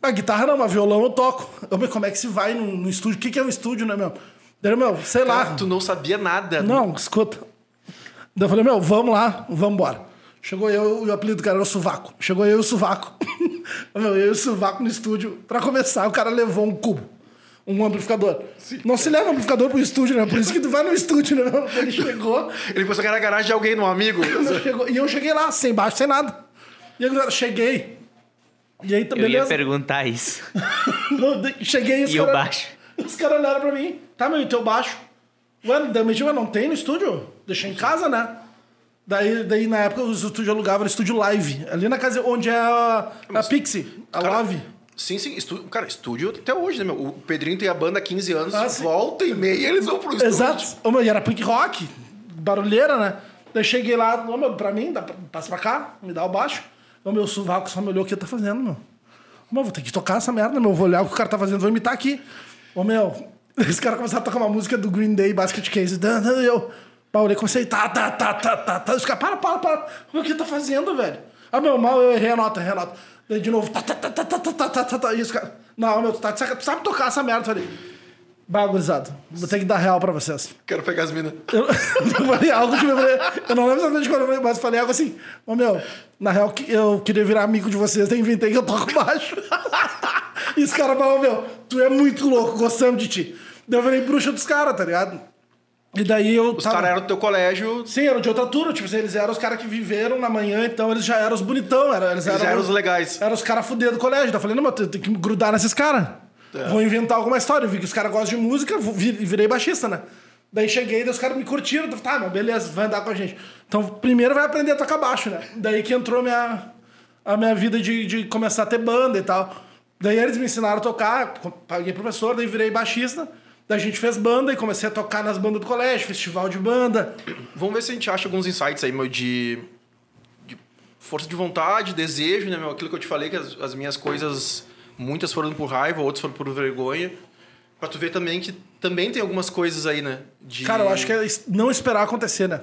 Mas guitarra não, mas violão eu toco. Eu, mas como é que se vai no, no estúdio? O que, que é um estúdio, né, meu? Daí, meu, sei lá. Cara, tu não sabia nada. Não, escuta. Daí eu falei, meu, vamos lá, vamos embora. Chegou eu e o apelido do cara era o Suvaco. Chegou eu e o Suvaco. meu, eu e o Suvaco no estúdio. Pra começar, o cara levou um cubo. Um amplificador. Não se leva amplificador pro estúdio, né? Por isso que tu vai no estúdio, né? Ele chegou, Ele pensou que era a garagem de alguém, de um amigo. chegou- e eu cheguei lá, sem baixo, sem nada. E eu cheguei. E aí, tá Eu ia beleza. perguntar isso. Cheguei e os E cara- baixo? Os caras olharam pra mim. Tá, meu, e teu baixo? Ué, daí eu ué, não tem no estúdio? Deixei em casa, né? Daí, daí na época, os estúdios alugavam estúdio live. Ali na casa onde é a, a Pixie, a Cara, Live. Sim, sim. Estúdio, cara, estúdio até hoje, né, meu? O Pedrinho tem a banda há 15 anos. Ah, volta e meia eles vão pro estúdio. Exato. Ô, meu, e era punk rock, barulheira, né? Daí cheguei lá, ô, meu, pra mim, dá, passa pra cá, me dá o baixo. Ô, meu sovaco só me olhou o que tá fazendo, meu. Ô, meu, vou ter que tocar essa merda, meu. Vou olhar o que o cara tá fazendo, vou imitar aqui. Ô, meu, esse cara começou a tocar uma música do Green Day, Basket Case. E eu, pá, olhei, comecei, tá, tá, tá, tá, tá, tá. Os caras, para, para, para. O que tá fazendo, velho? Ah, meu, mal, eu errei a nota, errei a nota. Daí de novo, tá, tá, tá, tá, tá, tá, tá, tá, tá, tá. E os caras, não, meu, tu, tá, tu sabe tocar essa merda? Eu falei, bagurizado, vou ter que dar real pra vocês. Quero pegar as minas. Eu, eu falei algo que eu eu não lembro exatamente quando eu falei, mas falei algo assim, ô meu, na real eu queria virar amigo de vocês, eu inventei que eu toco baixo. e os caras falaram, meu, tu é muito louco, gostamos de ti. Daí eu virei bruxa dos caras, tá ligado? E daí eu. Os caras eram do teu colégio, Sim, eram de outra turma, tipo, assim, eles eram os caras que viveram na manhã, então eles já eram os bonitão, era, eles, eles eram os legais. eram os caras fudidos do colégio. Daí eu falei, não, mas tenho que me grudar nesses caras. É. Vou inventar alguma história. Eu vi que os caras gostam de música, virei baixista, né? Daí cheguei, daí os caras me curtiram. Tá, mas beleza, vai andar com a gente. Então, primeiro vai aprender a tocar baixo, né? Daí que entrou a minha, a minha vida de, de começar a ter banda e tal. Daí eles me ensinaram a tocar, paguei professor, daí virei baixista. Daí a gente fez banda e comecei a tocar nas bandas do colégio, festival de banda. Vamos ver se a gente acha alguns insights aí, meu, de, de força de vontade, desejo, né, meu? Aquilo que eu te falei, que as, as minhas coisas, muitas foram por raiva, outras foram por vergonha. Pra tu ver também que também tem algumas coisas aí, né? De... Cara, eu acho que é não esperar acontecer, né?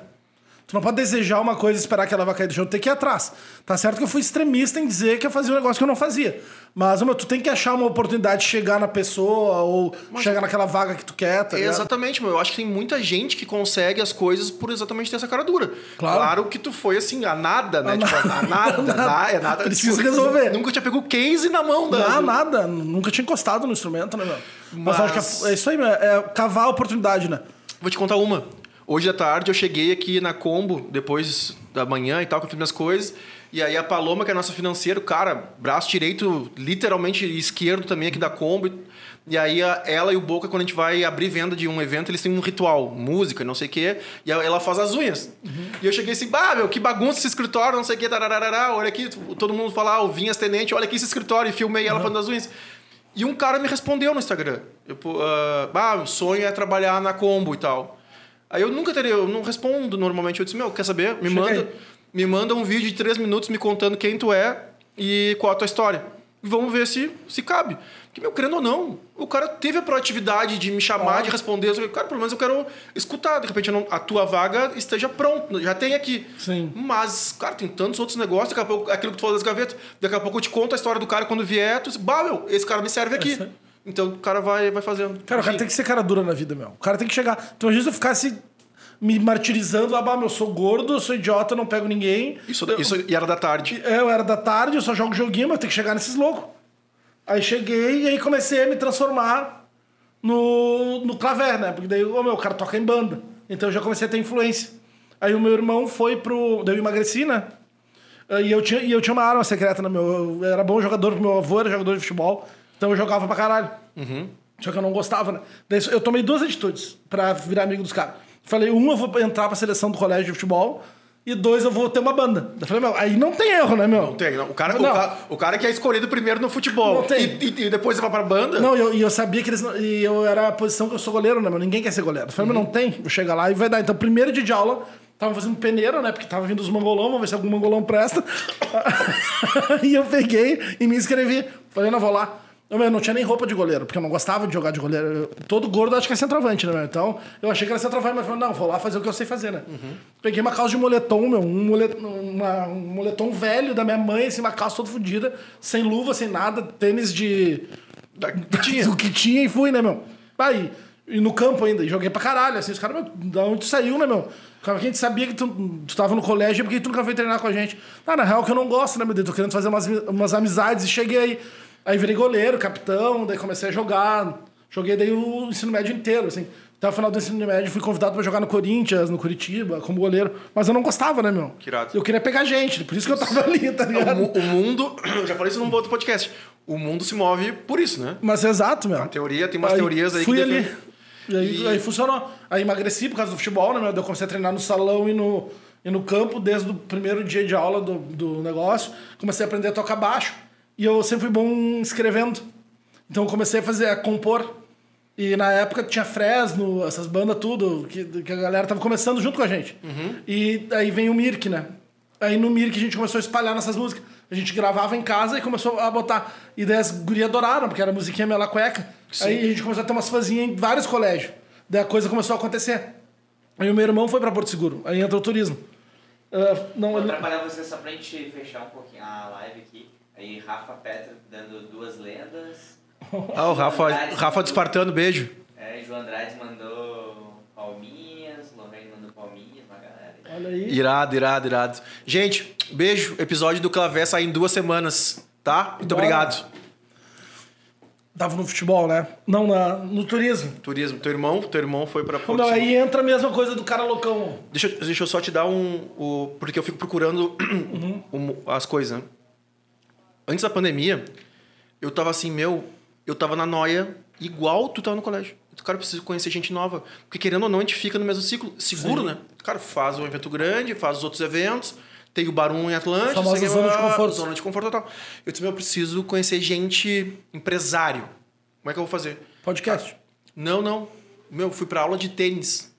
Tu não pode desejar uma coisa e esperar que ela vai cair do chão, tu tem que ir atrás. Tá certo que eu fui extremista em dizer que eu fazia um negócio que eu não fazia. Mas, meu, tu tem que achar uma oportunidade de chegar na pessoa ou chegar naquela vaga que tu quer, tá? Exatamente, meu. Eu acho que tem muita gente que consegue as coisas por exatamente ter essa cara dura. Claro. que tu foi assim, a nada, né? A tipo, nada. a nada, na- é nada. Precisa resolver. Nunca tinha pego o case na mão da. Não, nada. Nunca tinha encostado no instrumento, né, meu? Mas, Mas- acho que é, é isso aí, meu. É cavar a oportunidade, né? Vou te contar uma. Hoje à tarde eu cheguei aqui na Combo, depois da manhã e tal, que eu fiz minhas coisas. E aí a Paloma, que é nossa financeira, cara, braço direito, literalmente esquerdo também aqui da Combo. E aí a- ela e o Boca, quando a gente vai abrir venda de um evento, eles têm um ritual, música, não sei o quê. E ela faz as unhas. E eu cheguei assim, bah, meu, que bagunça esse escritório, não sei o quê, tararará, olha aqui, todo mundo fala, ah, o Vinhas Tenente, olha aqui esse escritório. E filmei ela fazendo as unhas. E um cara me respondeu no Instagram. Eu, ah, o sonho é trabalhar na Combo e tal. Aí eu nunca teria, eu não respondo normalmente. Eu disse, meu, quer saber? Me manda, me manda um vídeo de três minutos me contando quem tu é e qual a tua história. E vamos ver se, se cabe. Porque, meu, querendo ou não, o cara teve a proatividade de me chamar, Óbvio. de responder. Eu falei, cara, pelo menos eu quero escutar. De repente não- a tua vaga esteja pronta, já tem aqui. Sim. Mas, cara, tem tantos outros negócios. Daqui a pouco, aquilo que tu falou das gavetas. Daqui a pouco eu te conto a história do cara quando vier. Tu diz, bah, meu, esse cara me serve aqui. isso aí. Então o cara vai, vai fazendo. Cara, o cara tem que ser cara dura na vida, meu. O cara tem que chegar. Então, às vezes eu ficasse me martirizando, ah, meu, eu sou gordo, eu sou idiota, eu não pego ninguém. Isso, Eu- isso e era da tarde. É, eu era da tarde, eu só jogo joguinho, mas eu tenho que chegar nesses loucos. Aí cheguei e aí comecei a me transformar no, no claver, né? Porque daí, ô meu, o cara toca em banda. Então eu já comecei a ter influência. Aí o meu irmão foi pro. Daí eu emagreci, né? E eu tinha, e eu tinha uma arma secreta, né, meu? Eu era bom jogador, meu avô era jogador de futebol. Então eu jogava pra caralho. Só que eu não gostava, né? Daí eu tomei duas atitudes pra virar amigo dos caras. Falei, um, eu vou entrar pra seleção do colégio de futebol. E dois, eu vou ter uma banda. Eu falei, meu, aí não tem erro, né, meu? Não tem, não. O cara, o, Não. ca- o cara que é escolhido primeiro no futebol Não tem. E, e- e depois vai pra banda. Não, e eu, eu sabia que eles. E eu era a posição que eu sou goleiro, né? Mas ninguém quer ser goleiro. Eu falei, mas não tem. Eu chego lá e vai dar. Então, primeiro dia de aula, tava fazendo peneira, né? Porque tava vindo os mangolão, vamos ver se algum mangolão presta. e eu peguei e me inscrevi. Falei, não, vou lá. Eu, não tinha nem roupa de goleiro, porque eu não gostava de jogar de goleiro. Eu- todo gordo acha que é centroavante, né? meu? Então, eu achei que era centroavante, mas falei, não, vou lá fazer o que eu sei fazer, né? Peguei uma calça de moletom, meu, um, molet- uma- um moletom velho da minha mãe, assim, uma calça toda fodida, sem luva, sem nada, tênis de. Da- que tinha. O que tinha e fui, né, meu? Aí, e no campo ainda, e joguei pra caralho, assim, os caras, meu, da onde tu saiu, né, meu? Cara, a gente sabia que tu, tu tava no colégio, porque tu nunca veio treinar com a gente. Ah, na real que eu não gosto, né, meu Deus? Tô querendo fazer umas, umas amizades e cheguei aí. Aí virei goleiro, capitão, daí comecei a jogar. Joguei daí o ensino médio inteiro, assim. Até o final do ensino médio fui convidado pra jogar no Corinthians, no Curitiba, como goleiro. Mas eu não gostava, né, meu? Que irado. Eu queria pegar gente, por isso que eu tava ali, tá ligado? o mundo, eu já falei isso num outro podcast. O mundo se move por isso, né? Mas exato, meu. A teoria, tem umas teorias aí fui que ali. defendem. E aí, E- aí funcionou. Aí emagreci por causa do futebol, né, meu? Eu comecei a treinar no salão e no, e no campo desde o primeiro dia de aula do, do negócio. Comecei a aprender a tocar baixo. E eu sempre fui bom escrevendo. Então eu comecei a fazer, a compor. E na época tinha Fresno, essas bandas tudo, que, que a galera tava começando junto com a gente. E aí vem o Mirk, né? Aí no Mirk a gente começou a espalhar nossas músicas. A gente gravava em casa e começou a botar. E daí as gurias adoraram, porque era musiquinha mela cueca. Aí a gente começou a ter umas fãzinhas em vários colégios. Daí a coisa começou a acontecer. Aí o meu irmão foi pra Porto Seguro. Aí entrou o turismo. Ah, não, Vou ele- atrapalhar você só pra gente fechar um pouquinho a live aqui. Aí Rafa Petra dando duas lendas. Ah, o Rafa, Andrade Rafa mandou- de Espartano, beijo. É, João Andrade mandou palminhas, Lorraine mandou palminhas, uma galera. olha aí. Irado, irado, irado. Gente, beijo. Episódio do Clavé sai em duas semanas, tá? Muito Bora. obrigado. Tava no futebol, né? Não, na, no turismo. Turismo. Teu irmão, teu irmão foi pra Porto Não, aí entra a mesma coisa do cara loucão. Deixa, eu- deixa eu só te dar um. O, porque eu fico procurando um- as coisas, né? Antes da pandemia, eu tava assim, meu, eu tava na noia igual tu tava no colégio. Cara precisa conhecer gente nova. Porque querendo ou não, a gente fica no mesmo ciclo. Seguro, Sim. né? O cara faz um evento grande, faz os outros eventos, tem o Barum em Atlântica. Famosa zona de ah, conforto. Zona de conforto total. Eu disse, meu, eu preciso conhecer gente, empresário. Como é que eu vou fazer? Podcast. Não, não. Meu, fui pra aula de tênis.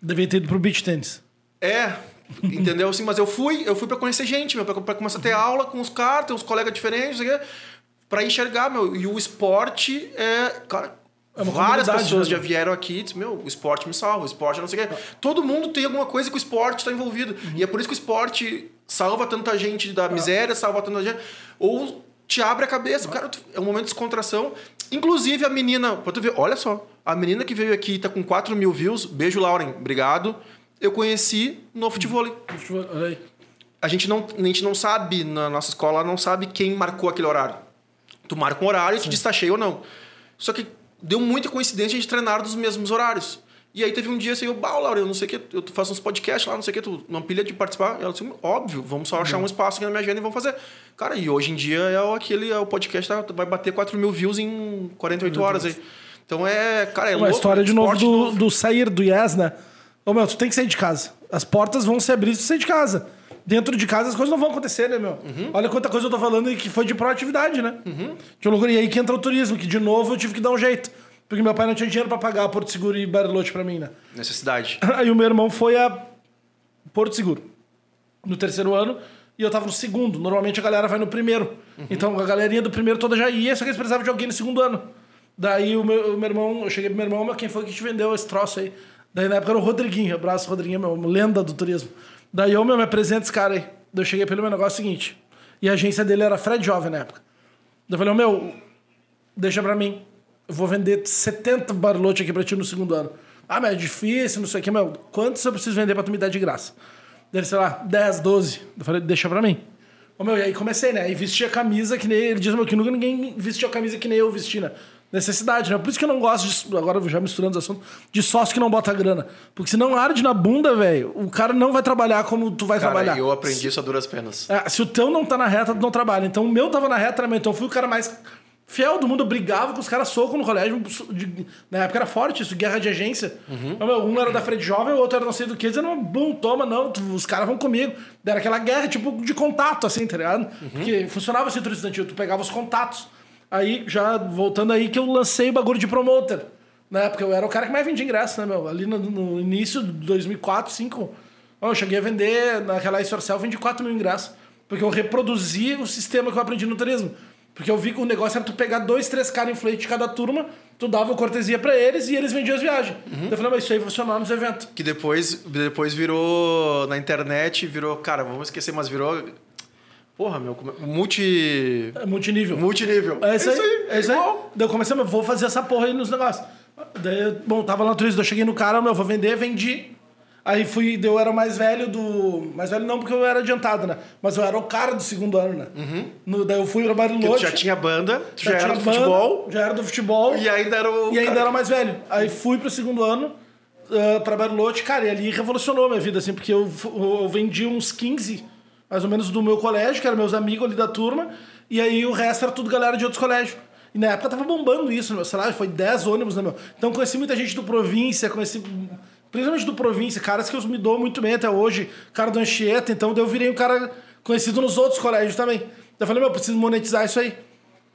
Devia ter ido pro beach tennis. É, entendeu? Assim, mas eu fui, eu fui pra conhecer gente, meu, pra começar a ter aula com os caras, ter uns colegas diferentes, não sei o quê, pra enxergar, meu. E o esporte é. Cara, É várias pessoas né? já vieram aqui e disse, meu, o esporte me salva, o esporte não sei o quê. Todo mundo tem alguma coisa que o esporte está envolvido. E é por isso que o esporte salva tanta gente da miséria, salva tanta gente. Ou te abre a cabeça. Cara, é um momento de descontração. Inclusive, a menina, pra tu ver, olha só, a menina que veio aqui tá com 4 mil views. Beijo, Lauren. Obrigado. Eu conheci no futebol. A gente não, a gente não sabe, na nossa escola, não sabe quem marcou aquele horário. Tu marca um horário e te diz tá cheio ou não. Só que deu muita coincidência a gente treinar nos mesmos horários. E aí teve um dia assim, eu, bah, Laura, eu não sei o que, eu faço uns podcasts lá, não sei o que, tu não pilha de participar? Ela disse, óbvio, vamos só achar um espaço aqui na minha agenda e vamos fazer. Cara, e hoje em dia é o, aquele, é o podcast tá- vai bater 4 mil views em 48 horas aí. Então é, cara, é Uma louco, história de novo do, do sair do Yes, né? Ô, meu, tu tem que sair de casa. As portas vão se abrir se tu sair de casa. Dentro de casa as coisas não vão acontecer, né, meu? Uhum. Olha quanta coisa eu tô falando e que foi de proatividade, né? Que loucura. E aí que entra o turismo, que de novo eu tive que dar um jeito. Porque meu pai não tinha dinheiro pra pagar Porto Seguro e Bariloche pra mim, né? Necessidade. Aí o meu irmão foi a Porto Seguro no terceiro ano e eu tava no segundo. Normalmente a galera vai no primeiro. Então a galerinha do primeiro toda já ia, só que eles precisavam de alguém no segundo ano. Daí o meu, o meu irmão, eu cheguei pro meu irmão, mas quem foi que te vendeu esse troço aí? Daí na época era o Rodriguinho, abraço Rodriguinho, meu, lenda do turismo. Daí eu, meu, me apresenta esse cara aí. Daí eu cheguei pelo meu negócio seguinte. E a agência dele era Fred Jovem na época. Daí eu falei, meu, deixa pra mim. Eu vou vender 70 barlotes aqui pra ti no segundo ano. Ah, mas é difícil, não sei o que, meu. Quantos eu preciso vender pra tu me dar de graça? Dele, sei lá, 10, 12. Eu falei, deixa pra mim. Ô, meu, e aí comecei, né? Aí vesti a camisa que nem... Ele diz, meu, que nunca ninguém vestiu a camisa que nem eu vesti, né? Necessidade, né? Por isso que eu não gosto, de, agora já misturando os assuntos, de sócio que não bota grana. Porque se não arde na bunda, velho, o cara não vai trabalhar como tu vai Cara, trabalhar. eu aprendi isso a duras penas. É, se o teu não tá na reta, tu não trabalha. Então o meu tava na reta, né? Então eu fui o cara mais fiel do mundo. Eu brigava com os caras soco no colégio. de- na época era forte isso, guerra de agência. Então, meu, Um era da Frente Jovem, o outro era não sei do que. Dizendo, bum, toma, não, tu- os caras vão comigo. Era aquela guerra, tipo, de contato, assim, tá ligado? Porque funcionava assim, estudantil, tu pegava os contatos. Aí, já voltando aí, que eu lancei o bagulho de promoter. Na época, eu era o cara que mais vendia ingresso, né, meu? Ali no, no início de 2004, 2005, eu cheguei a vender, naquela Sorcel, vendi 4 mil ingressos. Porque eu reproduzi o sistema que eu aprendi no turismo. Porque eu vi que o negócio era tu pegar dois, três caras inflate de cada turma, tu dava cortesia pra eles e eles vendiam as viagens. Então eu falei, mas isso aí vai funcionar nos eventos. Que depois, depois virou na internet, virou, cara, vamos esquecer, mas virou. Porra, meu, é- multi. É multinível. Multinível. É isso aí. É isso aí. Daí eu comecei, mas vou fazer essa porra aí nos negócios. Daí, bom, tava lá no turismo, eu cheguei no cara, meu, vou vender, vendi. Aí fui, eu era o mais velho do. Mais velho não, porque eu era adiantado, né? Mas eu era o cara do segundo ano, né? No, daí eu fui pra Porque tu Bariloche. já tinha banda, tu já, era tinha do banda, futebol Já era do futebol. e ainda era o. E ainda cara- era mais velho. Aí fui pro segundo ano, uh, pra Bariloche, cara, e ali revolucionou a minha vida, assim, porque eu, eu vendi uns 15, mais ou menos, do meu colégio, que eram meus amigos ali da turma, e aí o resto era tudo galera de outros colégios. E na época tava bombando isso, meu, sei lá, foi 10 ônibus, né, meu? Então conheci muita gente do província, conheci. Principalmente do província, caras que eu me dou muito bem até hoje, cara do Anchieta, então eu virei um cara conhecido nos outros colégios também. Eu falei, meu, eu preciso monetizar isso aí.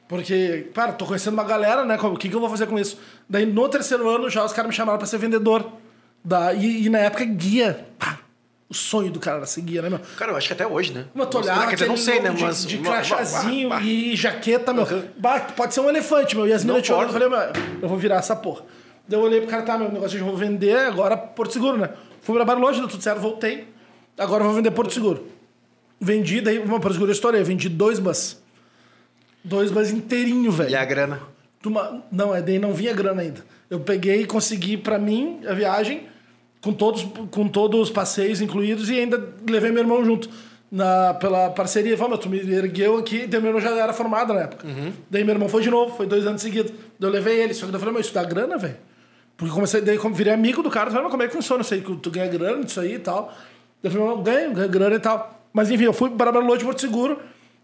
Porque, cara, tô conhecendo uma galera, né? O que, que eu vou fazer com isso? Daí no terceiro ano já os caras me chamaram pra ser vendedor. Da, e, e na época guia. Pá, o sonho do cara era ser guia, né, meu? Cara, eu acho que até hoje, né? Uma tolhada, quer dizer, não sei, né? de, Mas. de uma- crachazinho bah, bah. e jaqueta, meu. Bah, pode ser um elefante, meu. E as meninas olhado, eu falei, meu, eu vou virar essa porra. Daí eu olhei pro cara, tá, meu negócio de vou vender agora Porto Seguro, né? Fui pra Bariloche, deu tudo certo, voltei. Agora eu vou vender Porto Seguro. Vendi, daí, uma Porto Seguro eu estourei, vendi dois bus. Dois bus inteirinho, velho. E a grana? Tu Não, é daí não vinha grana ainda. Eu peguei e consegui pra mim a viagem, com todos, com todos os passeios incluídos, e ainda levei meu irmão junto. Na, pela parceria, falou, tu me ergueu aqui, daí meu irmão já era formado na época. Daí meu irmão foi de novo, foi dois anos seguidos. Daí eu levei ele, só que eu falei, mas isso dá grana, velho? Porque comecei, daí como virei amigo do cara, falei, mas como é que funciona isso aí? Que tu ganha grana disso aí e tal. Daí eu falei, não, ganho, ganho grana e tal. Mas enfim, eu fui para Bariloche, Porto Seguro.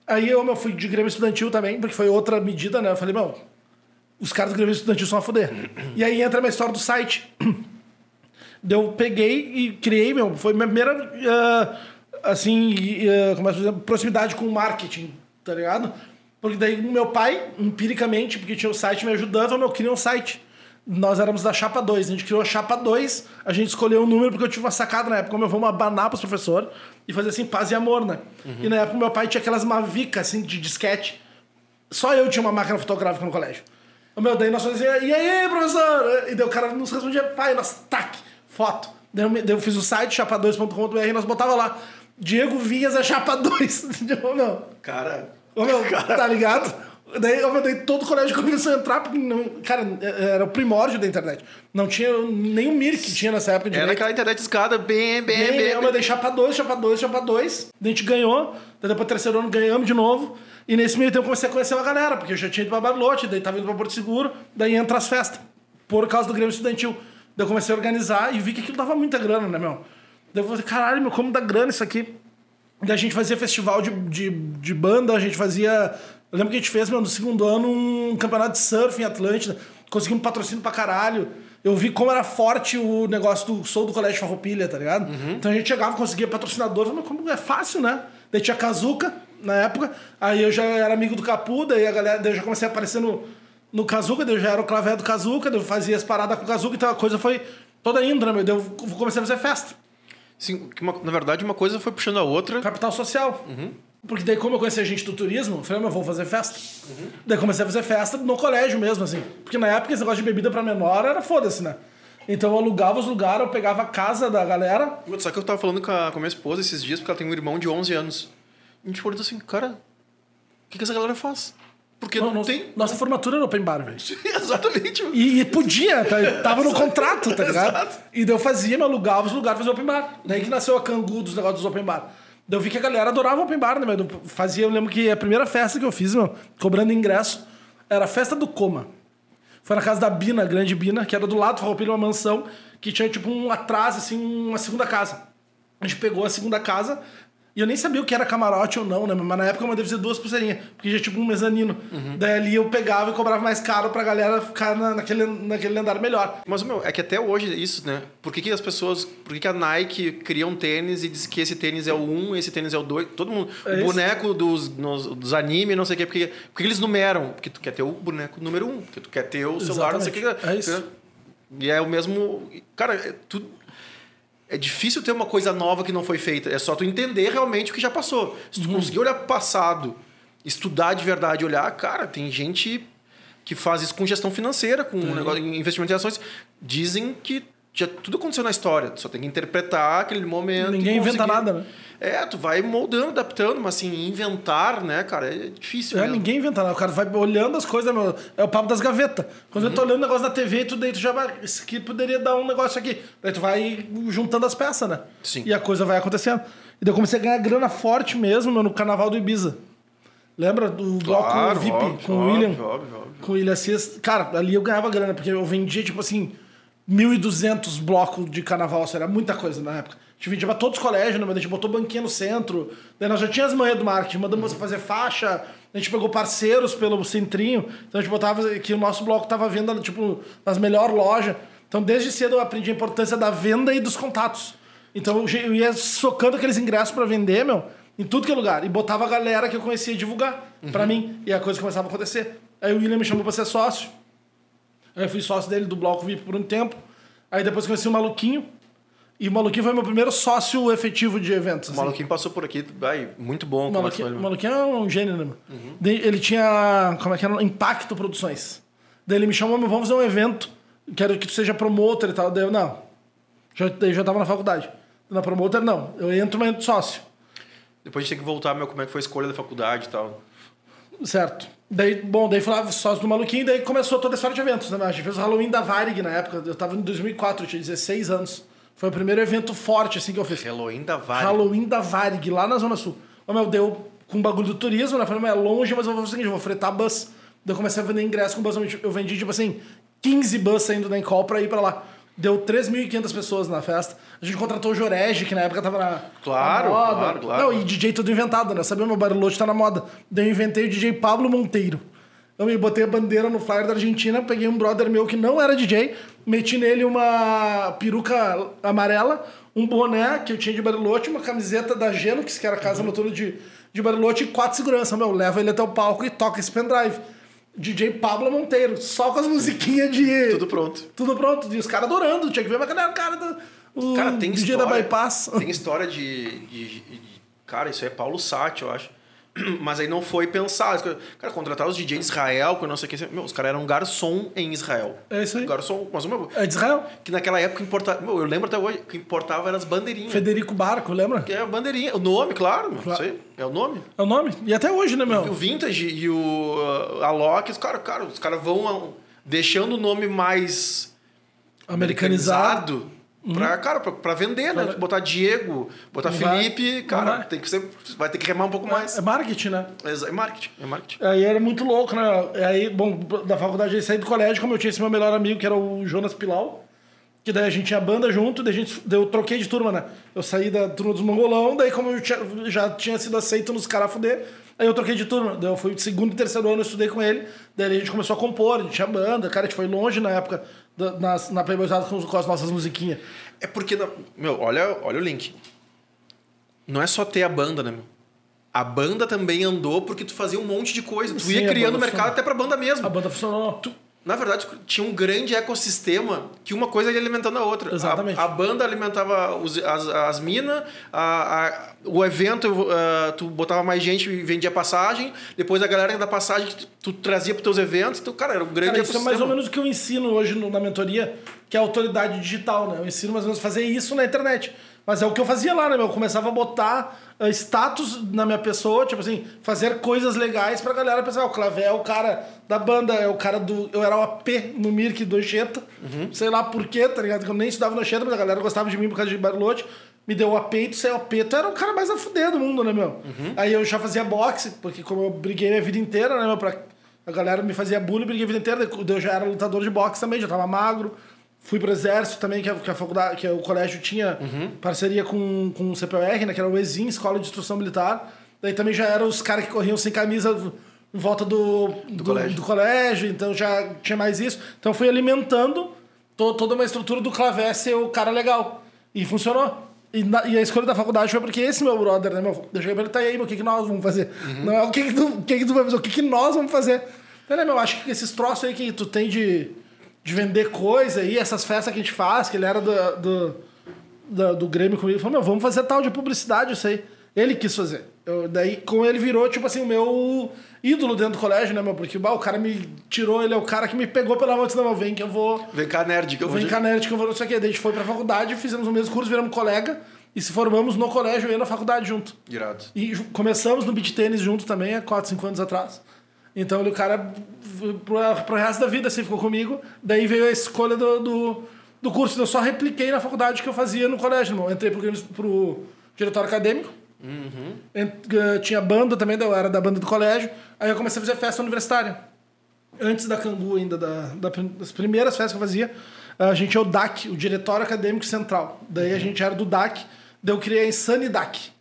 Aí eu, meu, fui de Grêmio Estudantil também, porque foi outra medida, né? Eu falei, meu, os caras do Grêmio Estudantil são a foder. e aí entra a minha história do site. Eu peguei e criei, meu, foi minha primeira. ah, assim, e, como é que proximidade com o marketing, tá ligado? Porque daí meu pai, empiricamente, porque tinha o site me ajudando, eu queria um site. Nós éramos da Chapa 2, a gente criou a Chapa 2, a gente escolheu um número porque eu tive uma sacada na época, como eu vou abanar pros professores e fazer assim, paz e amor, né? E na época meu pai tinha aquelas Mavica, assim, de disquete. Só eu tinha uma máquina fotográfica no colégio. O meu, daí nós fazíamos, e aí, professor? E daí o cara nos respondia, pai, nós, tac, foto. Daí eu, daí eu fiz o site, chapa2.com.br, e nós botava lá, Diego Vinhas é Chapa 2. Ô, meu, Cara, ô, meu tá ligado? Daí, ô, meu, daí todo o colégio começou a entrar, porque, não, cara, era o primórdio da internet. Não tinha nem o Mir que tinha nessa época de era aquela internet escada bem, bem, Bem, bem. eu mandei chapa 2, chapa 2, chapa 2. Daí a gente ganhou. Daí depois terceiro ano ganhamos de novo. E nesse meio tempo eu comecei a conhecer uma galera, porque eu já tinha ido pra Bariloche, daí tava indo pra Porto Seguro, daí entra as festas. Por causa do Grêmio Estudantil. Daí eu comecei a organizar e vi que aquilo dava muita grana, né, meu? Daí eu falei, caralho, meu, como dá grana isso aqui? Daí a gente fazia festival de, de, de banda, a gente fazia. Eu lembro que a gente fez, meu, no segundo ano, um campeonato de surf em Atlântida. Conseguimos patrocínio pra caralho. Eu vi como era forte o negócio do Sou do Colégio Farroupilha, tá ligado? Então a gente chegava, conseguia patrocinador, mas como é fácil, né? Daí tinha Kazuca na época, aí eu já era amigo do Capu, daí a galera, daí eu já comecei a aparecer no, no Kazuca, daí eu já era o clavé do Kazuca, daí eu fazia as paradas com o Kazuca, então a coisa foi toda indo, né, meu? Eu comecei a fazer festa. Sim, uma- na verdade, uma coisa foi puxando a outra. Capital social. Porque daí, como eu conheci a gente do turismo, eu falei, meu, vou fazer festa. Daí comecei a fazer festa no colégio mesmo, assim. Porque na época esse negócio de bebida pra menor era foda-se, né? Então eu alugava os lugares, eu pegava a casa da galera. Só que eu tava falando com a, com a minha esposa esses dias, porque ela tem um irmão de 11 anos. A gente perguntou assim, cara, o que, que essa galera faz? Porque não, nossa, tem. nossa formatura era open bar, velho. Exatamente. E, e podia, tá, tava no contrato, tá ligado? Exato. E daí eu fazia, me alugava os lugares, fazia open bar. Daí que nasceu a cangu dos negócios dos open bar. Daí eu vi que a galera adorava open bar, né? meu? Eu Fazia, eu lembro que a primeira festa que eu fiz, meu, cobrando ingresso, era a festa do Coma. Foi na casa da Bina, grande Bina, que era do lado do Farroupilha, uma mansão, que tinha tipo um atrás, assim, uma segunda casa. A gente pegou a segunda casa e eu nem sabia o que era camarote ou não, né? Mas na época eu mandei fazer duas pulseirinhas, porque já tipo um mezanino. Daí ali eu pegava e cobrava mais caro pra galera ficar na- naquele, naquele andar melhor. Mas, meu, é que até hoje é isso, né? Por que, que as pessoas. Por que, que a Nike cria um tênis e diz que esse tênis é o 1, esse tênis é o 2? Todo mundo. É o isso. boneco dos, nos- dos animes, não sei o quê. Porque, porque eles numeram. Porque tu quer ter o boneco número 1. Porque tu quer ter o celular, não sei o quê. Exatamente. É isso. E é o mesmo. Cara, é tudo. É difícil ter uma coisa nova que não foi feita. É só tu entender realmente o que já passou. Se tu Uhum. conseguir olhar pro passado, estudar de verdade, olhar, cara, tem gente que faz isso com gestão financeira, com negócio, investimento em ações. Dizem que já tudo aconteceu na história. Tu só tem que interpretar aquele momento. Ninguém inventa nada, né? É, tu vai moldando, adaptando, mas assim, inventar, né, cara, é difícil. É, mesmo. ninguém inventa nada. O cara vai olhando as coisas, meu, é o papo das gavetas. Quando eu tô olhando o negócio na TV, tu, daí tu já vai. Isso aqui poderia dar um negócio aqui. Daí tu vai juntando as peças, né? Sim. E a coisa vai acontecendo. E daí eu comecei a ganhar grana forte mesmo, meu, no carnaval do Ibiza. Lembra do bloco Claro, VIP óbvio, com o William? óbvio, óbvio, óbvio. Com o William Assis. Cara, ali eu ganhava grana, porque eu vendia, tipo assim, 1.200 blocos de carnaval. Isso era muita coisa na época. A gente vendia pra todos os colégios, né? A gente botou banquinha no centro. Daí nós já tinha as manhãs do marketing. Mandamos você fazer faixa. A gente pegou parceiros pelo centrinho. Então a gente botava que o nosso bloco tava vendo, tipo, nas melhores lojas. Então desde cedo eu aprendi a importância da venda e dos contatos. Então eu ia socando aqueles ingressos pra vender, meu, em tudo que é lugar. E botava a galera que eu conhecia divulgar pra mim. E a coisa começava a acontecer. Aí o William me chamou pra ser sócio. Aí eu fui sócio dele do Bloco VIP por um tempo. Aí depois conheci o Maluquinho. E o Maluquinho foi meu primeiro sócio efetivo de eventos. O assim. maluquinho passou por aqui, vai, muito bom. O Maluquinho, ele, o. Maluquinho é um gênio, né? Daí Ele tinha, como é que era? Impacto Produções. Daí ele me chamou, "Meu, vamos fazer um evento. Quero que tu seja promotor e tal. Daí eu, não. Já, daí eu já tava na faculdade. Na promotor, não. Eu entro, mas entro sócio. Depois a gente tem que voltar, meu, como é que foi a escolha da faculdade e tal. Certo. Daí, bom, daí falava sócio do maluquinho, daí começou toda a história de eventos, né? A gente fez o Halloween da Varig na época. Eu tava em 2004, eu tinha 16 anos. Foi o primeiro evento forte, assim, que eu fiz. Halloween da Vale. Halloween da Varig, lá na Zona Sul. Ô, meu, deu com o bagulho do turismo, né? Falei, mas é longe, mas eu vou fazer o seguinte, eu vou fretar bus. Daí eu comecei a vender ingresso com bus. Eu vendi, tipo assim, 15 bus saindo da Encol pra ir pra lá. Deu 3.500 pessoas na festa. A gente contratou o Jorege, que na época tava na, Claro, na moda. claro, claro. Não, e DJ tudo inventado, né? Sabia, meu Bariloche tá na moda. Daí eu inventei o DJ Pablo Monteiro. Eu me botei a bandeira no flyer da Argentina, peguei um brother meu que não era DJ, meti nele uma peruca amarela, um boné que eu tinha de Bariloche, uma camiseta da Genux, que era a casa noturna de, de Bariloche, e quatro segurança. Meu, leva ele até o palco e toca esse pendrive. DJ Pablo Monteiro, só com as musiquinhas de. Tudo pronto. Tudo pronto. E os caras adorando, tinha que ver, mas cadê o cara do. O Cara, tem DJ história. da Bypass. Tem história de, de- de- Cara, isso é Paulo Sati, eu acho. Mas aí não foi pensado. Cara, contratar os DJs de Israel, que eu não sei o que. Meu, os caras eram garçom em Israel. É isso aí. Garçom, mas meu, É de Israel. que naquela época importava. Meu, eu lembro até hoje que importava eram as bandeirinhas. Federico Barco, lembra? Que é a bandeirinha. O nome, claro, meu, Claro. isso aí. É o nome. É o nome? E até hoje, né, O meu? Vintage e o uh, Alok, os caras, cara, os caras vão uh, deixando o nome mais Americanizado. americanizado pra, cara, pra, pra vender, né? Pra- Botar Diego, botar Não vai. Felipe, Não cara, vai. tem que ser, vai ter que remar um pouco mais. É marketing, né? É marketing, é marketing. Aí era muito louco, né? Aí, bom, da faculdade eu saí do colégio, como eu tinha esse meu melhor amigo, que era o Jonas Pilau, que daí a gente tinha banda junto, daí a gente, daí eu troquei de turma, né? Eu saí da turma dos Mongolão, daí como eu tinha- já tinha sido aceito nos caras fuder, aí eu troquei de turma. Daí eu fui de segundo e terceiro ano, eu estudei com ele, daí a gente começou a compor, a gente tinha banda, cara, a gente foi longe na época, da, na, Playboyzada com, com as nossas musiquinhas. É porque, meu, olha, olha o link. Não é só ter a banda, né, meu? A banda também andou porque tu fazia um monte de coisa. Tu Sim, ia criando mercado funcionou. até pra banda mesmo. A banda funcionou. Tu- na verdade, tinha um grande ecossistema que uma coisa ia alimentando a outra. Exatamente. A, a banda alimentava os- as, as minas, o evento, ah, tu botava mais gente e vendia passagem, depois a galera da passagem tu, tu trazia para teus eventos. Então, cara, era um grande Cara, isso é ecossistema. mais ou menos o que eu ensino hoje no- na mentoria, que é a autoridade digital, né? Eu ensino mais ou menos a fazer isso na internet. Mas é o que eu fazia lá, né? meu? Eu começava a botar eh, status na minha pessoa, tipo assim, fazer coisas legais pra galera pensar, "Ah, o Clavé é o cara da banda, é o cara do. Eu era o AP no Mirk do Anchieta. Sei lá por quê, tá ligado? Que eu nem estudava no Anchieta, mas a galera gostava de mim por causa de Bariloche. Me deu o AP e tu saiu o AP, tu era o cara mais a fuder do mundo, né, meu? Aí eu já fazia boxe, porque como eu briguei minha vida inteira, né, meu? Pra, a galera me fazia bullying, briguei a vida inteira. Eu já era lutador de boxe também, já tava magro. Fui pro exército também, que a, que a faculdade, que o colégio tinha parceria com, com o CPR, né? Que era o ESIM, Escola de Instrução Militar. Daí também já eram os caras que corriam sem camisa em volta do, do, colégio. do colégio, então já tinha mais isso. Então eu fui alimentando to- toda uma estrutura do Clavé ser o cara legal. E funcionou. E, na- e a escolha da faculdade foi porque esse meu brother, né, meu? Eu cheguei pra ele, tá aí, meu, o que, que nós vamos fazer? Não é o que, que, tu, o que, que tu vai fazer, o que, que nós vamos fazer. Então, né, meu, acho que esses troços aí que tu tem de, de vender coisa aí, essas festas que a gente faz, que ele era do, do, do, do Grêmio comigo, ele falou, meu, vamos fazer tal de publicidade isso aí. Ele quis fazer. Eu, daí, com ele virou, tipo assim, o meu ídolo dentro do colégio, né, meu? Porque bah, o cara me tirou, ele é o cara que me pegou pela mão e disse, não, meu, vem que eu vou... Vem cá, nerd, que eu vou. Vem cá, nerd, que eu vou não sei o quê. Daí a gente foi pra faculdade, fizemos o mesmo curso, viramos colega e se formamos no colégio e na faculdade junto. Irado. E começamos no beat tênis junto também, há 4, 5 anos atrás. Então o cara, pro, resto da vida, assim, ficou comigo. Daí veio a escolha do, do, do curso. Eu só repliquei na faculdade que eu fazia no colégio, irmão. Entrei pro, pro diretório acadêmico. Ent- eh, tinha banda também, eu era da banda do colégio. Aí eu comecei a fazer festa universitária. Antes da Cangu ainda, da, da das primeiras festas que eu fazia, a gente é o DAC, o Diretório Acadêmico Central. Daí a gente era do DAC, daí eu criei a Insane DAC,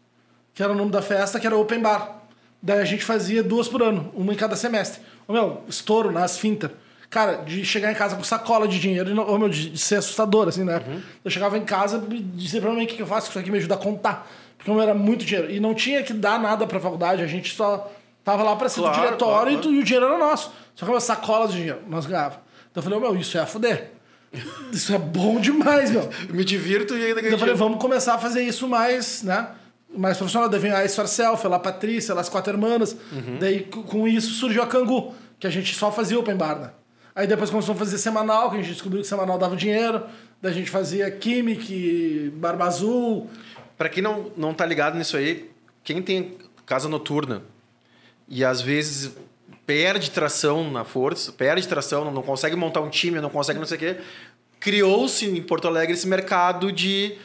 que era o nome da festa, que era Open Bar. Daí a gente fazia duas por ano, uma em cada semestre. Ô, meu, estouro nas fintas. Cara, de chegar em casa com sacola de dinheiro, não- ô, meu, de, de ser assustador, assim, né? Eu chegava em casa e dizia pra mim o que, que eu faço, isso aqui me ajuda a contar. Porque meu, era muito dinheiro. E não tinha que dar nada pra faculdade, a gente só tava lá pra ser Claro, do diretório claro, e, e o dinheiro era nosso. Só que uma sacola de dinheiro, nós ganhávamos. Então eu falei, ô, meu, isso é a fuder. Isso é bom demais, meu. Me divirto e ainda Então ganho eu falei, vamos começar a fazer isso mais, né? Mais profissional. Daí veio a História Selfie, lá a Patrícia, lá as quatro irmãs. Daí c- com isso surgiu a Cangu, que a gente só fazia open bar, né? Aí depois começou a fazer semanal, que a gente descobriu que semanal dava dinheiro. Daí a gente fazia Química, Barba Azul. Pra quem não, não tá ligado nisso aí, quem tem casa noturna e às vezes perde tração na força, perde tração, não, não consegue montar um time, não consegue não sei o quê, criou-se em Porto Alegre esse mercado de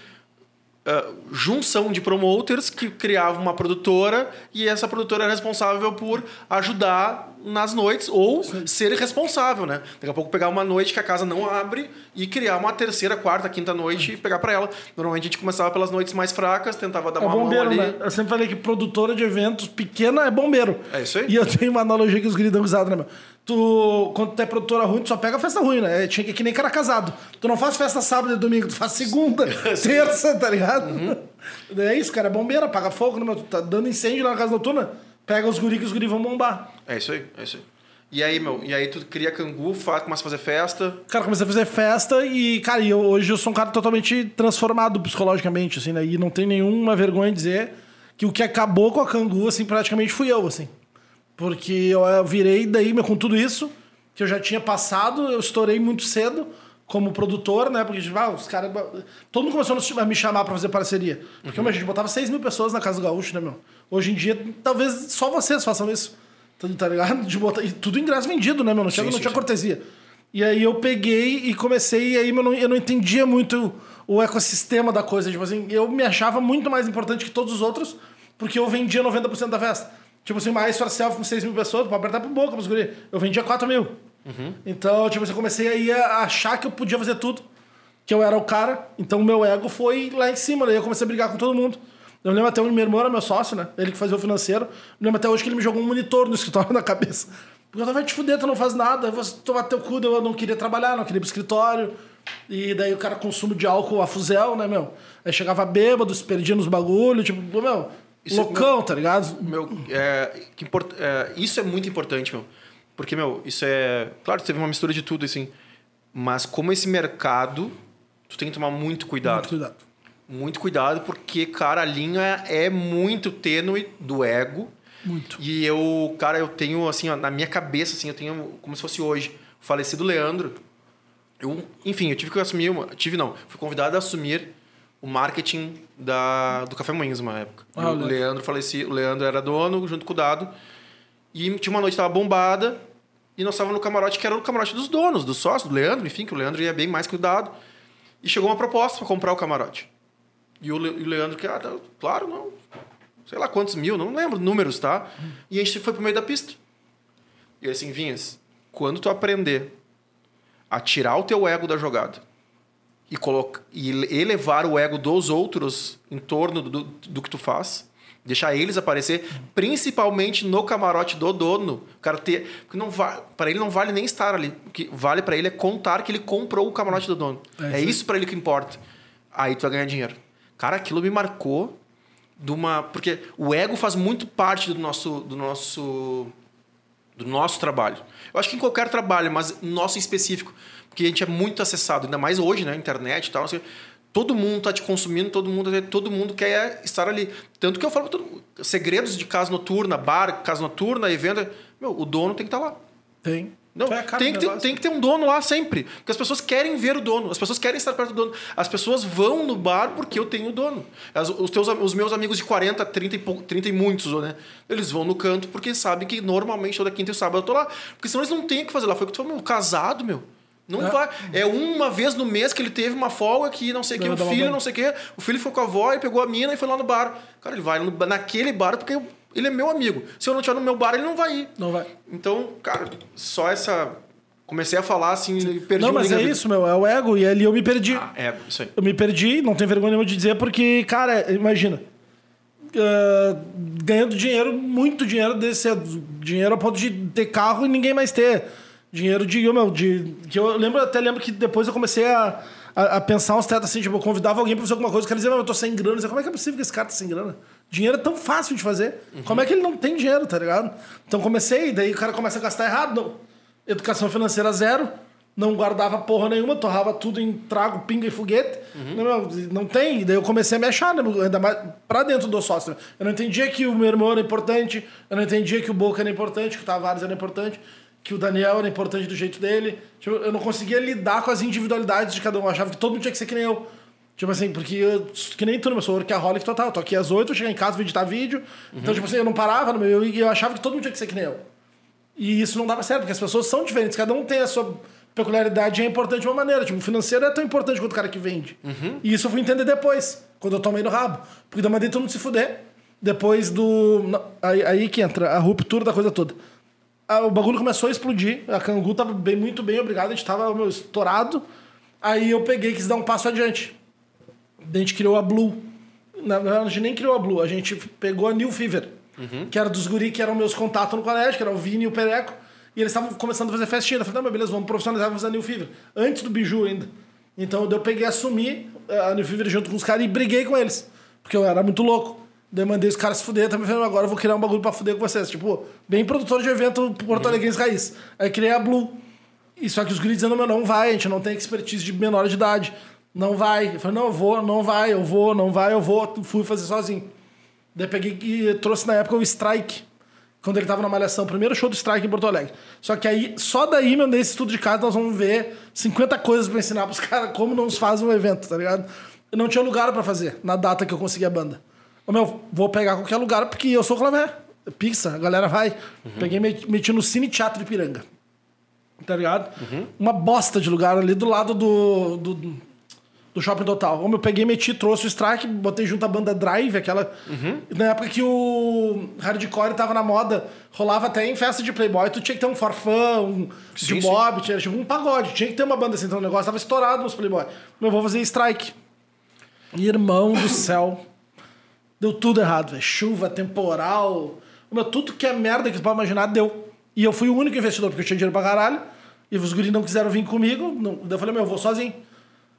ah, junção de promoters que criava uma produtora e essa produtora era responsável por ajudar nas noites ou ser responsável, né? Daqui a pouco pegar uma noite que a casa não abre e criar uma terceira, quarta, quinta noite e pegar para ela. Normalmente a gente começava pelas noites mais fracas, tentava dar É uma mão bombeiro, ali. né? Eu sempre falei que produtora de eventos pequena é bombeiro. É isso aí. E eu tenho uma analogia que os dão risada, né, meu? tu, quando tu é produtora ruim, tu só pega festa ruim, né? Tinha que que nem cara casado. Tu não faz festa sábado e domingo, tu faz segunda, terça, tá ligado? É isso, cara, é bombeira, paga fogo, né, meu? Tu tá dando incêndio lá na casa noturna, pega os guri que os guri vão bombar. É isso aí, é isso aí. E aí, meu, e aí tu cria cangu, fa- começa a fazer festa. Cara, comecei a fazer festa e, cara, eu, hoje eu sou um cara totalmente transformado psicologicamente, assim, né? E não tem nenhuma vergonha de dizer que o que acabou com a Cangu, assim, praticamente fui eu, assim. Porque eu, eu virei daí, meu, com tudo isso, que eu já tinha passado, eu estourei muito cedo como produtor, né? Porque, tipo, ah, os caras... Todo mundo começou a me chamar pra fazer parceria. Porque, meu, a gente botava 6 mil pessoas na Casa do Gaúcho, né, meu? Hoje em dia, talvez só vocês façam isso. Tá- Tá ligado? De botar... E tudo ingresso vendido, né, meu? Não tinha, Sim, não sim, tinha sim. cortesia. E aí eu peguei e comecei, e aí eu não, eu não entendia muito o ecossistema da coisa. Tipo assim, eu me achava muito mais importante que todos os outros, porque eu vendia 90% da festa. Tipo assim, uma Ice for Self com 6 mil pessoas, pra apertar pro boca pros guri. Eu vendia 4 mil. Então, tipo eu comecei aí a achar que eu podia fazer tudo, que eu era o cara. Então o meu ego foi lá em cima, daí eu comecei a brigar com todo mundo. Eu lembro até o meu irmão era meu sócio, né? Ele que fazia o financeiro. Eu lembro até hoje que ele me jogou um monitor no escritório na cabeça. Porque eu tava, vai te fuder, tu não faz nada. Vou tomar teu cu, eu não queria trabalhar, não queria ir pro escritório. E daí o cara consumo de álcool a fuzel, né, meu? Aí chegava bêbado, se perdia nos bagulho, tipo, meu, Isso- loucão, tá ligado? Meu, é, import- é, isso é muito importante, meu. Porque, meu, isso é. Claro, teve uma mistura de tudo, assim. Mas como esse mercado, tu tem que tomar muito cuidado. Muito cuidado. Muito cuidado, porque, cara, a linha é muito tênue do ego. Muito. E eu, cara, eu tenho, assim, ó, na minha cabeça, assim, eu tenho como se fosse hoje, o falecido Leandro. Eu, enfim, eu tive que assumir, uma, tive não, fui convidado a assumir o marketing da, do Café Moinhos uma época. Ah, o. Leandro faleci, o Leandro era dono junto com o Dado. E tinha uma noite que tava bombada e nós estávamos no camarote que era o camarote dos donos, dos sócios, do Leandro, enfim, que o Leandro ia bem mais que o Dado. E chegou uma proposta para comprar o camarote. E o, Le- o Leandro, que, ah, tá, claro, não. Sei lá quantos mil, não lembro números, tá? E a gente foi pro meio da pista. E assim, Vinhas, quando tu aprender a tirar o teu ego da jogada e, coloca, e elevar o ego dos outros em torno do, do que tu faz, deixar eles aparecer, principalmente no camarote do dono, o cara ter, porque não va, para ele não vale nem estar ali, o que vale para ele é contar que ele comprou o camarote do dono. É É, isso para ele que importa. Aí tu vai ganhar dinheiro. Cara, aquilo me marcou de uma, porque o ego faz muito parte do nosso do nosso do nosso trabalho. Eu acho que em qualquer trabalho, mas nosso em específico, porque a gente é muito acessado, ainda mais hoje, né, internet e tal, assim, todo mundo tá te consumindo, todo mundo, todo mundo quer estar ali. Tanto que eu falo pra todo mundo, segredos de casa noturna, bar, casa noturna, evento, meu, o dono tem que estar lá. Tem. Não, cara tem, que ter, tem que ter um dono lá sempre. Porque as pessoas querem ver o dono, as pessoas querem estar perto do dono. As pessoas vão no bar porque eu tenho o dono. As- os, teus, os meus amigos de 40, 30 e, pou- 30 e muitos, né? Eles vão no canto porque sabem que normalmente toda quinta e sábado eu tô lá. Porque senão eles não têm o que fazer lá. Foi o que tu falou, meu, casado, meu. Não É. vai. É uma vez no mês que ele teve uma folga que não sei o que, o filho, não sei o que. O filho foi com a avó e pegou a mina e foi lá no bar. Cara, ele vai no- naquele bar porque ele é meu amigo. Se eu não estiver no meu bar, ele não vai ir. Não vai. Então, cara, só essa. Comecei a falar assim, e perdi Não, mas é isso, meu. É o ego. E ali eu me perdi. Ah, é, isso aí. Eu me perdi, não tenho vergonha nenhuma de dizer, porque, cara, imagina. ah, ganhando dinheiro, muito dinheiro desse. Dinheiro a ponto de ter carro e ninguém mais ter. Dinheiro de. Meu, de que eu lembro, até lembro que depois eu comecei a, a, a pensar uns tetos assim, tipo, eu convidava alguém pra fazer alguma coisa, o cara dizia, "Meu, eu tô sem grana. Eu dizia, como é que é possível que esse cara tá sem grana? Dinheiro é tão fácil de fazer. Como é que ele não tem dinheiro, tá ligado? Então comecei, daí o cara começa a gastar errado. Não. Educação financeira zero. Não guardava porra nenhuma, torrava tudo em trago, pinga e foguete. Não, não, não tem. E daí eu comecei a me achar, né? ainda mais pra dentro do sócio. Eu não entendia que o meu irmão era importante, eu não entendia que o Boca era importante, que o Tavares era importante, que o Daniel era importante do jeito dele. Tipo, eu não conseguia lidar com as individualidades de cada um. Eu achava que todo mundo tinha que ser que nem eu. Tipo assim, porque eu, que nem tu, né? eu sou workaholic total. Eu tô aqui às oito, eu chego em casa, vou editar vídeo. Então, tipo assim, eu não parava, no meu- eu, eu achava que todo mundo tinha que ser que nem eu. E isso não dava certo, porque as pessoas são diferentes, cada um tem a sua peculiaridade e é importante de uma maneira. Tipo, o financeiro é tão importante quanto o cara que vende. E isso eu fui entender depois, quando eu tomei no rabo. Porque eu mandei todo mundo se fuder. Depois do. Aí, aí que entra a ruptura da coisa toda. O bagulho começou a explodir. A Cangu tava bem, muito bem, obrigado. A gente tava meu, estourado. Aí eu peguei e quis dar um passo adiante. A gente criou a Blue. Na verdade, a gente nem criou a Blue, a gente pegou a New Fever, que era dos guri que eram meus contatos no colégio, que era o Vini e o Pereco. E eles estavam começando a fazer festinha. Eu falei, não, mas beleza, vamos profissionalizar, vamos fazer a New Fever. Antes do Biju ainda. Então eu peguei, assumi a New Fever junto com os caras e briguei com eles. Porque eu era muito louco. Daí mandei os caras se fuder, também falei, agora eu vou criar um bagulho pra fuder com vocês. Tipo, bem produtor de evento Porto Alegrense Raiz. Aí criei a Blue. E só que os guris dizendo, meu, não vai, a gente não tem expertise de menor de idade. Não vai. Eu falei, não, eu vou, não vai, eu vou, não vai, eu vou. Fui fazer sozinho. Daí peguei e trouxe na época o Strike. Quando ele tava na Malhação, primeiro show do Strike em Porto Alegre. Só que aí, só daí, meu, nesse estudo de casa, nós vamos ver 50 coisas pra ensinar pros caras como não se faz um evento, tá ligado? Eu não tinha lugar pra fazer na data que eu consegui a banda. Ô, meu, vou pegar qualquer lugar porque eu sou clavé. Pizza, a galera vai. Peguei e meti, meti no Cine Teatro de Piranga. Tá ligado? Uma bosta de lugar ali do lado do, do, do Shopping Total. Ô, meu, peguei, meti, trouxe o strike, botei junto a banda Drive, aquela. Na época que o hardcore tava na moda, rolava até em festa de Playboy, tu tinha que ter um forfã, um Sim, de Bob, tinha tipo um pagode, tinha que ter uma banda assim, então o negócio tava estourado nos Playboy. Meu, vou fazer strike. Irmão do céu. Deu tudo errado, velho. Chuva, temporal. Meu, tudo que é merda que tu pode imaginar, deu. E eu fui o único investidor, porque eu tinha dinheiro pra caralho. E os guris não quiseram vir comigo. Não, daí eu falei, meu, eu vou sozinho.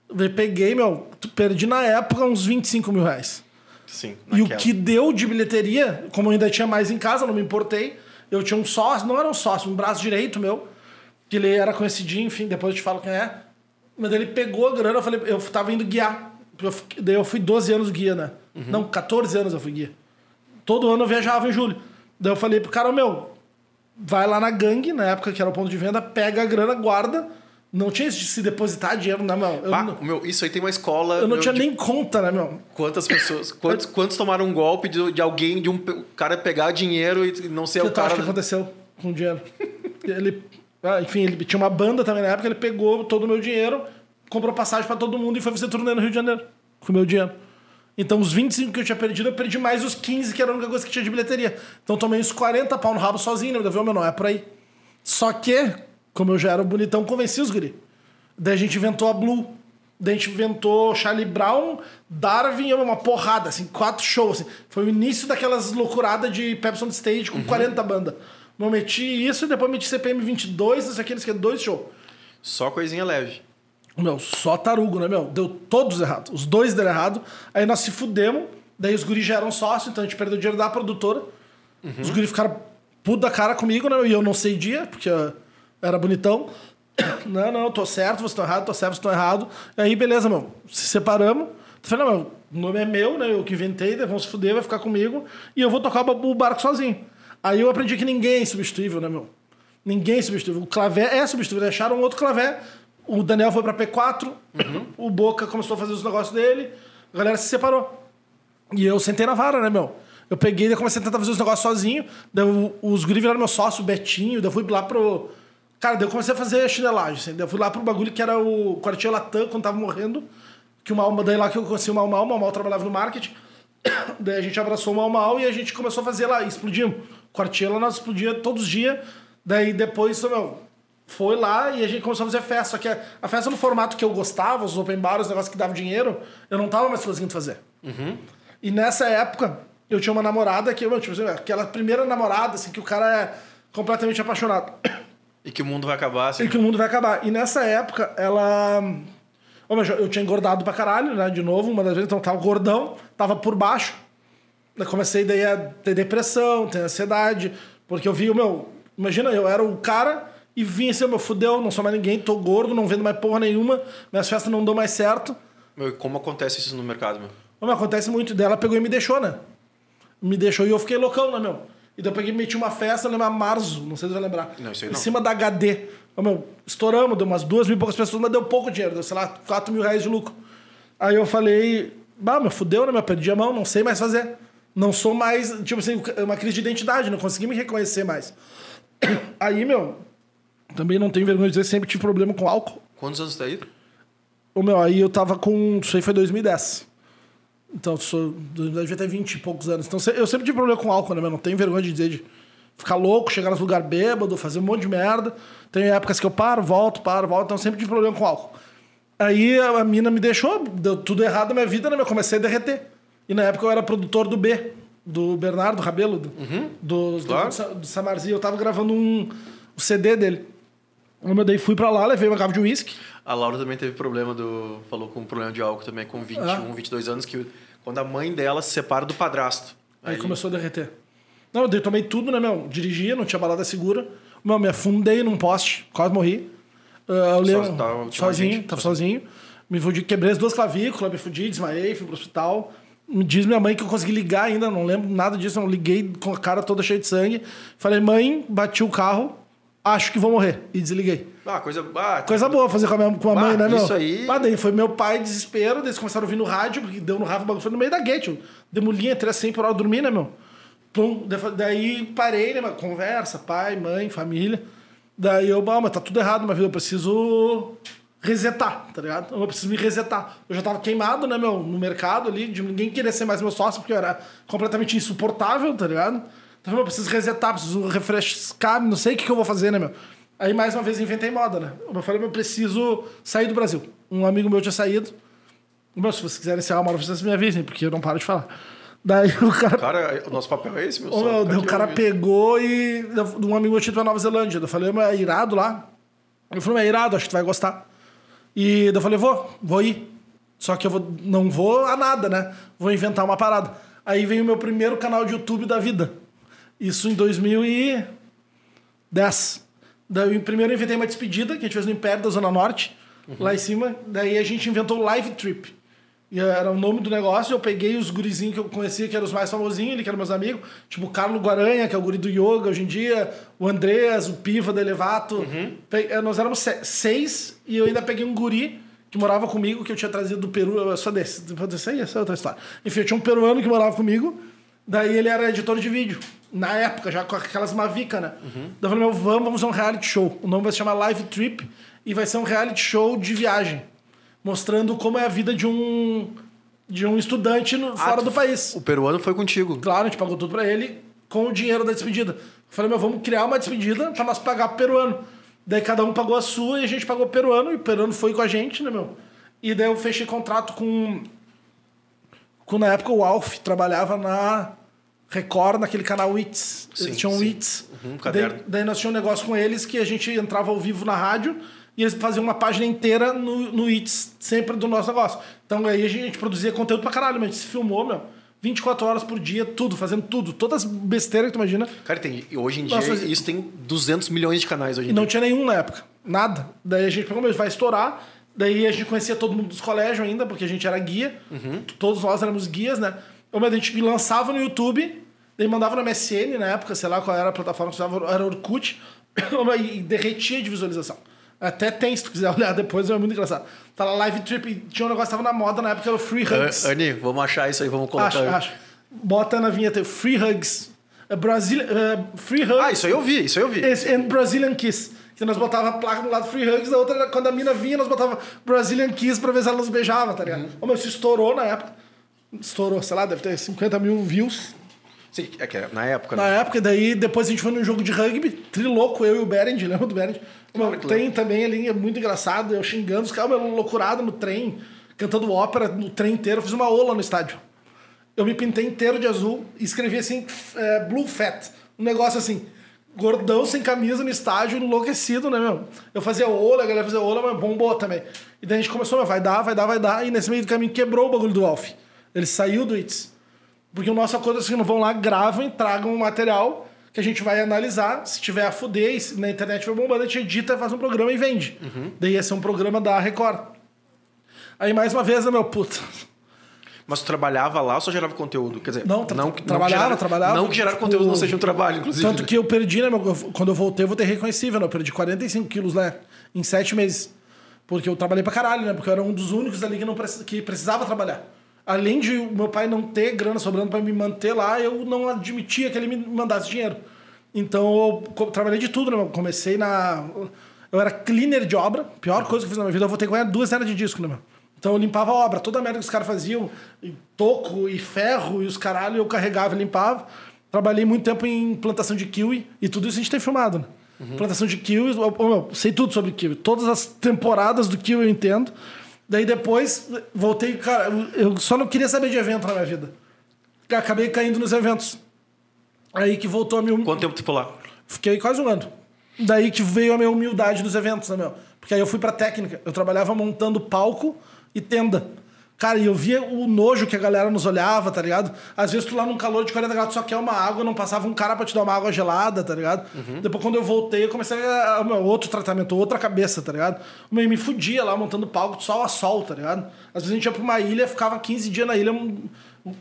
Eu peguei, meu, perdi na época uns 25 mil reais. Sim. E o naquela. que deu de bilheteria, como eu ainda tinha mais em casa, não me importei. Eu tinha um sócio, não era um sócio, um braço direito meu, que ele era conhecidinho, enfim, depois eu te falo quem é. Mas ele pegou a grana, eu falei, eu tava indo guiar. Eu, daí eu fui 12 anos guia, né? Não, 14 anos eu fui guia. Todo ano eu viajava em julho. Daí eu falei pro cara, meu, vai lá na gangue, na época que era o ponto de venda, pega a grana, guarda. Não tinha isso de se depositar dinheiro, não, meu. Não, meu, isso aí tem uma escola. eu não meu, tinha de nem conta, né, meu? Quantas pessoas. Quantos, quantos tomaram um golpe de, de alguém, de um cara pegar dinheiro e não ser que o cara. que aconteceu com o dinheiro? ele, ah, enfim, ele tinha uma banda também na época, ele pegou todo o meu dinheiro, comprou passagem pra todo mundo e foi fazer turnê no Rio de Janeiro com o meu dinheiro. Então, os 25 que eu tinha perdido, eu perdi mais os 15, que era a única coisa que tinha de bilheteria. Então, tomei uns 40 pau no rabo sozinho, né? Meu, meu, não é por aí. Só que, como eu já era bonitão, convenci os guri. Daí a gente inventou a Blue. Daí a gente inventou Charlie Brown, Darwin, uma porrada, assim, quatro shows. Assim. Foi o início daquelas loucuradas de Pepsi on Stage com 40 bandas. Eu meti isso e depois meti CPM 22, isso aqui, isso aqui, dois shows. Só coisinha leve. Meu, só tarugo, né, meu? Deu todos errado. Os dois deram errado. Aí nós se fudemos. Daí os guris já eram sócios, então a gente perdeu o dinheiro da produtora. Os guris ficaram puto da cara comigo, né? E eu não sei dia, porque era bonitão. Não, não, eu tô certo, vocês estão errados, tô certo, vocês estão errados. E aí, beleza, meu. Se separamos. Eu falei, não, meu, o nome é meu, né? Eu que inventei, vão se fuder, vai ficar comigo. E eu vou tocar o barco sozinho. Aí eu aprendi que ninguém é substituível, né, meu? Ninguém é substituível. O clavé é substituível. Acharam outro clavé. O Daniel foi pra P4. O Boca começou a fazer os negócios dele. A galera se separou. E eu sentei na vara, né, meu? Eu peguei e comecei a tentar fazer os negócios sozinho. Daí os guri viraram meu sócio, o Betinho. Daí eu fui lá pro. Cara, daí eu comecei a fazer chinelagem. Assim. Daí eu fui lá pro bagulho que era o Quartier Latam, quando tava morrendo. Que o Mal, daí lá que eu conheci Mal, o Mal Mal trabalhava no marketing. Daí a gente abraçou o Mal Mal e a gente começou a fazer lá, explodimos. Quartier lá nós explodia todos os dias. Daí depois, meu, foi lá e a gente começou a fazer festa. Só que a, a festa no formato que eu gostava, os open bar, os negócios que davam dinheiro, eu não tava mais conseguindo fazer. E nessa época, eu tinha uma namorada que, meu, tipo assim, aquela primeira namorada, assim, que o cara é completamente apaixonado. E que o mundo vai acabar assim. E que o mundo vai acabar. E nessa época, ela. Ô, meu, eu tinha engordado pra caralho, né? De novo, uma das vezes, então eu tava gordão, tava por baixo. Eu comecei daí a ter depressão, ter ansiedade, porque eu vi o meu. Imagina, eu era o cara e vinha assim, meu, fudeu, não sou mais ninguém, tô gordo, não vendo mais porra nenhuma, minhas festas não dão mais certo. Meu, e como acontece isso no mercado, meu? Ô, meu, acontece muito dela, pegou e me deixou, né? Me deixou e eu fiquei loucão, né, meu? E daí eu peguei e meti uma festa, lembra Marzo, não sei se você vai lembrar. Não, aí Em não. cima da HD. Ô, meu, estouramos, deu umas duas mil e poucas pessoas, mas deu pouco dinheiro, deu, sei lá, quatro mil reais de lucro. Aí eu falei, bah, meu, fudeu, né, meu? Perdi a mão, não sei mais fazer. Não sou mais, tipo assim, uma crise de identidade, não consegui me reconhecer mais. Aí, meu, também não tenho vergonha de dizer, sempre tive problema com álcool. Quantos anos tá aí? O meu, aí eu tava com. Isso aí foi 2010. Então, eu sou. Devia ter 20 e poucos anos. Então, eu sempre tive problema com álcool, né, meu? Não tenho vergonha de dizer de ficar louco, chegar nos lugares bêbado, fazer um monte de merda. Tem épocas que eu paro, volto, paro, volto. Então, eu sempre tive problema com álcool. Aí a mina me deixou, deu tudo errado na minha vida, né? Eu comecei a derreter. E na época eu era produtor do B, do Bernardo Rabelo, do, do, Claro. do, do Samarzi. Eu tava gravando um, o CD dele. Eu daí fui pra lá, levei uma garrafa de uísque. A Laura também teve problema do. Falou com um problema de álcool também com 21, Ah. 22 anos, que quando a mãe dela se separa do padrasto. Aí, começou a derreter. Não, eu tomei tudo, né, meu? Dirigia, não tinha balada segura. Meu, me afundei num poste, quase morri. Ah, eu lembro, tava- tinha sozinho, gente? tava sozinho. Me fudi, quebrei as duas clavículas, me fudi, desmaiei, fui pro hospital. Me diz minha mãe que eu consegui ligar ainda, não lembro nada disso, não liguei com a cara toda cheia de sangue. Falei, mãe, bati o carro, acho que vou morrer. E desliguei. Ah, coisa. Ah, Coisa boa fazer com a, minha, com a Ah, mãe, né, meu? isso aí- Ah, daí foi meu pai, desespero, daí eles começaram a ouvir no rádio, porque deu no rádio, o bagulho foi no meio da gate. Eu demolinha, entrei assim por hora dormir, né, meu? Pum, daí- parei, né, meu? Conversa, pai, mãe, família. Daí eu, ah, mas tá tudo errado vida, eu preciso resetar, tá ligado? Eu preciso me resetar. Eu já tava queimado, né, meu, no mercado ali, de ninguém querer ser mais meu sócio, porque eu era completamente insuportável, tá ligado? Então eu preciso resetar, preciso refrescar, não sei o que, que eu vou fazer, né, meu? Aí mais uma vez inventei moda, né? Eu falei, eu preciso sair do Brasil. Um amigo meu tinha saído. Meu, se vocês quiserem encerrar uma hora, vocês me avisem, porque eu não paro de falar. Daí o cara Cara, o nosso papel é esse, meu meu, daí o cara ouvindo. pegou e. Um amigo meu tinha ido pra Nova Zelândia. Eu falei, mas é irado lá. Ele falou, é irado, acho que tu vai gostar. E eu falei, vou, vou ir. Só que eu vou, não vou a nada, né? Vou inventar uma parada. Aí veio o meu primeiro canal de YouTube da vida. Isso em 2010. Daí eu primeiro eu inventei uma despedida que a gente fez no Império da Zona Norte, lá em cima. Daí a gente inventou o Live Trip. E era o nome do negócio, eu peguei os gurizinhos que eu conhecia, que eram os mais famosinhos, que eram meus amigos, tipo o Carlos Guaranha, que é o guri do yoga hoje em dia, o Andreas, o Piva da Elevato. Pe- eh, Nós éramos se- seis, e eu ainda peguei um guri que morava comigo, que eu tinha trazido do Peru, eu sou desse, vou isso aí, essa é outra história. Enfim, eu tinha um peruano que morava comigo, daí ele era editor de vídeo, na época, já com aquelas Mavica, né? Daí eu falei, meu, vamos, vamos fazer um reality show. O nome vai se chamar Live Trip, e vai ser um reality show de viagem mostrando como é a vida de um de um estudante no- fora tu- do país. O peruano foi contigo. Claro, a gente pagou tudo pra ele com o dinheiro da despedida. Eu falei, meu, vamos criar uma despedida pra nós pagar pro peruano. Daí cada um pagou a sua e a gente pagou o peruano, e o peruano foi com a gente, né, meu? E daí eu fechei contrato com. Com na época o Alf trabalhava na Record, naquele canal Wits. Eles tinham sim. Wits. Uhum, daí, daí nós tínhamos um negócio com eles que a gente entrava ao vivo na rádio e eles faziam uma página inteira no, no Wits, sempre do nosso negócio. Então aí a gente produzia conteúdo pra caralho, mas a gente se filmou, meu. 24 horas por dia, tudo, fazendo tudo. Todas as besteiras que tu imagina. Cara, tem, hoje em dia Nossa, isso tem 200 milhões de canais hoje em E não dia. tinha nenhum na época. Nada. Daí a gente pegou, vai estourar. Daí a gente conhecia todo mundo dos colégios ainda, porque a gente era guia. Todos nós éramos guias, né? Mas A gente lançava no YouTube, daí mandava no MSN na época, sei lá qual era a plataforma que usava, era Orkut, e derretia de visualização. Até tem, se tu quiser olhar depois, é muito engraçado. Tá lá Live Trip, e tinha um negócio que tava na moda na época, era o Free Hugs. Ani, vamos achar isso aí, vamos colocar. Acho, acho. Bota na vinheta, Free Hugs. É Brasil, é, free Hugs. Ah, isso aí eu vi, isso aí eu vi. And Brazilian Kiss. Que nós botava a placa do lado Free Hugs, da outra, quando a mina vinha, nós botava Brazilian Kiss pra ver se ela nos beijava, tá ligado? Ô, meu, isso estourou na época. Estourou, sei lá, deve ter 50 mil views. Sim, é que na época, Na né? época, e daí depois a gente foi num jogo de rugby, trilouco, eu e o Berend, lembra do Berend? Meu, Claro que tem também ali, é muito engraçado, eu xingando os caras, meu, loucurado no trem, cantando ópera no trem inteiro, eu fiz uma ola no estádio. Eu me pintei inteiro de azul e escrevi assim, é, Blue Fat. Um negócio assim, gordão sem camisa no estádio, enlouquecido, né, meu? Eu fazia ola, a galera fazia ola, mas bombou também. E daí a gente começou, meu, vai dar, vai dar, vai dar, e nesse meio do caminho quebrou o bagulho do Alf. Ele saiu do It's. Porque o nosso acordo é assim, não vão lá, gravam, tragam um material que a gente vai analisar. Se tiver a fuder, se na internet for bombando, a gente edita, faz um programa e vende. Daí ia ser um programa da Record. Aí mais uma vez, né, meu puto. Mas tu trabalhava lá ou só gerava conteúdo? Quer dizer, Não, tra- não, que- não trabalhava, gerar, trabalhava. Não que gerar conteúdo não seja um trabalho, inclusive. Tanto né? que eu perdi, né, meu, eu- quando eu voltei, eu voltei reconhecível, né? Eu perdi 45 quilos, né? Em sete meses. Porque eu trabalhei pra caralho, né? Porque eu era um dos únicos ali que, não preci- que precisava trabalhar. Além de meu pai não ter grana sobrando pra me manter lá, eu não admitia que ele me mandasse dinheiro. Então eu trabalhei de tudo, né? meu? Comecei na. Eu era cleaner de obra, pior coisa que eu fiz na minha vida. Eu vou ter que ganhar duas cenas de disco, né, meu? Então eu limpava a obra, toda a merda que os caras faziam, e toco e ferro e os caralho, eu carregava e limpava. Trabalhei muito tempo em plantação de kiwi e tudo isso a gente tem filmado, né? Plantação de kiwi, eu, eu, sei tudo sobre kiwi. Todas as temporadas do kiwi eu entendo. Daí depois voltei, cara, eu- só não queria saber de evento na minha vida. Acabei caindo nos eventos. Aí que voltou a mil. Quanto tempo tu ficou lá? Fiquei quase um ano. Daí que veio a minha humildade nos eventos, né, meu? Porque aí eu fui pra técnica. Eu trabalhava montando palco e tenda. Cara, e eu via o nojo que a galera nos olhava, tá ligado? Às vezes tu lá num calor de 40 graus só quer uma água, não passava um cara pra te dar uma água gelada, tá ligado? Depois quando eu voltei, eu comecei a, outro tratamento, outra cabeça, tá ligado? Eu me fudia lá montando palco de sol a sol, tá ligado? Às vezes a gente ia pra uma ilha, ficava 15 dias na ilha, um-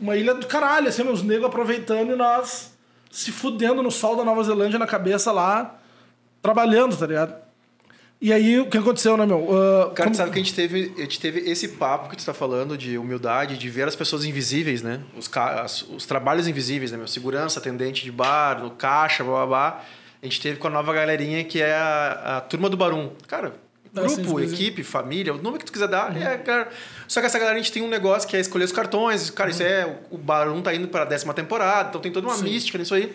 uma ilha do caralho, assim, meus negros aproveitando e nós se fudendo no sol da Nova Zelândia na cabeça lá, trabalhando, tá ligado? E aí, o que aconteceu, né, meu? Ah, Cara, como- sabe que a gente, teve, a gente teve esse papo que tu tá falando de humildade, de ver as pessoas invisíveis, né? Os, as- os trabalhos invisíveis, né, meu? Segurança, atendente de bar, no caixa, blá, blá, blá. A gente teve com a nova galerinha que é a, a Turma do Barum. Cara, grupo, equipe, família, o nome que tu quiser dar. É, cara. Só que essa galera a gente tem um negócio que é escolher os cartões. Cara, isso é... O Barum tá indo para a décima temporada, então tem toda uma Sim. mística nisso aí.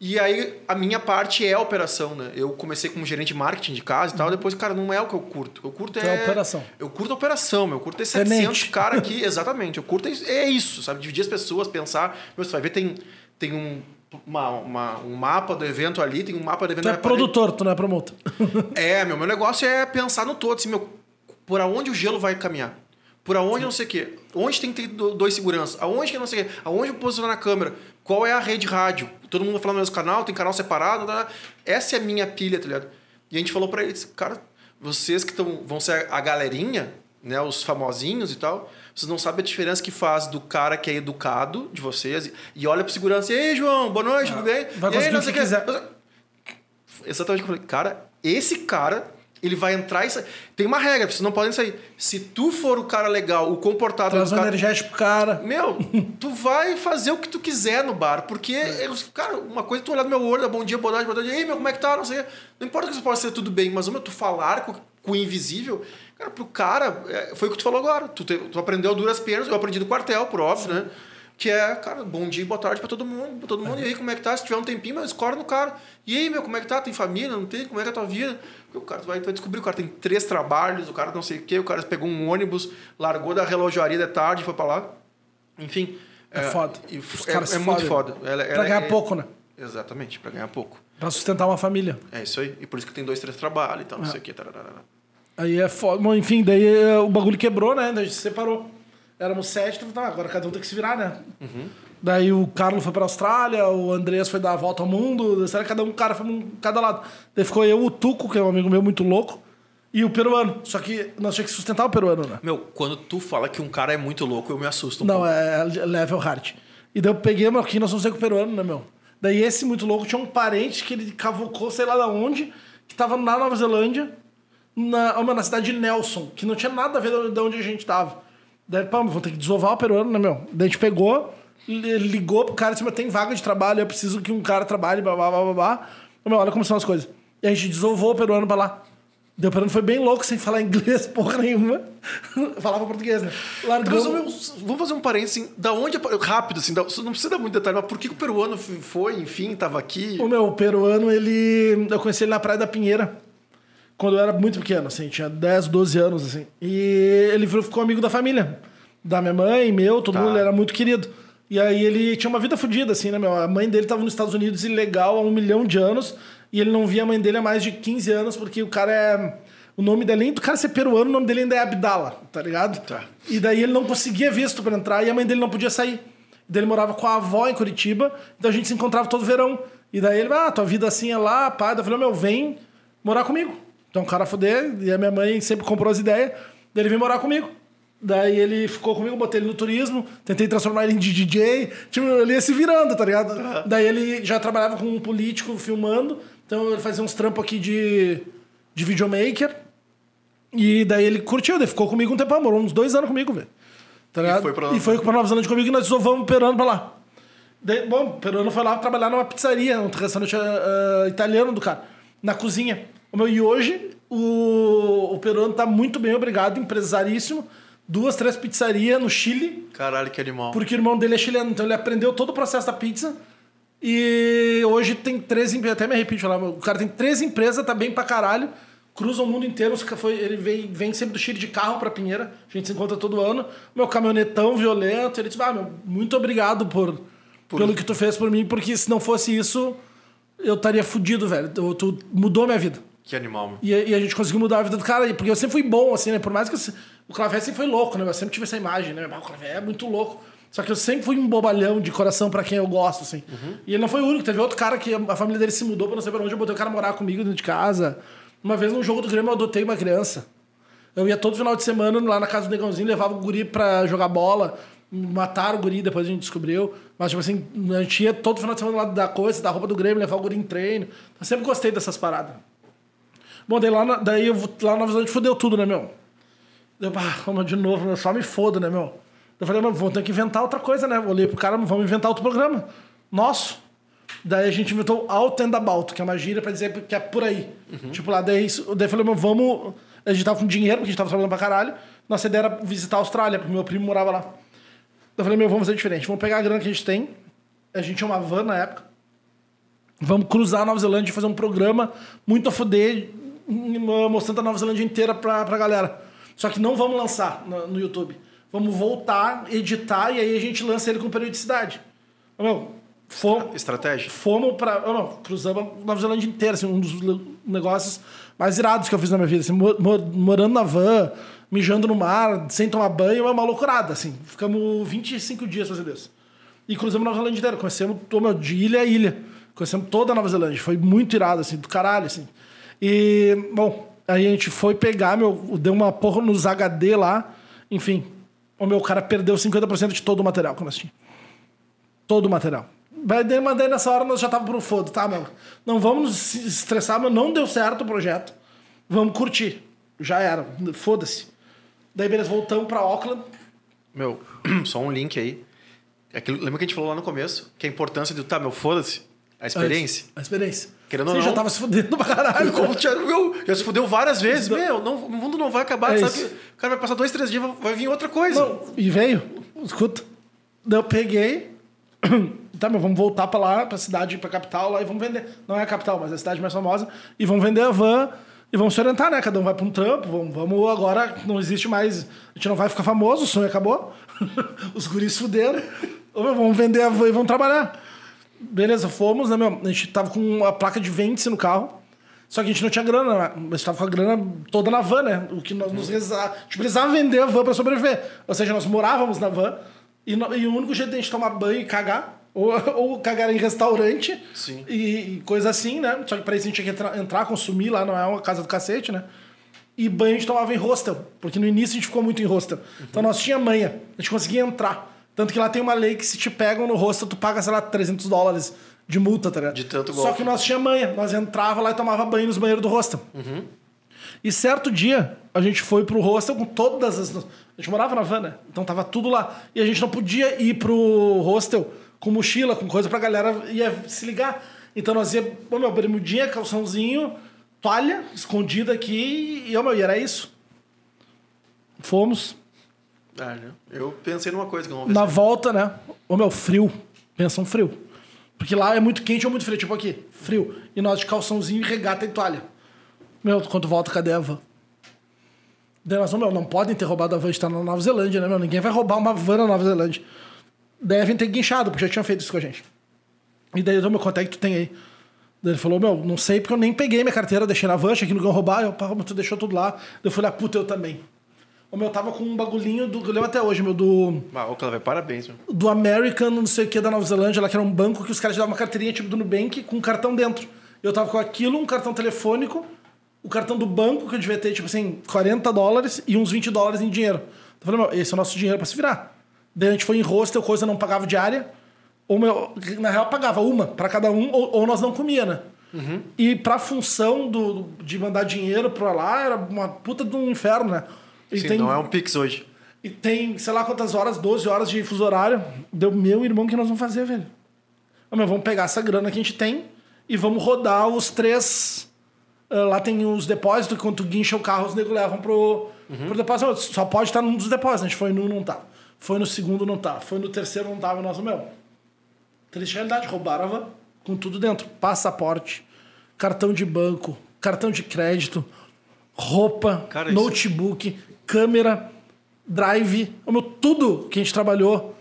E aí, a minha parte é a operação, né? Eu comecei como gerente de marketing de casa e tal, depois, cara, não é o que eu curto. Eu curto Que é... é a operação. Eu curto a operação, meu. Eu curto ter 700 Tenente. cara aqui, exatamente. Eu curto é isso- é sabe? Dividir as pessoas, pensar... Meu, você vai ver, tem, tem um, uma, uma- um mapa do evento ali, tem um mapa do evento... Tu é parede. produtor, tu não é promotor. É, meu, meu negócio é pensar no todo, assim, meu, por aonde o gelo vai caminhar? Por aonde não sei o quê? Onde tem que ter do- dois seguranças? Aonde que não sei o? Aonde eu posicionar a câmera? Qual é a rede rádio? Todo mundo vai falar no mesmo canal, tem canal separado, tá? essa é a minha pilha, tá ligado? E a gente falou pra eles, cara, vocês que tão, vão ser a galerinha, né, os famosinhos e tal, vocês não sabem a diferença que faz do cara que é educado de vocês e, e olha pro segurança, e aí, João, boa noite, tudo bem? Vai e aí, não o sei que quê. quiser. Exatamente o que eu falei. Cara, esse cara, ele vai entrar e sair. Tem uma regra, vocês não podem sair. Se tu for o cara legal, o comportado Traz do um cara, energético pro cara. meu, tu vai fazer o que tu quiser no bar. Porque, eu- cara, uma coisa é tu olhar no meu olho, bom dia, boa noite, boa noite. Ei, meu, como é que tá? Não sei. Não importa que você possa ser tudo bem, mas, meu, tu falar com, com o invisível, cara, pro cara, é, foi o que tu falou agora. Tu, te- tu aprendeu duras penas, eu aprendi do quartel, por óbvio, né? Que é, cara, bom dia e boa tarde pra todo mundo. Pra todo mundo. E aí, como é que tá? Se tiver um tempinho, meu, escorre no cara. E aí, meu, como é que tá? Tem família? Não tem? Como é que é a tua vida? O cara vai, vai descobrir, o cara tem três trabalhos, o cara não sei o quê, o cara pegou um ônibus, largou da relojoaria de tarde e foi pra lá. Enfim. É foda. e Os é, caras é se muito foda. Ela, Pra ela ganhar é- pouco, né? Exatamente, pra ganhar pouco. Pra sustentar uma família. É isso aí. E por isso que tem dois, três trabalhos e tal, É. não sei o quê. tararara. Aí é foda. Bom, enfim, daí eh, o bagulho quebrou, né? Daí a gente se separou. Éramos sete, então, agora cada um tem que se virar, né? Daí o Carlos foi pra Austrália, o Andreas foi dar a volta ao mundo, será que cada um cara foi um cada lado. Daí ficou eu, o Tuco, que é um amigo meu muito louco, e o peruano. Só que nós tínhamos que sustentar o peruano, né? Meu, quando tu fala que um cara é muito louco, eu me assusto um Não, pouco. é level hard. E daí eu peguei, mas aqui nós vamos ser com o peruano, né, meu? Daí esse muito louco tinha um parente que ele cavocou, sei lá da onde, que tava na Nova Zelândia, na, meu, na cidade de Nelson, que não tinha nada a ver de onde a gente tava. Daí, pô, vamos ter que desovar o peruano, né, meu? Daí a gente pegou, ligou pro cara e disse, mas tem vaga de trabalho, eu preciso que um cara trabalhe, blá, blá, blá, blá, Meu, olha como são as coisas. E a gente desovou o peruano pra lá. O peruano foi bem louco, sem falar inglês porra nenhuma. Falava português, né? Largamos... meu, vamos fazer um parênteses, assim, da onde... Rápido, assim, não precisa dar muito detalhe, mas por que, o peruano foi, enfim, tava aqui? O meu peruano, ele. Eu conheci ele na Praia da Pinheira. Quando eu era muito pequeno, assim, tinha 10, 12 anos, assim. E ele ficou amigo da família. Da minha mãe, meu, todo Tá. mundo, ele era muito querido. E aí ele tinha uma vida fodida, assim, né, meu? A mãe dele tava nos Estados Unidos ilegal há um milhão de anos. E ele não via a mãe dele há mais de 15 anos, porque o cara é. O nome dele, do cara ser peruano, o nome dele ainda é Abdala, tá ligado? Tá. E daí ele não conseguia visto pra entrar e a mãe dele não podia sair. Daí ele morava com a avó em Curitiba, então a gente se encontrava todo verão. E daí ele, ah, tua vida assim é lá, pai. Daí eu falei, meu, vem morar comigo. Então o cara foder, e a minha mãe sempre comprou as ideias, daí ele veio morar comigo. Daí ele ficou comigo, botei ele no turismo, tentei transformar ele em DJ, tipo, ele ia se virando, tá ligado? Daí ele já trabalhava com um político filmando, então ele fazia uns trampos aqui de, de videomaker. E daí ele curtiu, daí ficou comigo um tempão, morou uns dois anos comigo, velho. Tá ligado? foi pra- e foi pra Nova Zelândia comigo e nós desovamos o Peruano pra lá. Daí, bom, o Peruano foi lá trabalhar numa pizzaria, um restaurante ah, italiano do cara, na cozinha. E hoje o, o Peruano tá muito bem, obrigado, empresaríssimo. Duas, três pizzarias no Chile, Caralho, que animal. porque o irmão dele é chileno, então ele aprendeu todo o processo da pizza. E hoje tem três empresas, até me arrepio falar, o cara tem três empresas, tá bem pra caralho, cruza o mundo inteiro, foi, ele vem, vem sempre do Chile de carro pra Pinheira, a gente se encontra todo ano. Meu caminhonetão violento, ele disse, ah, meu, muito obrigado por, pelo que tu fez por mim, porque se não fosse isso, eu estaria fudido, velho. Tu, tu mudou minha vida. Que animal, meu. E, e a gente conseguiu mudar a vida do cara, porque eu sempre fui bom, assim, né? Por mais que eu, o Clavé sempre foi louco, né? Eu sempre tive essa imagem, né? O Clavé é muito louco. Só que eu sempre fui um bobalhão de coração pra quem eu gosto, assim. E ele não foi o único. Teve outro cara que a família dele se mudou pra não sei pra onde. Eu botei o cara morar comigo dentro de casa. Uma vez num jogo do Grêmio eu adotei uma criança. Eu ia todo final de semana lá na casa do Negãozinho, levava o guri pra jogar bola. Mataram o guri, depois a gente descobriu. Mas, tipo assim, a gente ia todo final de semana lá da coisa, da roupa do Grêmio, levar o guri em treino. Eu sempre gostei dessas paradas. Bom, daí lá, na, daí eu, vou- lá na Nova Zelândia fudeu tudo, né, meu? Eu, ah, de novo, eu só me fodo, né, meu? Eu falei, mas vamos ter que inventar outra coisa, né? Eu olhei pro cara, vamos inventar outro programa. Nosso. Daí a gente inventou Out and About, que é uma gíria pra dizer que é por aí. Tipo, lá, daí, daí eu falei, mas vamos. A gente tava com dinheiro, porque a gente tava trabalhando pra caralho. Nossa ideia era visitar a Austrália, porque meu primo morava lá. Eu falei, meu, vamos fazer diferente. Vamos pegar a grana que a gente tem. A gente tinha uma van na época. Vamos cruzar a Nova Zelândia e fazer um programa muito a fuder, m- mostrando a Nova Zelândia inteira pra, pra galera. Só que não vamos lançar no, no YouTube. Vamos voltar, editar e aí a gente lança ele com periodicidade. Meu, fomos, Estratégia. fomos pra. cruzamos a Nova Zelândia inteira, assim, um dos negócios mais irados que eu fiz na minha vida. Assim, mo- mo- morando na van, mijando no mar, sem tomar banho, é uma loucurada, assim. Ficamos 25 dias fazendo isso. E cruzamos a Nova Zelândia inteira. Conhecemos meu, de ilha a ilha. Conhecemos toda a Nova Zelândia. Foi muito irado, assim, do caralho, assim. E, bom, aí a gente foi pegar, meu, deu uma porra nos HD lá. Enfim, o meu cara perdeu 50% de todo o material que nós tínhamos. Todo o material. Mas daí, mas daí nessa hora nós já tava pro foda, tá, meu? Não vamos nos estressar, mas não deu certo o projeto. Vamos curtir. Já era. Foda-se. Daí, beleza, voltamos pra Auckland. Meu, só um link aí. Aquilo, lembra que a gente falou lá no começo? Que a importância do, tá, meu, foda-se. A experiência. A experiência. Querendo Você não. já tava se fudendo pra caralho. Como Thiago, meu, já se fudeu várias vezes. Meu, não, o mundo não vai acabar. É sabe isso. que o cara vai passar dois, três dias, vai- vai vir outra coisa. Não, e veio, escuta. Daí eu peguei. Tá, mas vamos voltar pra lá, pra cidade, pra capital lá e vamos vender. Não é a capital, mas é a cidade mais famosa. E vamos vender a van e vamos se orientar, né? Cada um vai pra um trampo. Vamos, vamos agora, não existe mais. A gente não vai ficar famoso, o sonho acabou. Os guris fuderam. Meu, Vamos vender a van e vamos trabalhar. Beleza, fomos, né, meu? A gente tava com a placa de vende-se no carro. Só que a gente não tinha grana, né? A gente tava com a grana toda na van, né? O que nós nos A gente precisava vender a van pra sobreviver. Ou seja, nós morávamos na van e, no- e o único jeito de a gente tomar banho e cagar, ou, ou cagar em restaurante Sim. E, e coisa assim, né? Só que pra isso a gente tinha que entrar, entrar, consumir lá, não é uma casa do cacete, né? E banho a gente tomava em hostel, porque no início a gente ficou muito em hostel. Então nós tinha manha, a gente conseguia entrar. Tanto que lá tem uma lei que se te pegam no hostel, tu paga, sei lá, 300 dólares de multa, tá ligado? De tanto Só golpe. que nós tinha manha, nós entrava lá e tomava banho nos banheiros do hostel. E certo dia, a gente foi pro hostel com todas as. A gente morava na van, né? Então tava tudo lá. E a gente não podia ir pro hostel com mochila, com coisa pra galera ia se ligar. Então nós ia, ô meu, bermudinha, calçãozinho, toalha, escondida aqui, e, ô, meu, e era isso. Fomos. Ah? Eu pensei numa coisa que eu não Na volta, né? Ô meu, frio. Pensa um frio. Porque lá é muito quente ou muito frio. Tipo aqui, frio. E nós de calçãozinho, regata e toalha. Meu, quando volta, cadê a van? Daí nós, meu, não podem ter roubado a van, a gente tá na Nova Zelândia, né, meu? Ninguém vai roubar uma van na Nova Zelândia. Devem ter guinchado, porque já tinham feito isso com a gente. E daí, ô, meu, quanto é que tu tem aí? Daí ele falou, meu, não sei, porque eu nem peguei minha carteira, deixei na van, achei que não iam roubar. Eu, pá, mas tu deixou tudo lá. Daí eu falei, ah, puta, eu também. O meu tava com um bagulhinho do. Eu lembro até hoje, meu, do Ah, ô, Cláudio, parabéns, meu. do American, não sei o que, da Nova Zelândia, lá que era um banco que os caras te davam uma carteirinha tipo do Nubank com um cartão dentro. Eu tava com aquilo, um cartão telefônico, o cartão do banco, que eu devia ter, tipo assim, 40 dólares e uns 20 dólares em dinheiro. Eu falei, meu, esse é o nosso dinheiro pra se virar. Daí a gente foi em hostel, coisa não pagava diária. Ou, meu, na real, pagava uma pra cada um, ou, ou nós não comia, né? E pra função do, de mandar dinheiro pra lá, era uma puta de um inferno, né? E Sim, não é um Pix hoje. e tem, sei lá quantas horas, 12 horas de fuso horário. Deu meu irmão, o que nós vamos fazer, velho? Ô, meu, vamos pegar essa grana que a gente tem e vamos rodar os três. ah, lá tem os depósitos, quando tu guincha o carro, os nego levam pro, pro depósito. Só pode estar num dos depósitos. A gente foi no, não tá. Foi no segundo, não tá. Foi no terceiro, não tava. Nossa, meu. Triste realidade. Roubaram a van com tudo dentro: passaporte, cartão de banco, cartão de crédito, roupa, Cara, isso- notebook, câmera, drive, ô, meu, tudo que a gente trabalhou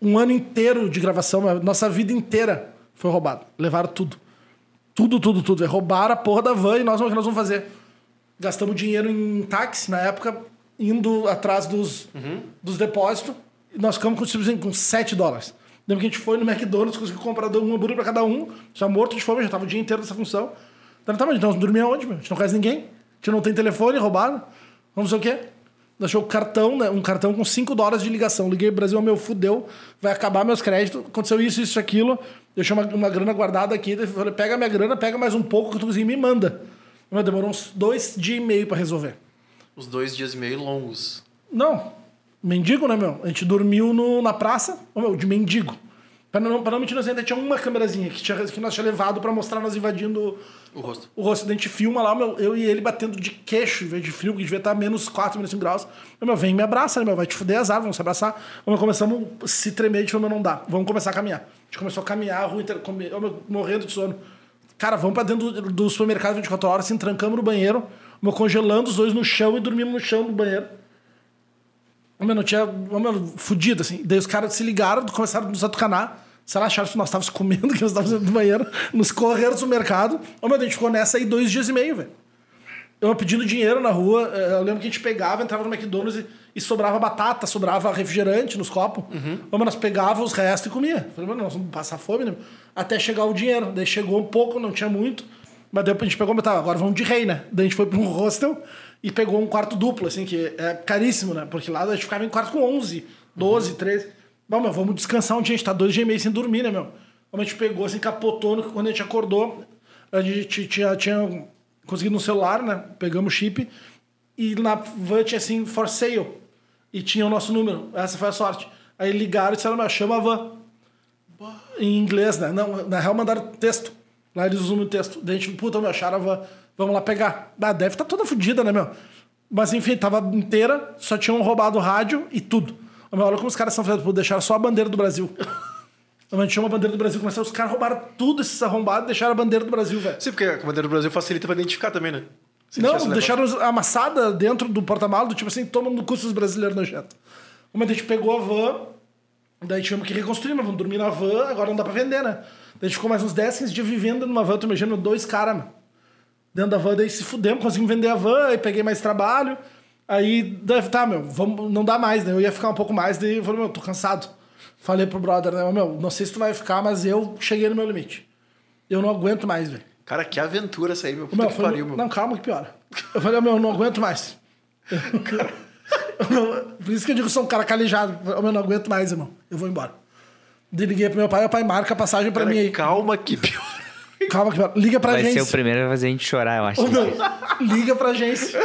um ano inteiro de gravação, a nossa vida inteira foi roubado. Levaram tudo. Tudo, tudo, tudo. velho. Roubaram a porra da van e nós, o que nós vamos fazer? Gastamos dinheiro em táxi, na época, indo atrás dos, dos depósitos. E nós ficamos com, tipo com 7 dólares. Lembro que a gente foi no McDonald's, conseguiu comprar um hambúrguer pra cada um. Já morto de fome, já tava o dia inteiro nessa função. Então, tá, mas nós dormia onde, meu? A gente não conhece ninguém. A gente não tem telefone, roubaram. Vamos fazer o quê? Deixou o cartão, né? Um cartão com 5 dólares de ligação. Liguei pro Brasil, meu, fudeu. Vai acabar meus créditos. Aconteceu isso, isso, aquilo. Deixei uma, uma grana guardada aqui. Falei, pega minha grana, pega mais um pouco que tu e me manda. Meu, demorou uns dois dias e meio pra resolver. Os dois dias e meio longos. Não. Mendigo, né, meu? A gente dormiu no, na praça, ô, meu, de mendigo. Pra não, pra não mentir, nós ainda tinha uma câmerazinha que, tinha, que nós tinha levado pra mostrar nós invadindo O rosto. o rosto. A gente filma lá, meu, eu e ele batendo de queixo em vez de frio, que devia estar menos 4, menos 5 graus. Meu, meu, vem e me abraça, né, meu? Vai te fuder azar, vamos se abraçar. Meu, começamos a se tremer, de falou, não dá. Vamos começar a caminhar. A gente começou a caminhar a rua ô, meu, morrendo de sono. Cara, vamos pra dentro do, do supermercado 24 horas, assim, trancamos no banheiro, meu, congelando os dois no chão e dormimos no chão do banheiro. Meu, não tinha. Meu, fudido, assim. Daí os caras se ligaram, começaram a nos atucanar. Sei lá, acharam que nós estávamos comendo, que nós estávamos dentro do banheiro, nos correram do mercado. Ô, meu, a gente ficou nessa aí dois dias e meio, velho. Eu pedindo dinheiro na rua. eh, Eu lembro que a gente pegava, entrava no McDonald's e, e sobrava batata, sobrava refrigerante nos copos. Ô, meu, nós pegava os restos e comia. Falei, mano, nós vamos passar fome, né? Até chegar o dinheiro. Daí chegou um pouco, não tinha muito. Mas daí a gente pegou, mas tá, agora vamos de rei, né? Daí a gente foi pra um hostel e pegou um quarto duplo, assim, que é caríssimo, né? Porque lá a gente ficava em quarto com 11, 12, 13. Bom, meu, vamos descansar um dia, a gente tá dois dias e meio sem dormir, né, meu? Como a gente pegou, assim, capotou, quando a gente acordou, a gente tinha, tinha conseguido no celular, né? Pegamos o chip e na van tinha assim, for sale. E tinha o nosso número. Essa foi a sorte. Aí ligaram e disseram, meu, chama a van. Em inglês, né? Não, na real mandaram texto. Lá eles usam o texto. Daí a gente, puta, meu, acharam a van. Vamos lá pegar. Ah, deve estar toda fodida, né, meu? Mas enfim, tava inteira, só tinham roubado o rádio e tudo. Olha como os caras são feitos, deixaram só a bandeira do Brasil. A gente tinha uma bandeira do Brasil, começaram, os caras roubaram tudo esses arrombados e deixaram a bandeira do Brasil, velho. Sim, porque a bandeira do Brasil facilita pra identificar também, né? Se Não, deixaram amassada dentro do porta-malas, do tipo assim, toma no cu dos brasileiros nojento. Uma a gente pegou a van, daí tivemos que reconstruir, mas vamos dormir na van, agora não dá pra vender, né? Daí a gente ficou mais uns 10, 15 dias vivendo numa van, tu imagina, dois caras, mano. Dentro da van, daí se fudemos, conseguimos vender a van, aí peguei mais trabalho. Aí, daí, tá, meu, vamos, não dá mais, né? Eu ia ficar um pouco mais, daí eu falei, meu, tô cansado. Falei pro brother, né? Meu, não sei se tu vai ficar, mas eu cheguei no meu limite. Eu não aguento mais, velho. Cara, que aventura essa aí, meu. Puta Meu, que foi- pariu, meu. Não, calma que piora. Eu falei, meu, eu não aguento mais. Por isso que eu digo que sou um cara calejado. Eu meu, não aguento mais, irmão. Eu vou embora. Liguei pro meu pai, meu pai marca a passagem pra Cara, mim aí. calma que pior. Calma que piora. Liga pra Vai ser agência. o primeiro a fazer a gente chorar, eu acho. Meu, liga pra agência.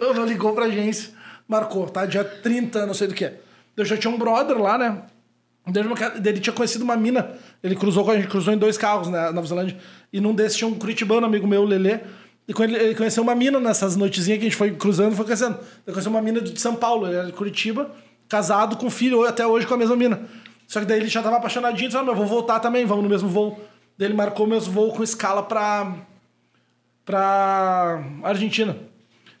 Eu não ligou pra agência. Marcou, tá? Dia 30, não sei do que. Eu já tinha um brother lá, né? Ele- tinha conhecido uma mina. Ele cruzou com a gente, cruzou em dois carros né, na Nova Zelândia. E num desses tinha um curitibano, amigo meu, Lelê. E quando ele, ele conheceu uma mina nessas noitezinhas que a gente foi cruzando, foi conhecendo. Ele conheceu uma mina de São Paulo, ele era de Curitiba, casado com filho, até hoje com a mesma mina. Só que daí ele já tava apaixonadinho, disse, ah, meu, vou voltar também, vamos no mesmo voo. Daí ele marcou meus voos com escala pra, pra Argentina.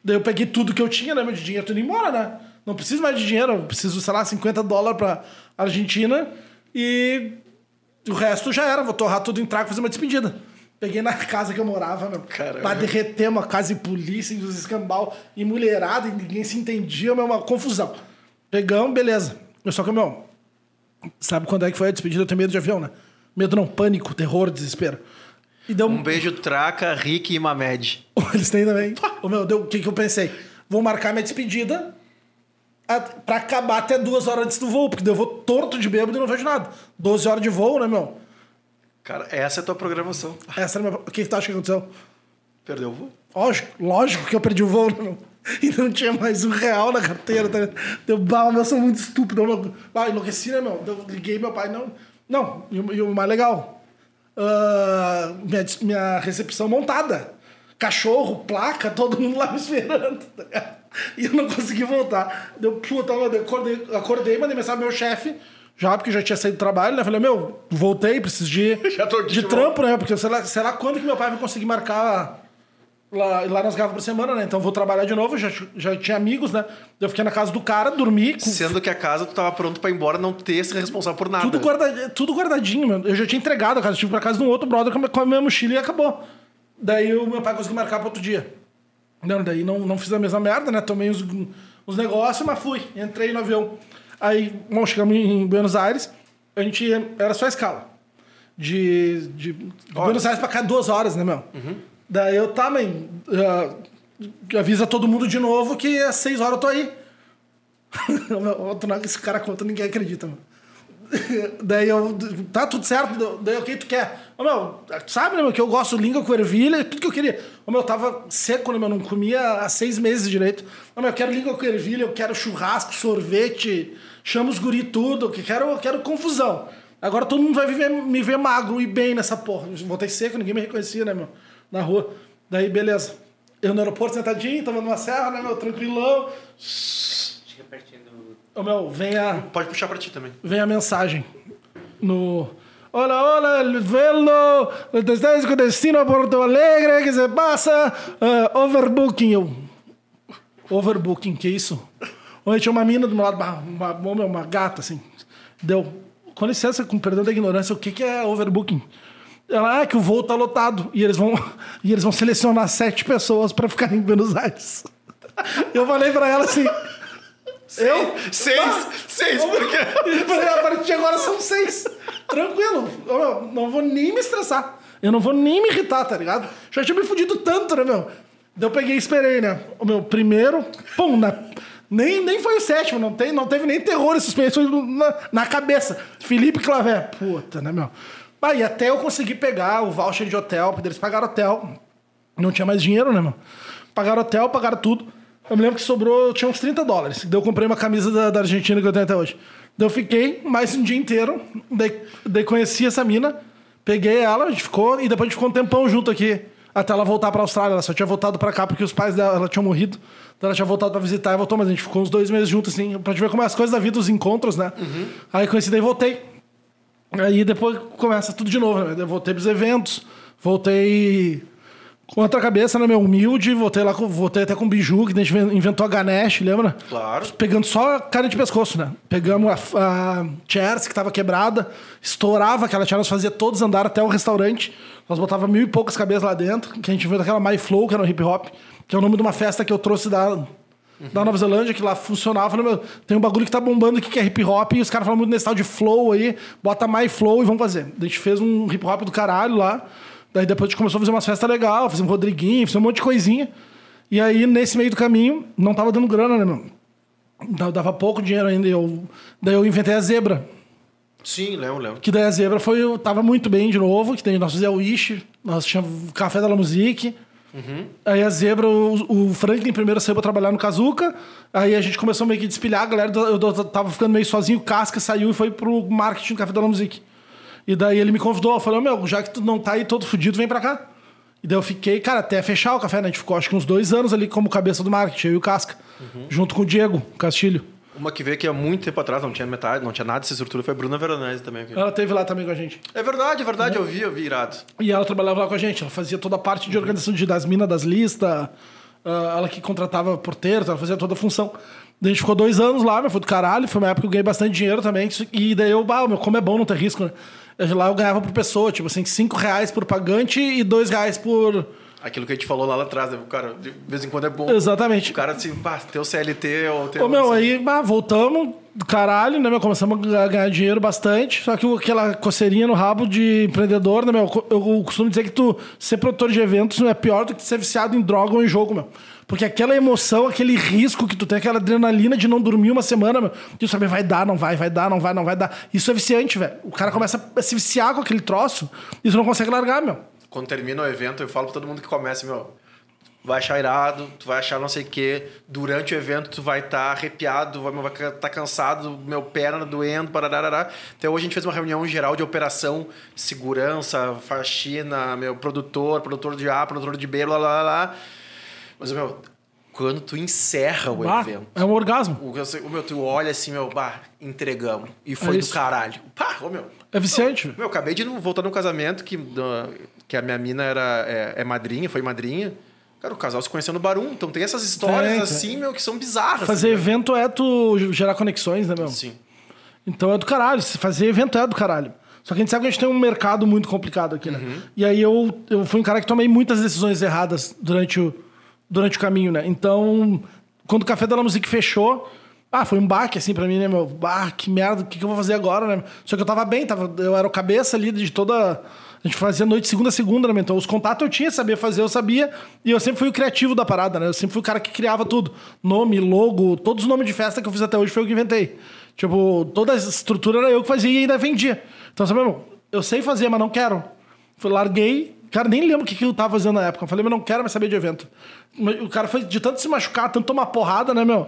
Daí eu peguei tudo que eu tinha, né, meu de dinheiro, tudo indo embora, né? Não preciso mais de dinheiro, eu preciso, sei lá, 50 dólares pra Argentina e o resto já era, vou torrar tudo em trago e fazer uma despedida. Peguei na casa que eu morava, meu. Caramba. Pra derreter uma casa de polícia, os escambau e mulherada, e ninguém se entendia, meu, uma confusão. Pegamos, beleza. Eu só que, meu, sabe quando é que foi a despedida? Eu tenho medo de avião, né? Medo não, pânico, terror, desespero. E deu Um beijo, Traca, Rick e Mamed. Eles têm também. Ô, meu, deu, o que, que eu pensei? Vou marcar minha despedida pra acabar até duas horas antes do voo, porque eu vou torto de bêbado e não vejo nada. 12 horas de voo, né, meu? Cara, essa é a tua programação. Essa minha... O que, que tu acha que aconteceu? Perdeu o voo? Lógico, lógico que eu perdi o voo, né, meu? E não tinha mais um real na carteira, tá ligado? Deu bala, eu sou muito estúpido. Eu, ah, enlouqueci, né, meu? Eu liguei meu pai, não. Não, e o, e o mais legal, ah, minha, minha recepção montada. Cachorro, placa, todo mundo lá me esperando. tá? E eu não consegui voltar. Deu, puta, eu acordei, acordei, mandei mensagem pro meu chefe, já porque já tinha saído do trabalho, né? Falei, meu, voltei, preciso de, de de trampo, né? Porque sei lá, sei lá quando que meu pai vai conseguir marcar Lá, lá nós ganhávamos por semana, né? Então vou trabalhar de novo, já, já tinha amigos, né? Eu fiquei na casa do cara, dormi. Com Sendo que a casa tu tava pronto pra ir embora, não ter se responsável por nada. tudo, guarda, tudo guardadinho, meu. Eu já tinha entregado a casa. Eu tive pra casa de um outro brother com a- a minha mochila e acabou. Daí o meu pai conseguiu marcar para outro dia. Não, daí não, não fiz a mesma merda, né? Tomei os, os negócios, mas fui. Entrei no avião. Aí, bom, chegamos em Buenos Aires. A gente era só escala. De, de Buenos Aires pra cá, duas horas, né, meu? Daí eu, tá, mãe, ah, avisa todo mundo de novo que às seis horas eu tô aí. Esse cara conta, ninguém acredita, mano. Daí eu, tá tudo certo, daí o que tu quer? Ô meu, sabe, né, meu, que eu gosto língua com ervilha, tudo que eu queria. Ô meu, eu tava seco, né, meu, não comia há seis meses direito. Ô meu, eu quero língua com ervilha, eu quero churrasco, sorvete, chama os guri tudo, que quero, eu quero confusão. Agora todo mundo vai viver, me ver magro e bem nessa porra. Voltei seco, ninguém me reconhecia, né, meu, na rua. Daí, beleza. Eu no aeroporto sentadinho, tava numa serra, né, meu, tranquilão. Chega pertinho do. Ô meu, vem a Pode puxar pra ti também. vem a mensagem no Hola, hola, el velo, desde com destino a Porto Alegre, que se passa? Ah, overbooking, eu. Overbooking, que isso? Ontem tinha uma mina do meu lado, uma, uma, uma gata, assim. Deu, com licença, com perdão da ignorância, o que, que é overbooking? Ela, ah, que o voo tá lotado. E eles vão, e eles vão selecionar sete pessoas pra ficar em Buenos Aires. Eu falei pra ela assim. Eu? Seis! Seis, por quê? Eu falei, a partir de agora são seis. Tranquilo. Eu não vou nem me estressar. Eu não vou nem me irritar, tá ligado? Já tinha me fudido tanto, né, meu? Daí eu peguei e esperei, né? O meu primeiro, pum, na, nem, nem foi o sétimo, não, tem, não teve nem terror e suspense, na, na cabeça. Felipe Clavé. Puta, né, meu? Ah, e até eu conseguir pegar o voucher de hotel, porque eles pagaram hotel. Não tinha mais dinheiro, né, meu? Pagaram hotel, pagaram tudo. Eu me lembro que sobrou, tinha uns 30 dólares. Daí eu comprei uma camisa da, da Argentina que eu tenho até hoje. Daí eu fiquei mais um dia inteiro. Daí, daí conheci essa mina, peguei ela, a gente ficou, e depois a gente ficou um tempão junto aqui. Até ela voltar pra Austrália. Ela só tinha voltado pra cá porque os pais dela ela tinham morrido. Então ela tinha voltado pra visitar e voltou, mas a gente ficou uns dois meses juntos, assim, pra gente ver como é as coisas da vida, os encontros, né? Aí conheci, daí voltei. Aí depois começa tudo de novo, né? Eu voltei pros eventos, voltei com outra cabeça, né, meu? Humilde, voltei lá, com, voltei até com o Biju, que a gente inventou a Ganesh, lembra? Claro. Pegando só carne de pescoço, né? Pegamos a, a Chairs, que tava quebrada, estourava aquela chair, nós fazia todos andar até o restaurante. Nós botava mil e poucas cabeças lá dentro, que a gente inventou aquela My Flow, que era no hip hop, que é o nome de uma festa que eu trouxe da, da Nova Zelândia, que lá funcionava. Falei, meu, tem um bagulho que tá bombando aqui que é hip hop, e os caras falam muito nesse tal de flow aí, bota My Flow e vamos fazer. A gente fez um hip hop do caralho lá. Daí depois a gente começou a fazer umas festas legais, fizemos um Rodriguinho, fizemos um monte de coisinha. E aí, nesse meio do caminho, não tava dando grana, né, meu? Dava- pouco dinheiro ainda. Eu, daí eu inventei a zebra. Sim, lembro, lembro. Que daí a zebra foi, eu tava muito bem de novo, que daí nós fizemos o Ishi, nós tínhamos o Café da La Musique. Aí a zebra, o, o Franklin primeiro saiu pra trabalhar no Kazuca. Aí a gente começou meio que a despilhar, a galera, eu, eu tava ficando meio sozinho, o Casca saiu e foi pro marketing do Café da La Musique. E daí ele me convidou, falou, meu, já que tu não tá aí todo fudido, vem pra cá. E daí eu fiquei, cara, até fechar o café, né? A gente ficou acho que uns dois anos ali como cabeça do marketing, eu e o Casca. Junto com o Diego Castilho. Uma que veio aqui há muito tempo atrás, não tinha metade, não tinha nada dessa estrutura, foi a Bruna Veronese também. aqui. Ela teve lá também com a gente. É verdade, é verdade, eu vi, eu vi irado. E ela trabalhava lá com a gente, ela fazia toda a parte de organização de, das minas, das listas, ah, ela que contratava porteiro, ela fazia toda a função. A gente ficou dois anos lá, meu, foi do caralho, foi uma época que eu ganhei bastante dinheiro também, e daí eu, bah, meu, como é bom não ter risco, né? Lá eu ganhava por pessoa, tipo assim, cinco reais por pagante e dois reais por... Aquilo que a gente falou lá atrás, né? O cara, de vez em quando é bom. Exatamente. O cara, assim, pá, teu CLT ou teu. Ô, meu, aí, bah, voltamos do caralho, né, meu? Começamos a ganhar dinheiro bastante. Só que aquela coceirinha no rabo de empreendedor, né, meu? Eu, eu costumo dizer que tu ser produtor de eventos não é pior do que ser viciado em droga ou em jogo, meu. Porque aquela emoção, aquele risco que tu tem, aquela adrenalina de não dormir uma semana, meu. Tu sabe, vai dar, não vai, vai dar, não vai, não vai dar. Isso é viciante, velho. O cara começa a se viciar com aquele troço e tu não consegue largar, meu. Quando termina o evento, eu falo pra todo mundo que começa, meu. Vai achar irado, tu vai achar não sei o quê. Durante o evento, tu vai estar arrepiado, vai estar tá cansado, meu perna doendo, pararará. Até hoje a gente fez uma reunião geral de operação, segurança, faxina, meu produtor, produtor de A, produtor de B, lá, lá, lá. Mas, meu, quando tu encerra o Bah, evento, é um orgasmo. o, o meu, tu olha assim, meu, bah, entregamos. E É foi do isso. caralho. Pá, ô, meu, É velho. meu, eu acabei de voltar num casamento que, da- que a minha mina era, é, é madrinha, foi madrinha. Cara, o casal se conheceu no Barum. Então tem essas histórias assim, meu, que são bizarras. Fazer né? evento é tu gerar conexões, né, meu? Sim. Então é do caralho. Se fazer evento é do caralho. Só que a gente sabe que a gente tem um mercado muito complicado aqui, né? E aí eu, eu fui um cara que tomei muitas decisões erradas durante o, durante o caminho, né? Então, quando o Café da La Musique fechou, ah, foi um baque, assim, pra mim, né, meu? Ah, que merda, o que, que eu vou fazer agora, né? Só que eu tava bem, tava, eu era o cabeça ali de toda... A gente fazia noite segunda a segunda, né? Então, os contatos eu tinha, sabia fazer, eu sabia. E eu sempre fui o criativo da parada, né? Eu sempre fui o cara que criava tudo. Nome, logo, todos os nomes de festa que eu fiz até hoje foi eu que inventei. Tipo, toda a estrutura era eu que fazia e ainda vendia. Então, sabe, meu, eu sei fazer, mas não quero. Fui, larguei. Cara, nem lembro o que, que eu tava fazendo na época. Eu falei, mas não quero mais saber de evento. O cara foi de tanto se machucar, tanto tomar porrada, né, meu?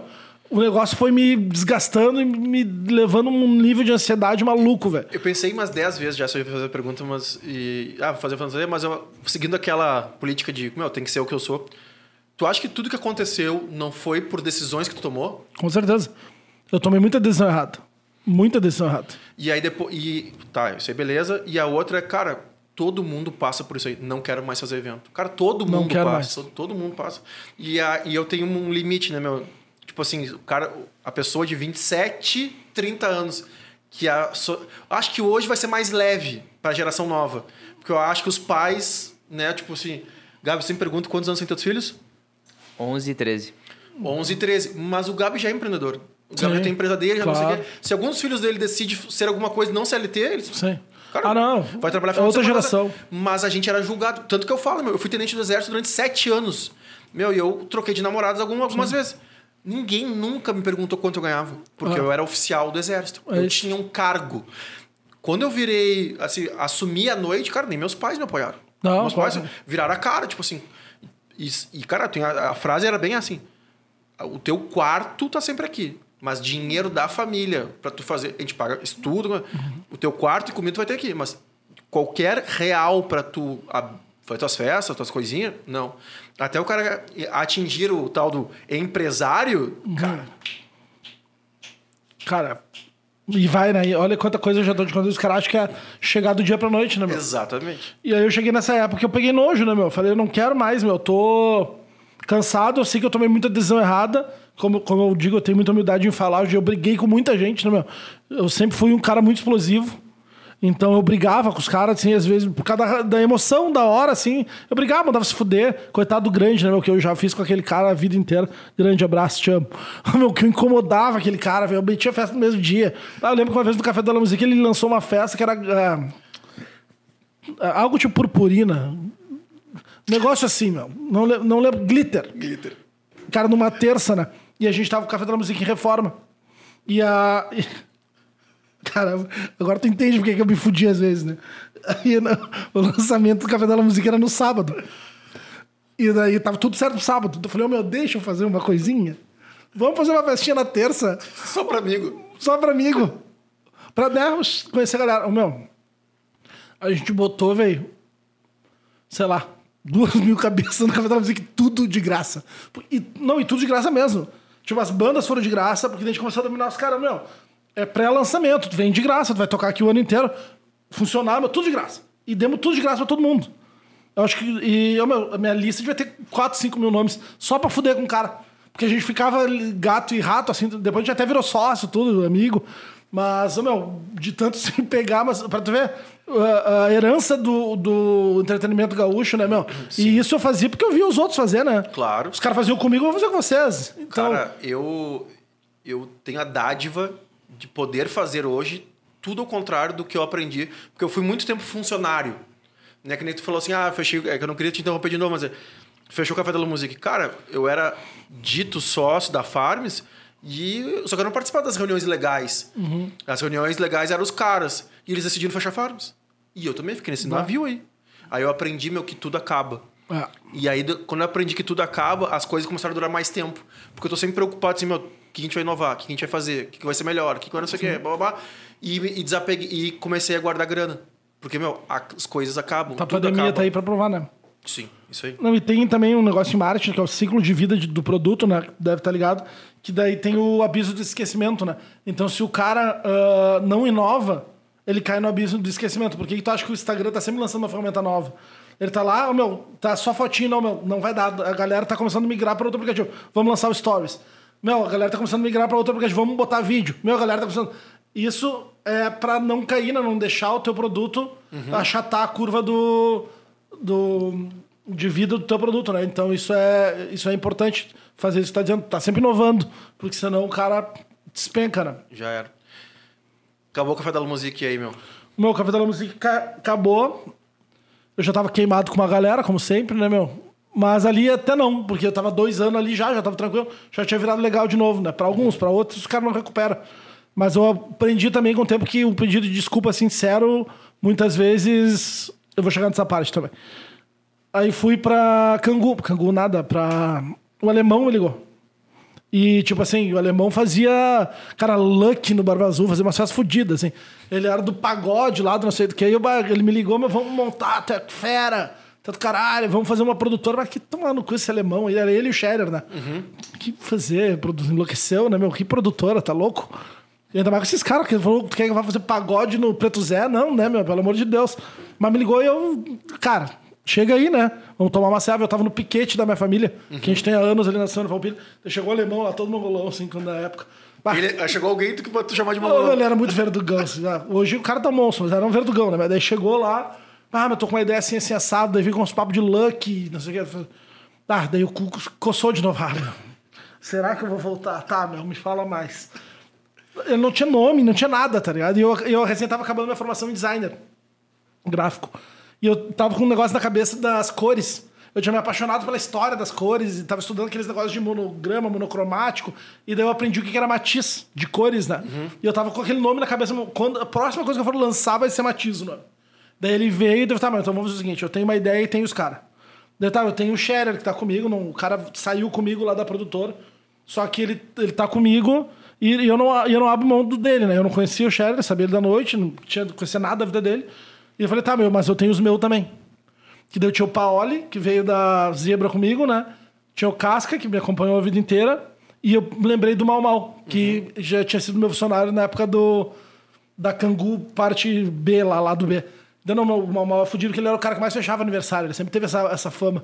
O negócio foi me desgastando e me levando um nível de ansiedade maluco, velho. Eu pensei umas 10 vezes já se eu ia fazer a pergunta, mas. E, ah, vou fazer, vou fazer, mas eu, seguindo aquela política de, meu, tem que ser o que eu sou. Tu acha que tudo que aconteceu não foi por decisões que tu tomou? Com certeza. Eu tomei muita decisão errada. Muita decisão errada. E aí depois. E, tá, isso aí beleza. E a outra é, cara, todo mundo passa por isso aí. Não quero mais fazer evento. Cara, todo Não mundo quero passa. Todo, todo mundo passa. E, a, e eu tenho um limite, né, meu? Tipo assim, o cara, a pessoa de 27, 30 anos. Que a, so- acho que hoje vai ser mais leve pra geração nova. Porque eu acho que os pais, né, tipo assim. Gabi, você me pergunta quantos anos tem teus filhos? 11 e 13. 11 e 13. Mas o Gabi já é empreendedor. O Gabi Sim, já tem empresa dele, já não sei o claro. quê. Se alguns filhos dele decidem ser alguma coisa não CLT, eles Sim. Cara, ah, não. Vai trabalhar é outra geração. Mas a gente era julgado. Tanto que eu falo, meu, eu fui tenente do exército durante sete anos. Meu, e eu troquei de namorados algumas, algumas vezes. Ninguém nunca me perguntou quanto eu ganhava. Porque Ah. eu era oficial do exército. É eu tinha um cargo. Quando eu virei, assim, assumi a noite, cara, nem meus pais me apoiaram. Não, meus pais viraram a cara, tipo assim. E, e, cara, a, a frase era bem assim: o teu quarto tá sempre aqui. Mas dinheiro da família pra tu fazer. A gente paga estudo, Uhum. o teu quarto e comida tu vai ter aqui. Mas qualquer real pra tu fazer tuas festas, tuas coisinhas, não. Até o cara atingir o tal do empresário, Uhum. cara, Cara, e vai, né? E olha quanta coisa eu já dou de conta. Os caras acham que é chegar do dia pra noite, né, meu? exatamente. E aí eu cheguei nessa época que eu peguei nojo, né, meu? Eu falei, eu não quero mais, meu. Eu tô cansado, eu sei que eu tomei muita decisão errada. Como, como eu digo, eu tenho muita humildade em falar. Eu briguei com muita gente, né, meu? Eu sempre fui um cara muito explosivo. Então eu brigava com os caras, assim, às vezes, por causa da, da emoção da hora, assim. Eu brigava, mandava se fuder. Coitado do grande, né, meu? Que eu já fiz com aquele cara a vida inteira. Grande abraço, te amo. Meu, que eu incomodava aquele cara, velho. Eu metia festa no mesmo dia. Ah, eu lembro que uma vez no Café da La Musique ele lançou uma festa que era. ah, algo tipo purpurina. Negócio assim, meu. Não, não lembro. Glitter. Glitter. Cara, numa terça, né? E a gente tava com o Café da Música em reforma. E a. Cara, agora tu entende porque que eu me fudi às vezes, né? Aí o lançamento do Café da Música era no sábado. E daí tava tudo certo no sábado. Eu falei, ô meu, deixa eu fazer uma coisinha. Vamos fazer uma festinha na terça, Só pra amigo. só pra amigo. Pra né, conhecer a galera. Ô meu, a gente botou, velho, sei lá, duas mil cabeças no Café da Música, tudo de graça. E, não, e tudo de graça mesmo. Tipo, as bandas foram de graça, porque a gente começou a dominar os caras, meu. É pré-lançamento, tu vem de graça, tu vai tocar aqui o ano inteiro. Funcionar, meu, tudo de graça. E demos tudo de graça pra todo mundo. Eu acho que. E ô, meu, a minha lista devia ter 4, 5 mil nomes só pra fuder com o cara. Porque a gente ficava gato e rato, assim, depois a gente até virou sócio, tudo, amigo. Mas, meu, de tanto se pegar, mas pra tu ver, a, a herança do, do entretenimento gaúcho, né, meu? E isso eu fazia porque eu via os outros fazer, né? Claro. Os caras faziam comigo, eu vou fazer com vocês. Então, Cara, eu, eu tenho a dádiva de poder fazer hoje tudo ao contrário do que eu aprendi, porque eu fui muito tempo funcionário. Né? Que nem tu falou assim, ah, fechei. É que eu não queria te interromper de novo, mas é, fechou o Café da Música. Cara, eu era dito sócio da Farms, e, só que eu não participava das reuniões legais. As reuniões legais eram os caras, e eles decidiram fechar Farms. E eu também fiquei nesse navio aí. Aí eu aprendi, meu, que tudo acaba. é. E aí, do- quando eu aprendi que tudo acaba, as coisas começaram a durar mais tempo. Porque eu tô sempre preocupado assim, meu, que a gente vai inovar, o que a gente vai fazer, o que vai ser melhor, o que vai não sei o quê, blá, blá, blá. E, e desapeguei, e comecei a guardar grana. Porque, meu, as coisas acabam. a pandemia acaba. tá aí pra provar, né? Sim, isso aí. Não, e tem também um negócio em marketing, que é o ciclo de vida de- do produto, né? Deve estar ligado. Que daí tem o abismo do esquecimento, né? Então, se o cara ah, não inova, ele cai no abismo do esquecimento. Por que tu acha que o Instagram tá sempre lançando uma ferramenta nova? Ele tá lá, ô, meu, tá só fotinho, não, meu, não vai dar. A galera tá começando a migrar para outro aplicativo. Vamos lançar o Stories. Meu, a galera tá começando a migrar para outro aplicativo. Vamos botar vídeo. Meu, a galera tá começando. Isso é para não cair, né? não deixar o teu produto achatar a curva do, do de vida do teu produto, né? Então isso é isso é importante fazer isso. Tá dizendo, tá sempre inovando, porque senão o cara despenca, né? Já era. Acabou o café da music aí, meu. O meu café da música ca- acabou. Eu já tava queimado com uma galera, como sempre, né, meu? Mas ali até não, porque eu tava dois anos ali já, já tava tranquilo, já tinha virado legal de novo, né? Pra alguns, pra outros, os caras não recuperam. Mas eu aprendi também com o tempo que um pedido de desculpa sincero, muitas vezes. Eu vou chegar nessa parte também. Aí fui pra Cangu, Cangu nada, pra. O alemão me ligou. E, tipo assim, o alemão fazia, cara, luck no Barba Azul, fazia umas festas fodidas, assim. Ele era do pagode lá, do não sei do que. Aí eu, ele me ligou, mas vamos montar, tu é fera, tanto caralho, vamos fazer uma produtora. Mas que tomando com esse alemão aí, era ele e o Scherer, né? Que fazer, enlouqueceu, né, meu? Que produtora, tá louco? E ainda mais com esses caras que falou, tu quer que vai fazer pagode no Preto Zé? Não, né, meu? Pelo amor de Deus. Mas me ligou e eu, cara, chega aí, né? Vamos tomar uma cerveja. Eu tava no piquete da minha família, que a gente tem há anos ali na Santa Palpilha. Chegou o alemão lá, todo mongolão, assim, quando na época. Bah, Ele, ah, chegou alguém que tu chamar de mongolão. ele era muito verdugão. assim, né? Hoje o cara tá monstro, mas era um verdugão, né? Mas daí chegou lá, ah, mas tô com uma ideia assim, assim, assado, daí vem com uns papos de luck, não sei o que. Ah, daí o cu coçou de novo. Ah, meu, será que eu vou voltar? Tá, meu, me fala mais. Eu não tinha nome, não tinha nada, tá ligado? E eu, eu recém tava acabando minha formação em designer gráfico. E eu tava com um negócio na cabeça das cores. Eu tinha me apaixonado pela história das cores e tava estudando aqueles negócios de monograma, monocromático. E daí eu aprendi o que era matiz de cores, né? E eu tava com aquele nome na cabeça. Quando, a próxima coisa que eu for lançar vai ser matiz o nome. Daí ele veio e deu, tá, mas então vamos fazer o seguinte: eu tenho uma ideia e tenho os caras. Daí tá, eu tenho o Scherer que tá comigo, não, o cara saiu comigo lá da produtora. Só que ele, ele tá comigo e, e eu, não, e eu não abro mão do dele, né? Eu não conhecia o Scherer, sabia ele da noite, não tinha conhecia nada da vida dele. E eu falei, tá, meu, mas eu tenho os meus também. Que daí eu tinha o Paoli, que veio da Zebra comigo, né? Tinha o Casca, que me acompanhou a vida inteira. E eu lembrei do Mal Mal, que já tinha sido meu funcionário na época do da Cangu, parte B, lá, lá do B. Daí não, o Mal Mal é fudido, que ele era o cara que mais fechava aniversário. Ele sempre teve essa, essa fama.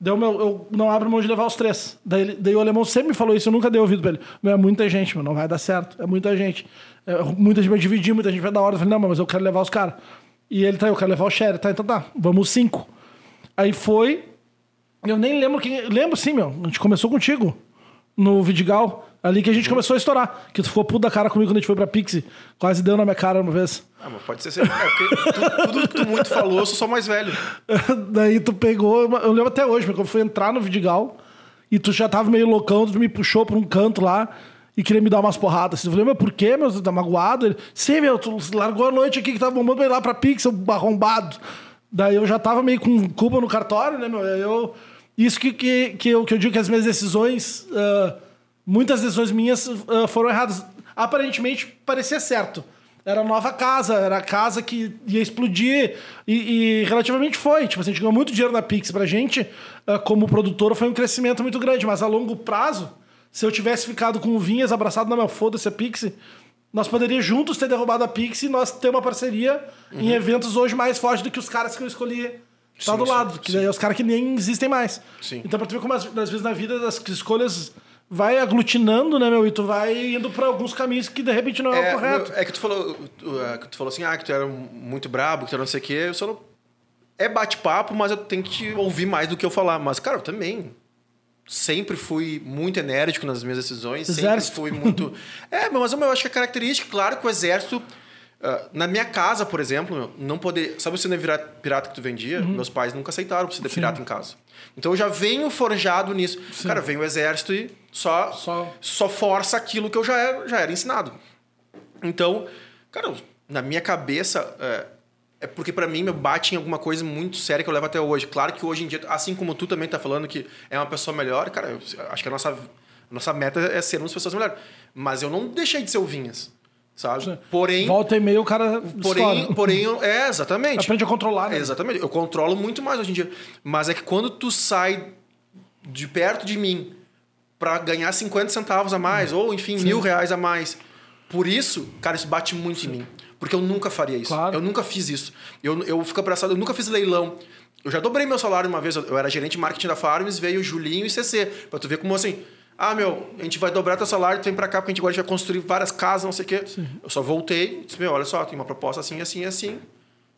Daí eu, meu, eu não abro mão de levar os três. Daí, ele- daí o alemão sempre me falou isso, eu nunca dei ouvido pra ele. Meu, é muita gente, meu, não vai dar certo. É muita gente. É, muita gente vai dividir, muita gente vai dar hora. Eu falei, não, mas eu quero levar os caras. E ele, tá, eu quero levar o Sherry. Tá, então tá, vamos os cinco. Aí foi. Eu nem lembro quem. Lembro sim, meu. A gente começou contigo. No Vidigal. Ali que a gente começou a estourar. Que tu ficou puto da cara comigo quando a gente foi pra Pixie. Quase deu na minha cara uma vez. Ah, mas pode ser. ser- É, porque tu- tudo que tu muito falou, eu sou só mais velho. Daí tu pegou. Eu lembro até hoje, porque eu fui entrar no Vidigal e tu já tava meio loucão, tu me puxou pra um canto lá e queria me dar umas porradas. Eu falei, mas por quê, meu? Você tá magoado? Ele, sim, meu, tu largou a noite aqui que tava bombando pra ir lá pra Pixel, arrombado. Daí eu já tava meio com culpa no cartório, né, meu? Aí eu. Isso que, que, que, eu, que eu digo que as minhas decisões. ah, muitas decisões minhas ah, foram erradas. Aparentemente parecia certo. Era nova casa, era a casa que ia explodir. E, e relativamente foi. Tipo assim, a gente ganhou muito dinheiro na Pix. Pra gente, ah, como produtora, foi um crescimento muito grande. Mas a longo prazo, se eu tivesse ficado com o Vinhas abraçado na minha foda-se a Pix, nós poderíamos juntos ter derrubado a Pix e nós ter uma parceria em eventos hoje mais forte do que os caras que eu escolhi. Tá Sim, do sim, lado, que daí é os caras que nem existem mais. Sim. Então, pra tu ver como às, vezes na vida as escolhas vai aglutinando, né, meu? E tu vai indo pra alguns caminhos que de repente não é, o É, correto. é que tu falou, tu, é, que tu falou assim, ah, que tu era muito brabo, que tu era não sei o quê. Eu só não... É bate-papo, mas eu tenho que te ouvir mais do que eu falar. Mas, cara, eu também sempre fui muito enérgico nas minhas decisões. Exército. Sempre fui muito... é, mas eu acho que é característica. Claro que o exército... ah, na minha casa, por exemplo, não poder... Sabe o cinema pirata que tu vendia? Uhum. Meus pais nunca aceitaram o cinema pirata em casa. Então eu já venho forjado nisso. Cara, vem o exército e só, Só- só força aquilo que eu já era, já era ensinado. Então, cara, na minha cabeça, é, é porque pra mim me bate em alguma coisa muito séria que eu levo até hoje. Claro que hoje em dia, assim como tu também tá falando que é uma pessoa melhor, cara, eu acho que a nossa, a nossa meta é sermos pessoas melhores. Mas eu não deixei de ser o Vinhas, sabe? Porém, Volta e meia o cara porém, estoura. porém, é, exatamente. Aprende a controlar, né? Exatamente. Eu controlo muito mais hoje em dia. Mas é que quando tu sai de perto de mim para ganhar 50 centavos a mais, ou enfim, mil reais a mais, por isso, cara, isso bate muito em mim. Porque eu nunca faria isso. Claro. Eu nunca fiz isso. Eu, eu fico abraçado, eu nunca fiz leilão. Eu já dobrei meu salário uma vez, eu era gerente de marketing da Farms, veio Julinho e CC. Pra tu ver como assim, ah, meu, a gente vai dobrar teu salário, tu vem pra cá porque a gente agora vai construir várias casas, não sei o quê. Eu só voltei disse, meu, olha só, tem uma proposta assim, assim, assim.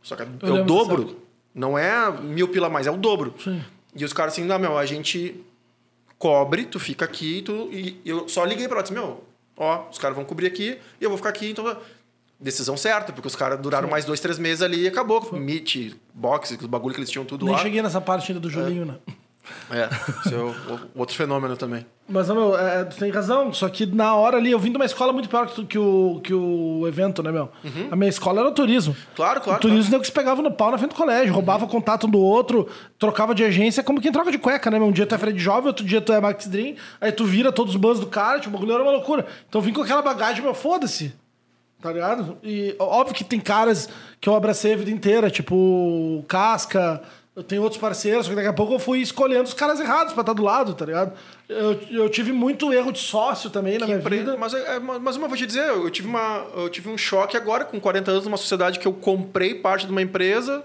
Só que é Eu o dobro. dessa Não é mil pila mais, é o dobro. Sim. E os caras assim, não, meu, a gente cobre, tu fica aqui, tu... e eu só liguei pra lá, disse, meu, ó, os caras vão cobrir aqui e eu vou ficar aqui, então... Decisão certa, porque os caras duraram mais dois, três meses ali e acabou. Meet, boxe, os bagulho que eles tinham tudo Nem lá. cheguei nessa parte ainda do Julinho, né? É, esse é o, o- outro fenômeno também. Mas, meu, é, tu tem razão. Só que na hora ali, eu vim de uma escola muito pior que, que o, que o evento, né, meu? A minha escola era o turismo. Claro, claro, O turismo nego que se pegava no pau na frente do colégio, roubava contato um do outro, trocava de agência, como quem troca de cueca, né, meu? Um dia tu é Fred Jovem, outro dia tu é Max Dream, aí tu vira todos os bans do cara, tipo, o bagulho era uma loucura. Então eu vim com aquela bagagem, meu, foda-se. Tá ligado? E óbvio que tem caras que eu abracei a vida inteira, tipo Casca, eu tenho outros parceiros, só que daqui a pouco eu fui escolhendo os caras errados pra estar do lado, tá ligado? Eu, eu tive muito erro de sócio também na minha Empre- vida. Mas, é- é- mas uma vou te dizer, eu tive, uma, eu tive um choque agora, com 40 anos, numa sociedade que eu comprei parte de uma empresa.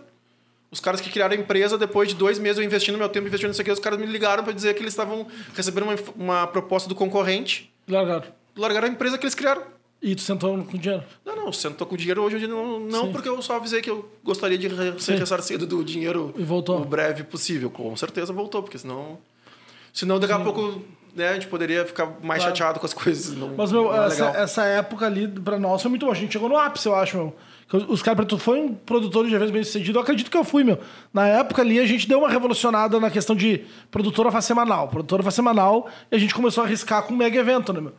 Os caras que criaram a empresa, depois de dois meses eu investindo meu tempo, investindo nisso aqui, os caras me ligaram para dizer que eles estavam recebendo uma, uma proposta do concorrente, Largaram. largaram a empresa que eles criaram. E tu sentou com dinheiro. Não, não, tô com dinheiro hoje, não, não Sim. porque eu só avisei que eu gostaria de re- ser Sim. ressarcido do dinheiro E voltou. o breve possível. Com certeza voltou, porque senão. Senão daqui a pouco né, a gente poderia ficar mais Claro. chateado com as coisas. Não, Mas, meu, é essa, essa época ali pra nós foi muito bom. A gente chegou no ápice, eu acho, meu. Os caras, tu foi um produtor de eventos bem sucedido, eu acredito que eu fui, meu. Na época ali, a gente deu uma revolucionada na questão de produtora faz semanal. Produtora faz semanal, e a gente começou a arriscar com um mega evento, né, meu?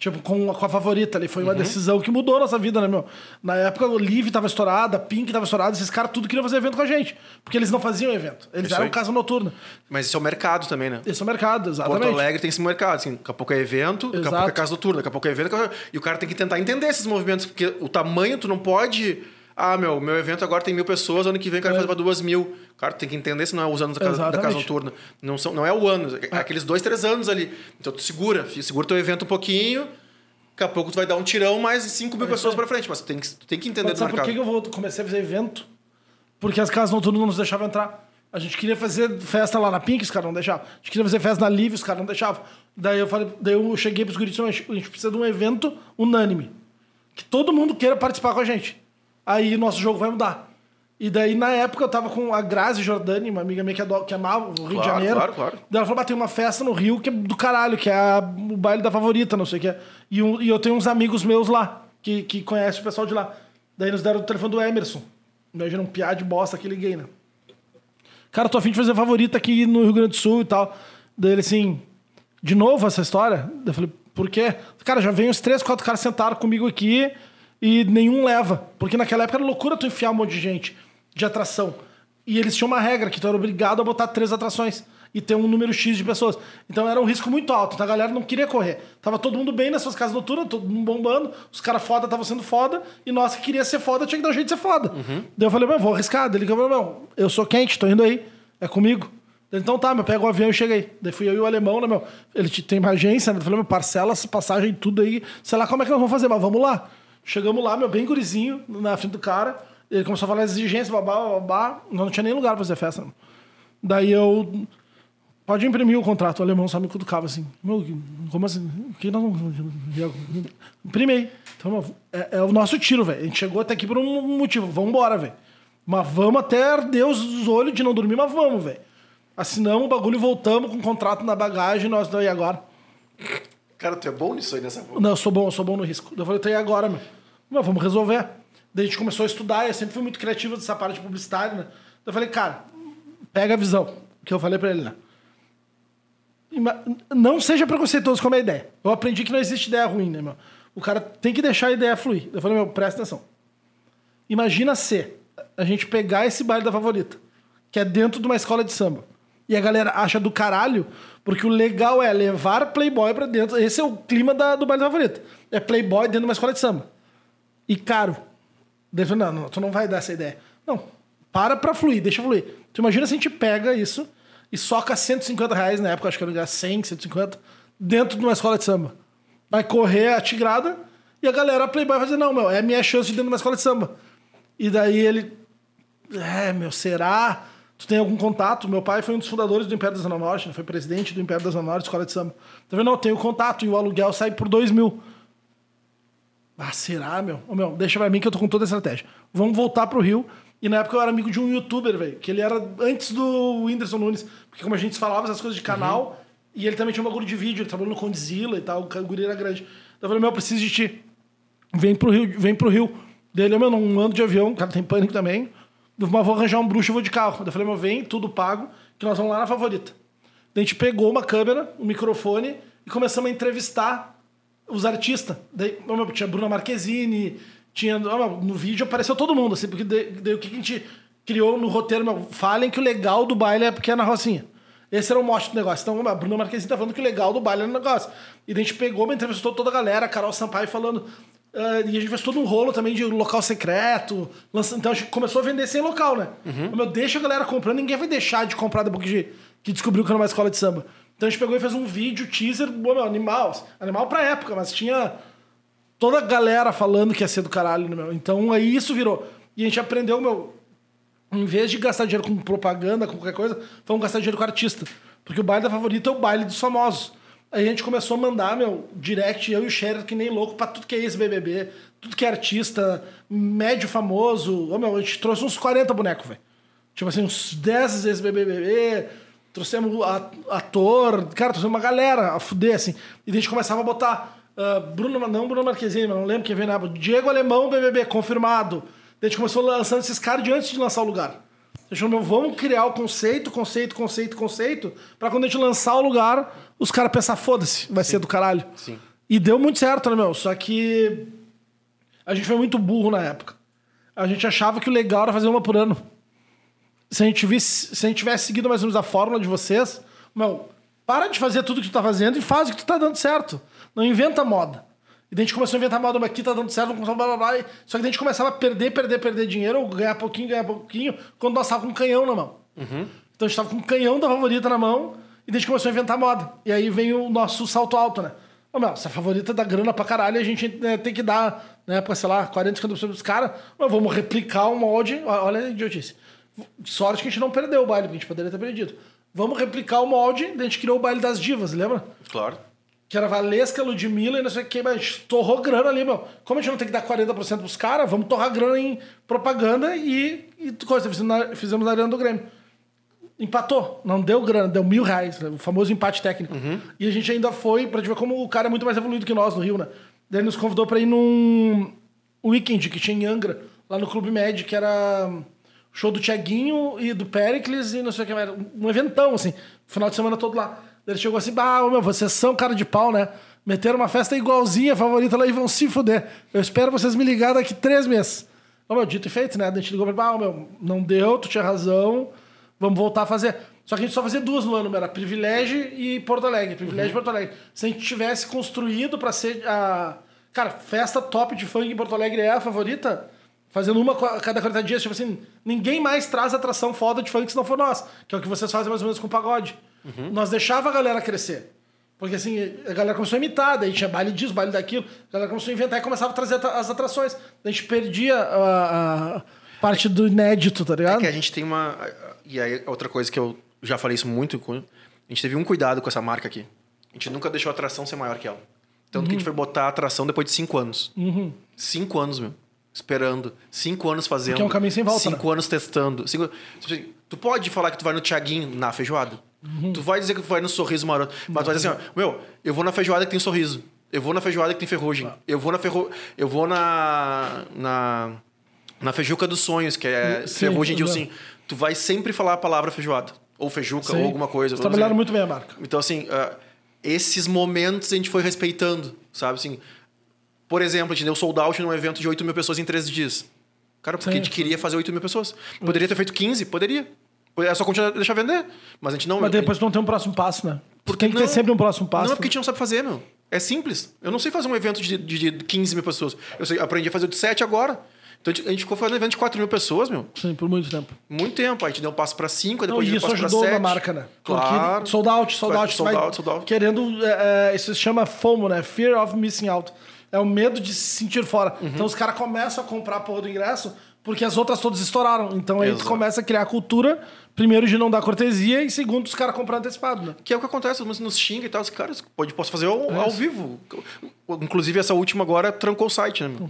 Tipo, com, a- com a favorita ali. Foi uma decisão que mudou a nossa vida, né, meu? Na época, o Live tava estourada, a Pink tava estourada, esses caras tudo queriam fazer evento com a gente. Porque eles não faziam evento. Eles Isso eram aí. casa noturna. Mas isso é o mercado também, né? Esse é o mercado, exatamente. Porto Alegre tem esse mercado, assim, daqui a pouco é evento, daqui a Exato. pouco é casa noturna, daqui a pouco é evento, e o cara tem que tentar entender esses movimentos, porque o tamanho tu não pode. Ah, meu, meu evento agora tem mil pessoas, ano que vem eu quero fazer pra duas mil. Cara, tu tem que entender se não é os anos da casa, da casa noturna. Não, são, não é o ano, é aqueles dois, três anos ali. Então tu segura, segura teu evento um pouquinho, daqui a pouco tu vai dar um tirão, mais cinco mil pessoas pra frente, mas tu tem que, tu tem que entender Mas do sabe por mercado. que que eu vou, comecei a fazer evento? Porque as casas noturnas não nos deixavam entrar. A gente queria fazer festa lá na Pink, os caras não deixavam. A gente queria fazer festa na Live, os caras não deixavam. Daí eu falei, daí eu cheguei pros guris a gente precisa de um evento unânime. Que todo mundo queira participar com a gente. Aí nosso jogo vai mudar. E daí, na época, eu tava com a Grazi Jordani, uma amiga minha que, ado- que amava o Rio de Claro, Janeiro. claro, claro. Daí ela falou, "Bah, tem uma festa no Rio que é do caralho, que é a- o baile da favorita, não sei o que é. E, um- e eu tenho uns amigos meus lá, que, que conhecem o pessoal de lá. Daí nos deram o telefone do Emerson. Imagina um piá de bosta que liguei, né? Cara, tô afim de fazer favorita aqui no Rio Grande do Sul e tal. Daí ele assim, de novo essa história? Daí eu falei, por quê? Cara, já vem uns três, quatro caras sentaram comigo aqui e nenhum leva. Porque naquela época era loucura tu enfiar um monte de gente de atração. E eles tinham uma regra que tu era obrigado a botar três atrações e ter um número X de pessoas. Então era um risco muito alto. Então a galera não queria correr. Tava todo mundo bem nas suas casas noturnas, todo mundo bombando, os caras foda estavam sendo foda, e nós que queria ser foda tinha que dar um jeito de ser foda. Daí eu falei, meu, vou arriscar. Ele falou, meu, eu sou quente, tô indo aí, é comigo. Então tá, meu, pega o avião e cheguei. Daí fui eu e o alemão, né, meu? Ele te- tem uma agência, né? Eu falei, meu, parcela passagem, tudo aí. Sei lá como é que nós vamos fazer, mas vamos lá. Chegamos lá, meu, bem gurizinho, na frente do cara. Ele começou a falar as exigências, babá, babá. Nós não tinha nem lugar pra fazer festa. Não. Daí eu. Pode imprimir o contrato. O alemão só me cutucava assim. Meu, como assim? Que nós vamos- Imprimei. Então, meu, é, é o nosso tiro, velho. A gente chegou até aqui por um motivo. Vamos embora, velho. Mas vamos até arder os olhos de não dormir, mas vamos, velho. Assinamos o bagulho e voltamos com o contrato na bagagem. Nós, daí agora. Cara, tu é bom nisso aí nessa Não, eu sou bom, eu sou bom no risco. Eu falei, tá aí agora, meu. Meu, vamos resolver. Daí a gente começou a estudar, eu sempre fui muito criativo dessa parte de publicidade, né? Daí eu falei, cara, pega a visão, que eu falei pra ele, né? Não seja preconceituoso com a minha ideia. Eu aprendi que não existe ideia ruim, né, meu? O cara tem que deixar a ideia fluir. Eu falei, meu, presta atenção. Imagina se a gente pegar esse baile da favorita, que é dentro de uma escola de samba, e a galera acha do caralho, porque o legal é levar Playboy pra dentro. Esse é o clima da- do baile da favorita. É Playboy dentro de uma escola de samba. E caro. Falei, não, não, tu não vai dar essa ideia. Não, para pra fluir, deixa fluir. Tu imagina se a gente pega isso e soca 150 reais na época, acho que era 100, 150, dentro de uma escola de samba. Vai correr a tigrada E a galera Playboy vai dizer, não, meu, é a minha chance de dentro de uma escola de samba. E daí ele, é, meu, será? Tu tem algum contato? Meu pai foi um dos fundadores do Império da Zona Norte, né? foi presidente do Império da Zona Norte, escola de samba. Tá vendo? Não, eu tenho contato e o aluguel sai por dois mil. Ah, será, meu? Ô, meu, deixa pra mim que eu tô com toda a estratégia. Vamos voltar pro Rio. E na época eu era amigo de um youtuber, velho, que ele era antes do Whindersson Nunes. Porque como a gente falava essas coisas de canal, e ele também tinha um bagulho de vídeo, ele trabalhou no Condzilla e tal, o guri era grande. Então eu falei, meu, eu preciso de ti. Vem pro Rio, vem pro Rio. Dele, meu, não ando de avião, o cara tem pânico também. Mas vou arranjar um bruxo e vou de carro. Eu falei, meu, vem, tudo pago, que nós vamos lá na favorita. Daí a gente pegou uma câmera, um microfone e começamos a entrevistar os artistas. Daí, tinha Bruna Marquezine, tinha. no vídeo apareceu todo mundo, assim, porque daí, daí o que a gente criou no roteiro, meu, falem que o legal do baile é porque é na Rocinha. Esse era o mote do negócio. Então, a Bruna Marquezine tá falando que o legal do baile é no negócio. E daí a gente pegou, me entrevistou toda a galera, a Carol Sampaio falando. ah, e a gente fez todo um rolo também de local secreto. lança- Então a gente começou a vender sem local, né? Meu, deixa a galera comprando, ninguém vai deixar de comprar depois que, que descobriu que era uma escola de samba. Então a gente pegou e fez um vídeo, teaser, bom, animal. Animal pra época, mas tinha toda a galera falando que ia ser do caralho, né, meu? Então aí isso virou. E a gente aprendeu, meu, em vez de gastar dinheiro com propaganda, com qualquer coisa, vamos gastar dinheiro com artista. Porque o baile da favorita é o baile dos famosos. Aí a gente começou a mandar, meu, direct, eu e o Scherer, que nem louco, pra tudo que é ex-BBB, tudo que é artista, médio famoso. Ô, meu, a gente trouxe uns 40 bonecos, velho. Tipo assim, uns 10 ex-BBB, trouxemos ator, cara, trouxemos uma galera a fuder, assim. E a gente começava a botar ah, Bruno, não Bruno Marquezine, mas não lembro quem veio na época. Diego Alemão, BBB, confirmado. Daí a gente começou lançando esses caras de antes de lançar o lugar. A gente falou, meu, vamos criar o conceito, conceito, conceito, conceito, pra quando a gente lançar o lugar, os caras pensar, foda-se, vai ser do caralho. Sim. E deu muito certo, né, meu? Só que a gente foi muito burro na época. A gente achava que o legal era fazer uma por ano. Se a gente, visse, se a gente tivesse seguido mais ou menos a fórmula de vocês, meu, para de fazer tudo que tu tá fazendo e faz o que tu tá dando certo. Não inventa moda. E daí a gente começou a inventar moda, mas aqui tá dando certo, vamos começar blá blá blá. Só que daí a gente começava a perder, perder, perder dinheiro, ou ganhar pouquinho, ganhar pouquinho, quando nós tava com um canhão na mão. Então a gente tava com um canhão da favorita na mão, e daí a gente começou a inventar moda. E aí vem o nosso salto alto, né? Ô, meu, se a favorita dá grana pra caralho, a gente né, tem que dar, né, pra, sei lá, 40, 50% dos caras. Mas vamos replicar o molde. Olha a idiotice. Sorte que a gente não perdeu o baile, porque a gente poderia ter perdido. Vamos replicar o molde, a gente criou o baile das divas, lembra? Claro. Que era Valesca, Ludmilla e não sei o que, mas a gente torrou grana ali, meu. Como a gente não tem que dar 40% pros caras, vamos torrar grana em propaganda e, e coisa. Fizemos na, fizemos na Arena do Grêmio. Empatou, não deu grana, deu mil reais, né? o famoso empate técnico. E a gente ainda foi, pra gente ver como o cara é muito mais evoluído que nós no Rio, né? Daí ele nos convidou pra ir num weekend que tinha em Angra, lá no Clube Med, que era show do Tiaguinho e do Pericles e não sei o que mais. Um eventão, assim, final de semana todo lá. Daí ele chegou assim, bah, meu, vocês são cara de pau, né? Meteram uma festa igualzinha, favorita lá e vão se fuder. Eu espero vocês me ligarem daqui três meses. Ô, meu, dito e feito, né? A gente ligou pra ele, bah, ô, meu, não deu, tu tinha razão, vamos voltar a fazer. Só que a gente só fazia duas no ano, era Privilégio e Porto Alegre. Privilégio e Porto Alegre. Se a gente tivesse construído pra ser a... Cara, festa top de funk em Porto Alegre é a favorita, fazendo uma a cada 40 dias, tipo assim, ninguém mais traz atração foda de funk se não for nós, que é o que vocês fazem mais ou menos com o pagode. Nós deixava a galera crescer. Porque assim, a galera começou a imitar, daí tinha baile disso, baile daquilo, a galera começou a inventar e começava a trazer as atrações. A gente perdia a, a parte do inédito, tá É ligado? que a gente tem uma. E aí, outra coisa que eu já falei isso muito com. A gente teve um cuidado com essa marca aqui. A gente nunca deixou a atração ser maior que ela. Tanto que a gente foi botar a atração depois de cinco anos. Cinco anos, meu. Esperando. Cinco anos fazendo. Porque é um caminho sem volta, Cinco anos testando. Cinco... tipo assim, Tu pode falar que tu vai no Tiaguinho na feijoada. Tu vai dizer que tu vai no sorriso maroto. Mas tu vai dizer assim, ó, meu, eu vou na feijoada que tem sorriso. Eu vou na feijoada que tem ferrugem. Eu vou na ferro... Eu vou na. na. Na feijuca dos sonhos, que é Sim, ferrugem de ursinho. Tu vai sempre falar a palavra feijoada. Ou feijuca, Sim. ou alguma coisa. Trabalharam muito bem a marca. Então, assim, ah, esses momentos a gente foi respeitando, sabe? Assim, por exemplo, a gente deu sold out num evento de 8 mil pessoas em 13 dias. Cara, porque Sim. a gente queria fazer 8 mil pessoas. Poderia ter feito 15? Poderia. É só continuar deixar vender. Mas a gente não. Mas depois tu não tem um próximo passo, né? Porque tem que ter não- sempre um próximo passo. Não, é porque a gente não sabe fazer, meu. É simples. Eu não sei fazer um evento de, de, de 15 mil pessoas. Eu sei, aprendi a fazer de 7 agora. Então a gente, a gente ficou fazendo evento de 4 mil pessoas, meu. Sim, por muito tempo. Muito tempo. Aí a gente deu um passo pra 5, Não, depois e deu um isso passo pra ajudou 7. na marca, né? Claro. Porque sold out, sold out. Sold out, sold out. Querendo. é, é, isso se chama FOMO, né? Fear of Missing Out. É o medo de se sentir fora. Então os caras começam a comprar a porra do ingresso porque as outras todas estouraram. Então aí tu Exato. começa a criar a cultura, primeiro, de não dar cortesia e segundo, os caras comprar antecipado, né? Que é o que acontece, nos, nos xinga e tal. Os caras, pode, posso fazer ao, É ao vivo. Inclusive, essa última agora trancou o site, né? meu?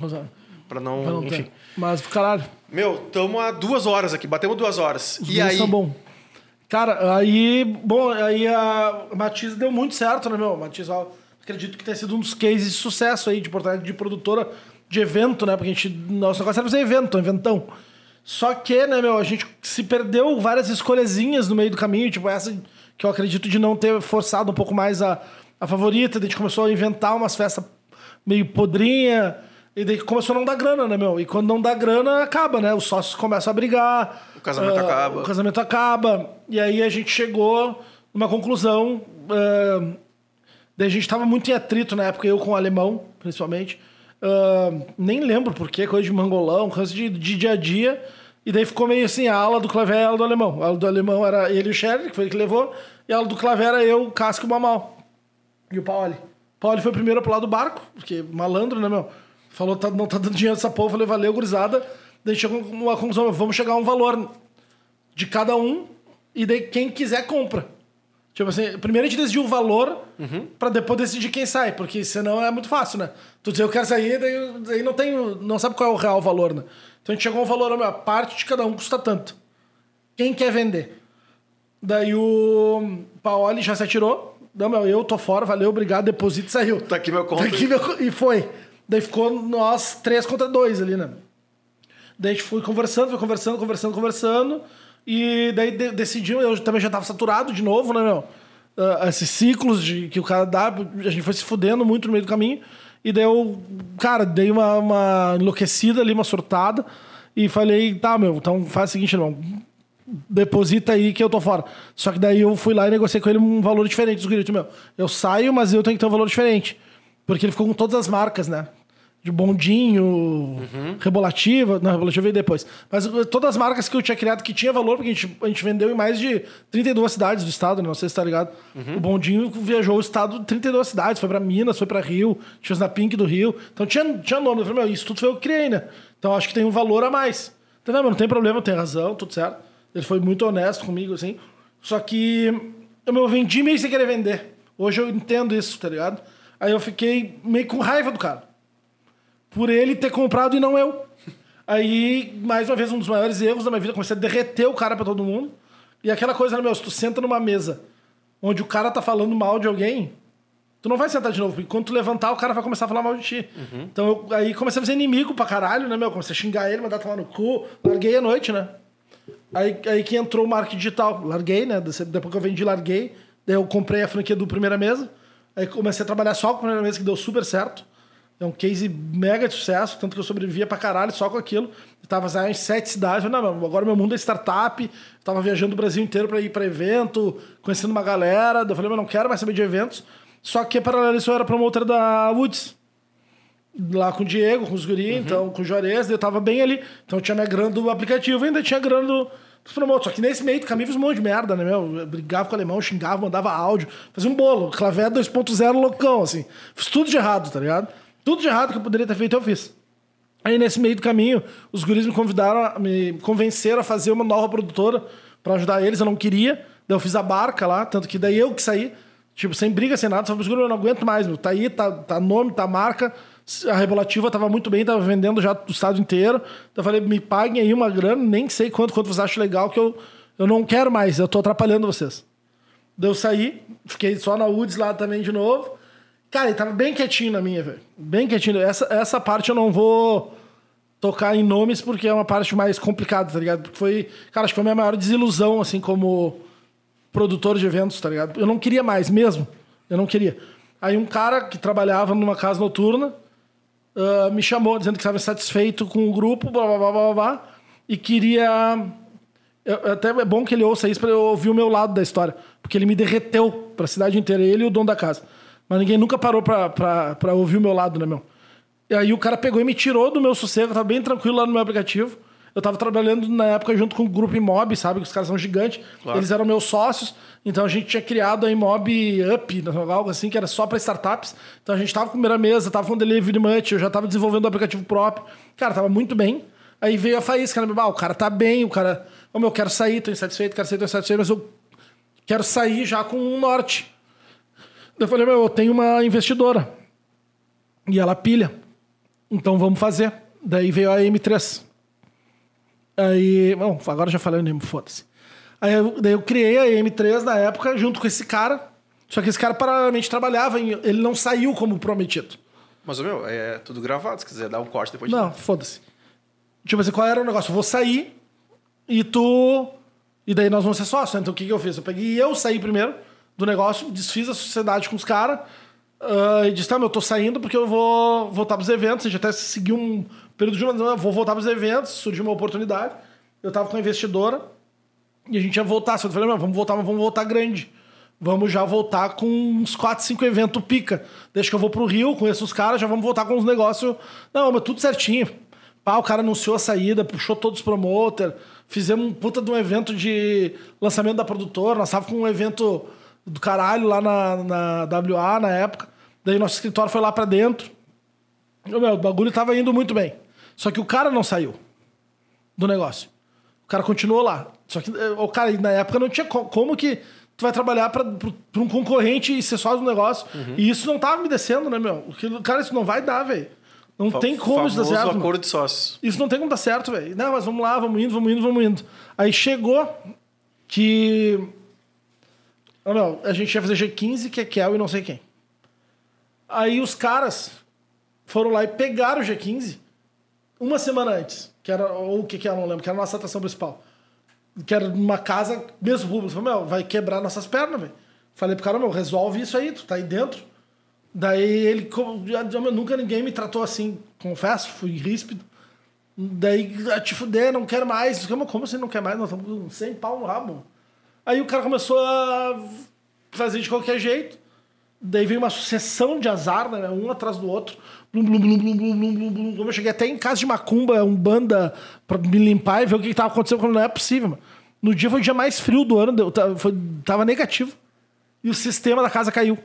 Pra não. Pra não enfim. ter. Mas, caralho, Meu, estamos há duas horas aqui, batemos duas horas. os e aí? são bom. Cara, aí, bom, aí a Matiz deu muito certo, né, meu? Matiz, ó, acredito que tenha sido um dos cases de sucesso aí de Porto Alegre, de produtora de evento, né? Porque a gente, nosso negócio era fazer evento, um eventão. Só que, né, meu, a gente se perdeu várias escolhezinhas no meio do caminho, tipo essa que eu acredito de não ter forçado um pouco mais a, a favorita, daí a gente começou a inventar umas festas meio podrinha, e daí começou a não dar grana, né, meu? E quando não dá grana, acaba, né? Os sócios começam a brigar. O casamento ah, acaba. O casamento acaba. E aí a gente chegou numa conclusão. ah, daí a gente tava muito em atrito na época, eu com o alemão, principalmente. Ah, nem lembro por quê, coisa de mangolão, coisa de, de dia a dia. E daí ficou meio assim, a ala do clavé e a ala do alemão. A ala do alemão era ele e o Sherry, que foi ele que levou. E a ala do clavé era eu, o Casco e o Mamal. E o Paoli. O Paoli foi primeiro a pular do barco, porque malandro, né, meu? Falou, tá, não tá dando dinheiro dessa porra. Eu falei, valeu, gurizada. Daí chegou uma conclusão, vamos chegar a um valor de cada um, e daí quem quiser compra. Tipo assim, primeiro a gente decidiu o valor pra depois decidir quem sai, porque senão é muito fácil, né? Tu dizer eu quero sair, daí, daí não tem, não sabe qual é o real valor, né? Então a gente chegou a um valor, meu, a parte de cada um custa tanto. Quem quer vender? Daí o Paoli já se atirou. Não, meu, eu tô fora, valeu, obrigado, deposito e saiu. Tá aqui meu conto. Tá aqui meu E foi. Daí ficou nós três contra dois ali, né? Daí a gente foi conversando, foi conversando, conversando, conversando. E daí de, decidimos, eu também já tava saturado de novo, né, meu? Ah, esses ciclos de, que o cara dá, a gente foi se fudendo muito no meio do caminho. E daí eu, cara, dei uma, uma enlouquecida ali, uma surtada. E falei, tá, meu, então faz o seguinte, irmão. Deposita aí que eu tô fora. Só que daí eu fui lá e negociei com ele um valor diferente dos gritos, meu. Eu saio, mas eu tenho que ter um valor diferente. Porque ele ficou com todas as marcas, né? De bondinho, rebolativa. Não, rebolativa veio depois. Mas uh, todas as marcas que eu tinha criado que tinha valor, porque a gente, a gente vendeu em mais de 32 cidades do estado, né? Não sei se tá ligado. O bondinho viajou o estado de 32 cidades. Foi pra Minas, foi pra Rio, tinha na Pink do Rio. Então tinha, tinha nome. Eu falei, meu, isso tudo foi eu que criei, né? Então acho que tem um valor a mais. Entendeu? Não tem problema, tem razão, tudo certo. Ele foi muito honesto comigo, assim. Só que eu meu, vendi meio sem querer vender. Hoje eu entendo isso, tá ligado? Aí eu fiquei meio com raiva do cara. Por ele ter comprado e não eu. Aí, mais uma vez, um dos maiores erros da minha vida, comecei a derreter o cara pra todo mundo. E aquela coisa, né, meu, se tu senta numa mesa onde o cara tá falando mal de alguém, tu não vai sentar de novo, porque quando tu levantar, o cara vai começar a falar mal de ti. Então, eu, aí comecei a fazer inimigo pra caralho, né, meu? Comecei a xingar ele, mandar tomar no cu. Larguei a noite, né? Aí, aí que entrou o marketing digital. Larguei, né? Depois que eu vendi, larguei. Daí eu comprei a franquia do Primeira Mesa. Aí comecei a trabalhar só com a Primeira Mesa, que deu super certo. É um case mega de sucesso, tanto que eu sobrevivia pra caralho só com aquilo. Eu tava em sete cidades. Eu, não, agora meu mundo é startup. Eu tava viajando o Brasil inteiro pra ir pra evento, conhecendo uma galera. Eu falei, mas não quero mais saber de eventos. Só que, paralelo isso, eu era promotor da Woods lá com o Diego, com os guri, então, com o Juarez, eu tava bem ali. Então eu tinha minha grana do aplicativo e ainda tinha grana do, dos promotores. Só que nesse meio do caminho fiz um monte de merda, né, meu? Eu brigava com o alemão, xingava, mandava áudio, fazia um bolo, clavé 2.0 loucão, assim. Fiz tudo de errado, tá ligado? Tudo de errado que eu poderia ter feito, eu fiz. Aí nesse meio do caminho, os guris me convidaram, me convenceram a fazer uma nova produtora pra ajudar eles, eu não queria. Daí eu fiz a barca lá, tanto que daí eu que saí, tipo, sem briga, sem nada, só falei, guris, eu não aguento mais, meu. Tá aí, tá, tá nome, tá marca. A Rebolativa tava muito bem, tava vendendo já do estado inteiro. Então eu falei, me paguem aí uma grana, nem sei quanto, quanto vocês acham legal, que eu, eu não quero mais, eu tô atrapalhando vocês. Daí eu saí, fiquei só na UDS lá também de novo. Cara, ele tava bem quietinho na minha, velho. Bem quietinho. Essa, essa parte eu não vou tocar em nomes porque é uma parte mais complicada, tá ligado? Porque foi, cara, acho que foi a minha maior desilusão, assim, como produtor de eventos, tá ligado? Eu não queria mais mesmo. Eu não queria. Aí um cara que trabalhava numa casa noturna ah, me chamou dizendo que estava insatisfeito com o grupo, blá blá blá blá blá, e queria. eu- até é bom que ele ouça isso para eu ouvir o meu lado da história, porque ele me derreteu para a cidade inteira, ele e o dono da casa. Mas ninguém nunca parou para ouvir o meu lado, né, meu? E aí o cara pegou e me tirou do meu sossego, eu tava bem tranquilo lá no meu aplicativo. Eu tava trabalhando na época junto com o grupo Imob, sabe? Que os caras são gigantes. Claro. Eles eram meus sócios. Então a gente tinha criado a Imob Up, algo assim, que era só para startups. Então a gente tava com primeira mesa, tava com delivery much, eu já tava desenvolvendo o aplicativo próprio. Cara, tava muito bem. Aí veio a faísca, né? Ah, o cara tá bem, o cara. Ô, meu, eu quero sair, tô insatisfeito, quero sair, tô insatisfeito, mas eu quero sair já com um norte. Eu falei, meu, eu tenho uma investidora. E ela pilha. Então vamos fazer. Daí veio a M3. Aí. Bom, agora já falei o nome, foda-se. Aí eu, daí eu criei a M3 na época junto com esse cara. Só que esse cara paralelamente trabalhava, em, ele não saiu como prometido. Mas, meu, é tudo gravado. Se quiser dar um corte depois. Não, foda-se. Tipo assim, qual era o negócio? Eu vou sair e tu. E daí nós vamos ser sócios. Então o que, que eu fiz? Eu peguei eu saí primeiro do negócio, desfiz a sociedade com os caras. ah, e disse, tá, meu, eu tô saindo porque eu vou voltar pros eventos. A gente até seguiu um período de uma. Vou voltar pros eventos, surgiu uma oportunidade. Eu tava com a investidora e a gente ia voltar. Só eu falei, vamos voltar, mas vamos voltar grande. Vamos já voltar com uns 4, 5 eventos pica. Deixa que eu vou pro Rio, conheço os caras, já vamos voltar com uns negócios. Não, mas tudo certinho. Pá, o cara anunciou a saída, puxou todos os promoters. Fizemos um puta de um evento de lançamento da produtora. Nós tava com um evento do caralho lá na, na WA na época. Daí nosso escritório foi lá pra dentro. Ô, Meu, o bagulho tava indo muito bem. Só que o cara não saiu do negócio. O cara continuou lá. Só que eh, o cara, na época, não tinha co- como que tu vai trabalhar pra um concorrente e ser sócio do negócio. E isso não tava me descendo, né, meu? Cara, isso não vai dar, velho. Não tem como isso dar certo. acordo de sócios. Isso não tem como dar certo, velho. Não, mas vamos lá, vamos indo, vamos indo, vamos indo. Aí chegou que. Ah, não, a gente ia fazer G15, que é Kel e não sei quem. Aí os caras foram lá e pegaram o G15 uma semana antes. Que era, ou o que que era, não lembro, que era a nossa atração principal. Que era numa casa mesmo público. Falei, meu, vai quebrar nossas pernas, velho. Falei pro cara, meu, resolve isso aí, tu tá aí dentro. Daí ele, como- já- nunca ninguém me tratou assim, confesso, fui ríspido. Daí, ah, te fuder, não quero mais. Como, como você não quer mais? Nós estamos com 100 pau no rabo. Aí o cara começou a fazer de qualquer jeito. Daí veio uma sucessão de azar, né? Um atrás do outro. Blum, blum, blum, blum, blum, blum, blum, blum. Eu cheguei até em casa de macumba, um banda, pra me limpar e ver o que, que tava acontecendo, quando não é possível, mano. No dia foi o dia mais frio do ano, deu, tava, foi, tava negativo. E o sistema da casa caiu.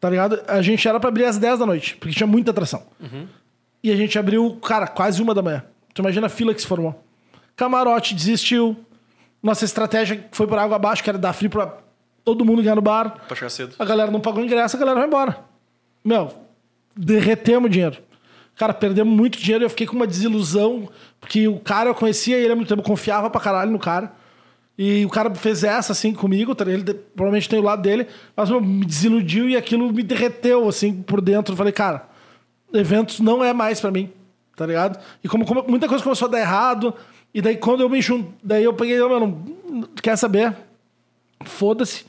Tá ligado? A gente era pra abrir às 10 da noite, porque tinha muita atração. E a gente abriu, cara, quase uma da manhã. Tu imagina a fila que se formou. Camarote desistiu. Nossa estratégia foi por água abaixo, que era dar free pra todo mundo ganhar no bar. Pra chegar cedo. A galera não pagou ingresso, a galera vai embora. Meu, derretemos dinheiro. Cara, perdemos muito dinheiro e eu fiquei com uma desilusão, porque o cara eu conhecia ele há muito tempo, confiava pra caralho no cara. E o cara fez essa assim comigo, tá? ele provavelmente tem o lado dele, mas meu, me desiludiu e aquilo me derreteu assim por dentro. Eu falei, cara, eventos não é mais pra mim, tá ligado? E como, como muita coisa começou a dar errado, e daí quando eu me junto, daí eu peguei, mano, quer saber? Foda-se.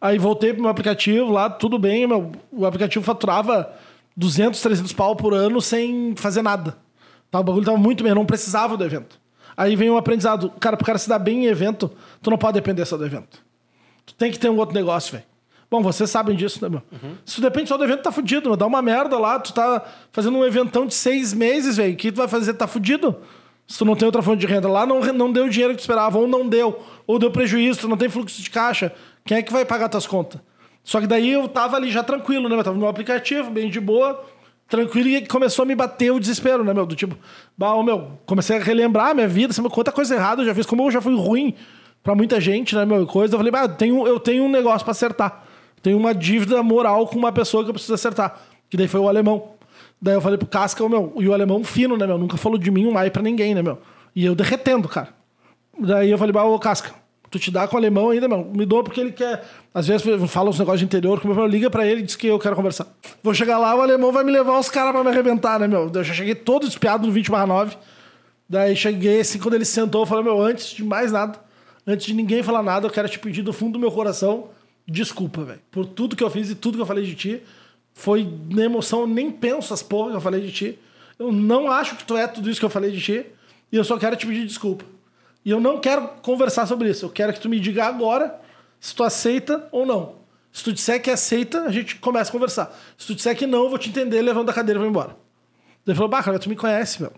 Aí voltei pro meu aplicativo lá, tudo bem, meu, o aplicativo faturava 200, 300 pau por ano sem fazer nada. Tá, o bagulho tava muito bem, eu não precisava do evento. Aí vem um aprendizado, cara, pro cara se dar bem em evento, tu não pode depender só do evento. Tu tem que ter um outro negócio, velho. Bom, vocês sabem disso, né, meu? Se tu depende só do evento, tá fudido, meu. Dá uma merda lá, tu tá fazendo um eventão de seis meses, velho. O que tu vai fazer? Tá fudido. Se tu não tem outra fonte de renda lá, não, não deu o dinheiro que tu esperava, ou não deu, ou deu prejuízo, tu não tem fluxo de caixa. Quem é que vai pagar tuas contas? Só que daí eu tava ali já tranquilo, né? Eu tava no meu aplicativo, bem de boa, tranquilo, e começou a me bater o desespero, né, meu? Do tipo, bah, meu, comecei a relembrar a minha vida, sabe, quanta coisa errada eu já fiz, como eu já fui ruim pra muita gente, né, meu? Coisa. Eu falei, bah, eu tenho, eu tenho um negócio pra acertar. Tenho uma dívida moral com uma pessoa que eu preciso acertar. Que daí foi o alemão. Daí eu falei pro Casca, meu, e o alemão fino, né, meu? Nunca falou de mim um ai pra ninguém, né, meu? E eu derretendo, cara. Daí eu falei, bah, ô Casca, tu te dá com o alemão ainda, meu? Me doa porque ele quer. Às vezes fala uns negócios de interior, como eu liga pra ele e diz que eu quero conversar. Vou chegar lá, o alemão vai me levar os caras pra me arrebentar, né, meu? Eu já cheguei todo espiado no 20 9. Daí cheguei assim, quando ele sentou, eu falei, meu, antes de mais nada, antes de ninguém falar nada, eu quero te pedir do fundo do meu coração desculpa, velho. Por tudo que eu fiz e tudo que eu falei de ti. Foi na emoção, eu nem penso as porra que eu falei de ti. Eu não acho que tu é tudo isso que eu falei de ti. E eu só quero te pedir desculpa. E eu não quero conversar sobre isso. Eu quero que tu me diga agora se tu aceita ou não. Se tu disser que aceita, a gente começa a conversar. Se tu disser que não, eu vou te entender, levando a cadeira e vou embora. Ele falou, bah, cara, tu me conhece, meu.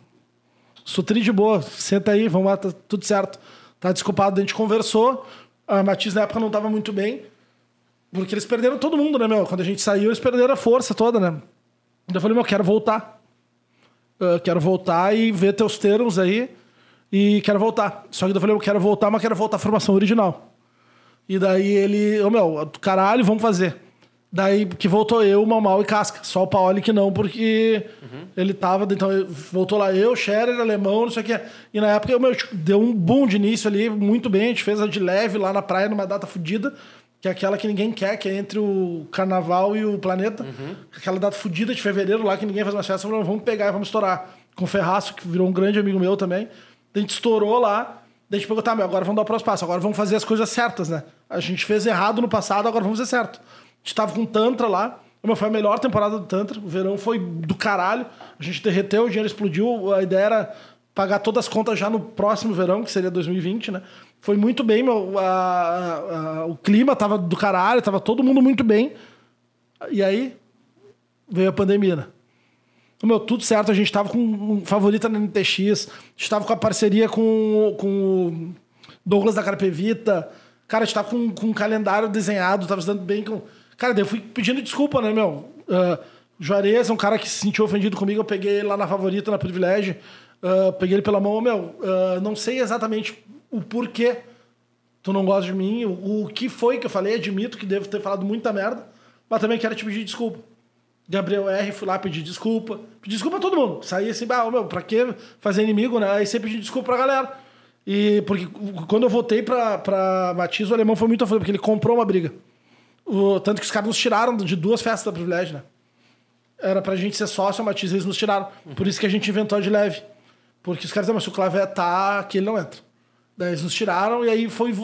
Sou tri de boa, senta aí, vamos lá, tá tudo certo. Tá desculpado, a gente conversou. A Matiz na época não tava muito bem. Porque eles perderam todo mundo, né, meu? Quando a gente saiu, eles perderam a força toda, né? Então eu falei, meu, quero voltar. Eu quero voltar e ver teus termos aí. E quero voltar. Só que eu falei, eu quero voltar, mas quero voltar à formação original. E daí ele, ô oh, meu, caralho, vamos fazer. Daí que voltou eu, Mamal e Casca. Só o Paoli que não, porque uhum. ele tava. Então voltou lá eu, Scherer, alemão, não sei o que. E na época meu, deu um boom de início ali, muito bem. A gente fez a de leve lá na praia, numa data fodida, que é aquela que ninguém quer, que é entre o carnaval e o planeta. Uhum. Aquela data fodida de fevereiro lá, que ninguém faz uma festa. Falou, vamos pegar e vamos estourar. Com o Ferraço, que virou um grande amigo meu também. A gente estourou lá. Daí a gente pegou, tá, meu, agora vamos dar o próximo passo. Agora vamos fazer as coisas certas, né? A gente fez errado no passado, agora vamos fazer certo. A gente tava com Tantra lá. Foi a melhor temporada do Tantra. O verão foi do caralho. A gente derreteu, o dinheiro explodiu. A ideia era pagar todas as contas já no próximo verão, que seria 2020, né? Foi muito bem, meu. A, a, o clima tava do caralho, tava todo mundo muito bem. E aí veio a pandemia, né? Meu, tudo certo, a gente tava com um favorita na NTX, a gente tava com a parceria com, com o Douglas da Carpevita. Cara, a gente tava com, com um calendário desenhado, tava dando bem com Cara, daí eu fui pedindo desculpa, né, meu? Uh, Juarez é um cara que se sentiu ofendido comigo, eu peguei ele lá na favorita, na privilégio, uh, peguei ele pela mão, meu, uh, não sei exatamente o porquê tu não gosta de mim, o, o, que foi que eu falei, admito que devo ter falado muita merda, mas também quero te pedir desculpa. Gabriel R, fui lá pedir desculpa. Pedi desculpa a todo mundo. Saí assim, ah, meu, pra que fazer inimigo, né? Aí sempre pedi desculpa pra galera. E porque quando eu voltei pra, pra Matiz, o alemão foi muito aflito, porque ele comprou uma briga. O, tanto que os caras nos tiraram de duas festas da privilégio, né? Era pra gente ser sócio, a Matiz, eles nos tiraram. Por isso que a gente inventou de leve. Porque os caras diziam, mas se o Clavé tá aqui, ele não entra. Daí eles nos tiraram e aí foi.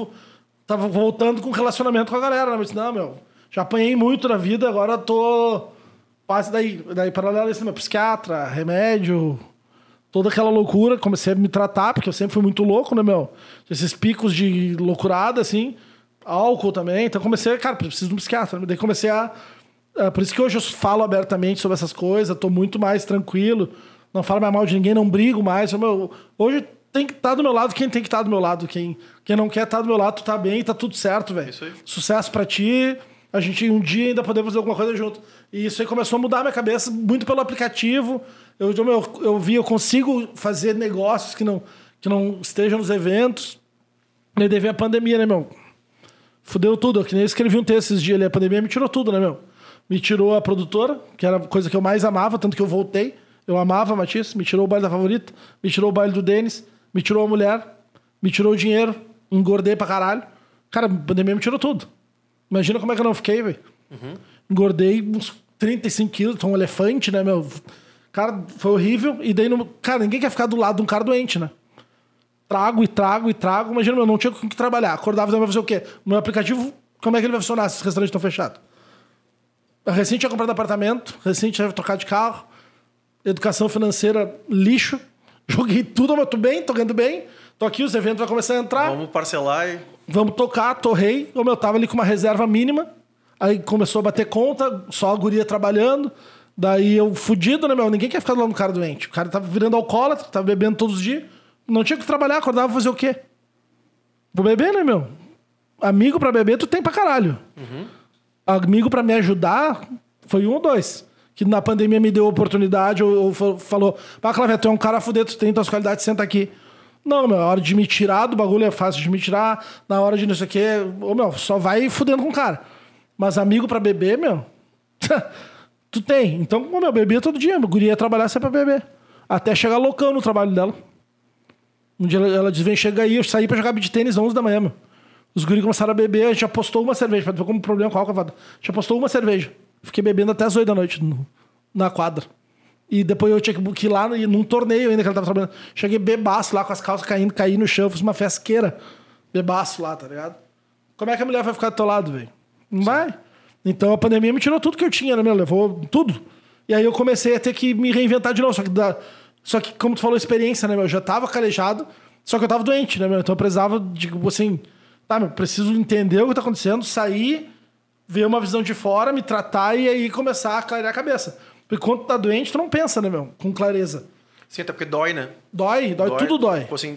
Tava voltando com relacionamento com a galera, né? Mas não, meu, já apanhei muito na vida, agora tô. Passe daí. Daí, paralelo a isso, meu psiquiatra, remédio, toda aquela loucura. Comecei a me tratar, porque eu sempre fui muito louco, né, meu? Esses picos de loucurada, assim álcool também. Então comecei, cara, preciso de um psiquiatra. Daí comecei a. É, por isso que hoje eu falo abertamente sobre essas coisas, tô muito mais tranquilo, não falo mais mal de ninguém, não brigo mais. Meu, hoje tem que estar tá do meu lado quem tem que estar tá do meu lado. Quem, quem não quer estar tá do meu lado, tu tá bem, tá tudo certo, velho. Sucesso para ti. A gente um dia ainda podemos fazer alguma coisa junto. E isso aí começou a mudar a minha cabeça muito pelo aplicativo. Eu, eu, eu vi, eu consigo fazer negócios que não, que não estejam nos eventos. E daí a pandemia, né, meu? Fudeu tudo. Que nem eu escrevi um texto esses dias ali. A pandemia me tirou tudo, né, meu? Me tirou a produtora, que era a coisa que eu mais amava, tanto que eu voltei. Eu amava a Matisse, me tirou o baile da favorita, me tirou o baile do Denis, me tirou a mulher, me tirou o dinheiro, engordei pra caralho. Cara, a pandemia me tirou tudo. Imagina como é que eu não fiquei, velho. Uhum. Engordei uns 35 quilos, tô um elefante, né, meu? Cara, foi horrível. E daí, no... cara, ninguém quer ficar do lado de um cara doente, né? trago e trago e trago. Imagina, eu não tinha com que trabalhar. Acordava e vai fazer o quê? Meu aplicativo, como é que ele vai funcionar se os restaurantes estão fechados? Recente tinha comprado apartamento, recente tinha trocado de carro, educação financeira, lixo. Joguei tudo, mas tô bem, tô ganhando bem. Tô aqui, os eventos vão começar a entrar. Vamos parcelar e. Vamos tocar, torrei. Como eu tava ali com uma reserva mínima. Aí começou a bater conta, só a guria trabalhando. Daí eu fudido, né, meu? Ninguém quer ficar do lado do cara doente. O cara tava virando alcoólatra, tava bebendo todos os dias. Não tinha que trabalhar, acordava fazer o quê? Vou beber, né, meu? Amigo pra beber, tu tem pra caralho. Uhum. Amigo pra me ajudar, foi um ou dois. Que na pandemia me deu oportunidade, ou, ou falou: Pá, Clavete, tu é um cara fudido, tu tem tuas qualidades, senta aqui. Não, meu, a hora de me tirar do bagulho é fácil de me tirar, na hora de não sei o quê, ô, meu, só vai fudendo com o cara. Mas amigo pra beber, meu, tu tem. Então, como eu bebia todo dia, meu guria ia trabalhar sempre pra beber. Até chegar loucão no trabalho dela. Um dia ela, ela disse: vem, chega aí, eu saí pra jogar beat tênis às 11 da manhã, meu. Os guris começaram a beber, a gente apostou uma cerveja. Pra ver como problema com álcool, a gente apostou uma cerveja. Fiquei bebendo até as 8 da noite no, na quadra. E depois eu tinha que ir lá num torneio ainda que ela tava trabalhando. Cheguei bebaço lá com as calças caindo, caí no chão, fiz uma fesqueira. Bebaço lá, tá ligado? Como é que a mulher vai ficar do teu lado, velho? Não vai. Então a pandemia me tirou tudo que eu tinha, né, meu? Levou tudo. E aí eu comecei a ter que me reinventar de novo. Só que da, só que, como tu falou, experiência, né, meu? Eu já tava calejado, só que eu tava doente, né, meu? Então eu precisava, tipo assim, tá, meu, preciso entender o que tá acontecendo, sair, ver uma visão de fora, me tratar e aí começar a clarear a cabeça. Porque quando tá doente, tu não pensa, né, meu? Com clareza. Sim, até porque dói, né? Dói, dói, tudo dói. Tipo assim,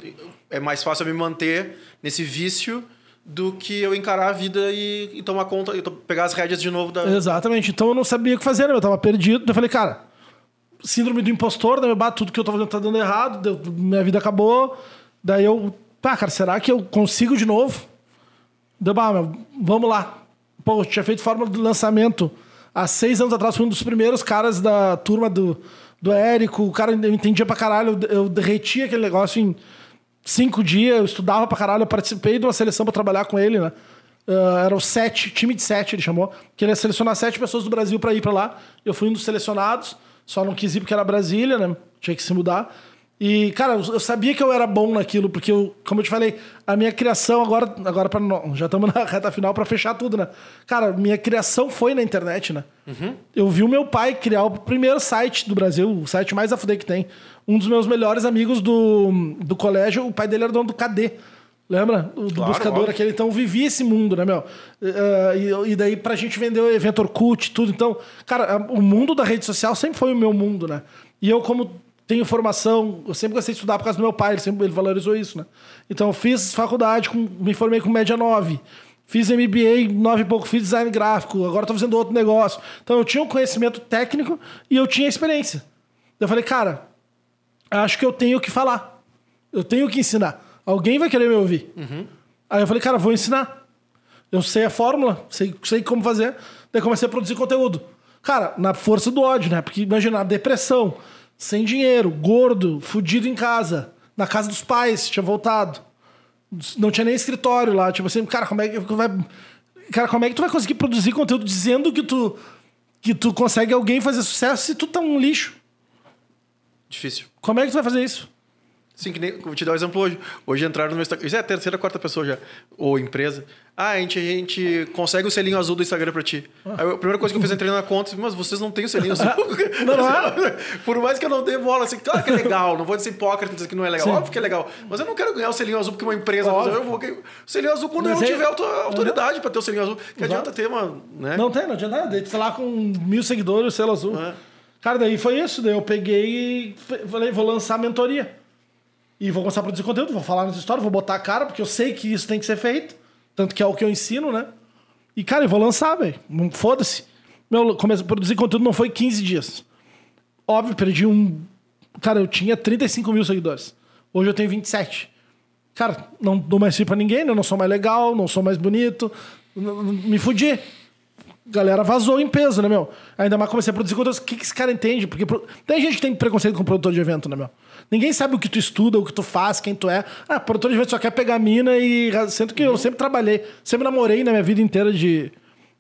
é mais fácil eu me manter nesse vício do que eu encarar a vida e, e tomar conta, e pegar as rédeas de novo da. Exatamente. Então eu não sabia o que fazer, né? eu tava perdido. Eu falei, cara, síndrome do impostor, né? Meu, bah, tudo que eu tô fazendo tá dando errado, deu- minha vida acabou. Daí eu, pá, cara, será que eu consigo de novo? Deu, bah, meu, vamos lá. Pô, tinha feito fórmula do lançamento há seis anos atrás, fui um dos primeiros caras da turma do, do Érico. O cara eu entendia pra caralho, eu, eu derreti aquele negócio em cinco dias, eu estudava pra caralho, eu participei de uma seleção pra trabalhar com ele, né? Ah, era o sete, time de sete, ele chamou. Que ele ia selecionar sete pessoas do Brasil pra ir pra lá. Eu fui um dos selecionados, só não quis ir porque era Brasília, né? Tinha que se mudar. E, cara, eu sabia que eu era bom naquilo, porque, eu, como eu te falei, a minha criação agora, agora já estamos na reta final pra fechar tudo, né? Cara, minha criação foi na internet, né? Eu vi o meu pai criar o primeiro site do Brasil, o site mais a fuder que tem. Um dos meus melhores amigos do, do colégio, o pai dele era dono do KD. Lembra? O do Claro, buscador óbvio. aquele. Então eu vivi esse mundo, né, meu? Eh, e, e daí pra gente vender o evento Orkut, tudo. Então, cara, o mundo da rede social sempre foi o meu mundo, né? E eu, como tenho formação, eu sempre gostei de estudar por causa do meu pai, ele sempre ele valorizou isso, né? Então eu fiz faculdade, com- me formei com média 9. Fiz MBA, 9 e pouco, fiz design gráfico, agora tô fazendo outro negócio. Então eu tinha um conhecimento técnico e eu tinha experiência. Eu falei, cara, acho que eu tenho que falar. Eu tenho que ensinar. Alguém vai querer me ouvir. Aí eu falei, cara, vou ensinar. Eu sei a fórmula, sei, sei como fazer. Daí comecei a produzir conteúdo. Cara, na força do ódio, né? Porque imagina, depressão, sem dinheiro, gordo, fudido em casa, na casa dos pais, tinha voltado. Não tinha nem escritório lá. Tipo assim, cara, como é que vai. Cara, como é que tu vai conseguir produzir conteúdo dizendo que tu, que tu consegue alguém fazer sucesso se tu tá um lixo? Difícil. Como é que tu vai fazer isso? Sim, que nem, vou te dar um exemplo hoje. Hoje entraram no meu Instagram. Isso é a terceira, quarta pessoa já. Ou empresa. Ah, a gente, a gente consegue o selinho azul do Instagram pra ti. Aí a primeira coisa que eu fiz, entrei na conta, mas vocês não têm o selinho azul. Não, não é? Por mais que eu não dê bola, assim, claro que é legal. Não vou ser hipócrita dizer que não é legal. Sim. Óbvio que é legal. Mas eu não quero ganhar o selinho azul porque uma empresa. Eu vou. O selinho azul quando Mas eu não é- tiver auto- autoridade pra ter o selinho azul. Que adianta ter uma. Né? Não tem, não adianta nada. Tá lá com mil seguidores, selo azul. É. Cara, daí foi isso. Daí eu peguei e falei, vou lançar a mentoria. E vou começar a produzir conteúdo, vou falar nas histórias, vou botar a cara, porque eu sei que isso tem que ser feito. Tanto que é o que eu ensino, né? E, cara, eu vou lançar, velho. Não- Foda-se. Meu, comecei a produzir conteúdo não foi 15 dias. Óbvio, perdi um. Cara, eu tinha 35 mil seguidores. Hoje eu tenho 27. Cara, não dou mais fim pra ninguém, né? Eu não sou mais legal, não sou mais bonito. Me fudi. Galera vazou em peso, né, meu? Ainda mais comecei a produzir conteúdo. O que, que esse cara entende? Porque pro- tem gente que tem preconceito com produtor de evento, né, meu? Ninguém sabe o que tu estuda, o que tu faz, quem tu é. Ah, produtor de evento só quer pegar mina e. Sendo que eu sempre trabalhei, sempre namorei na minha vida inteira de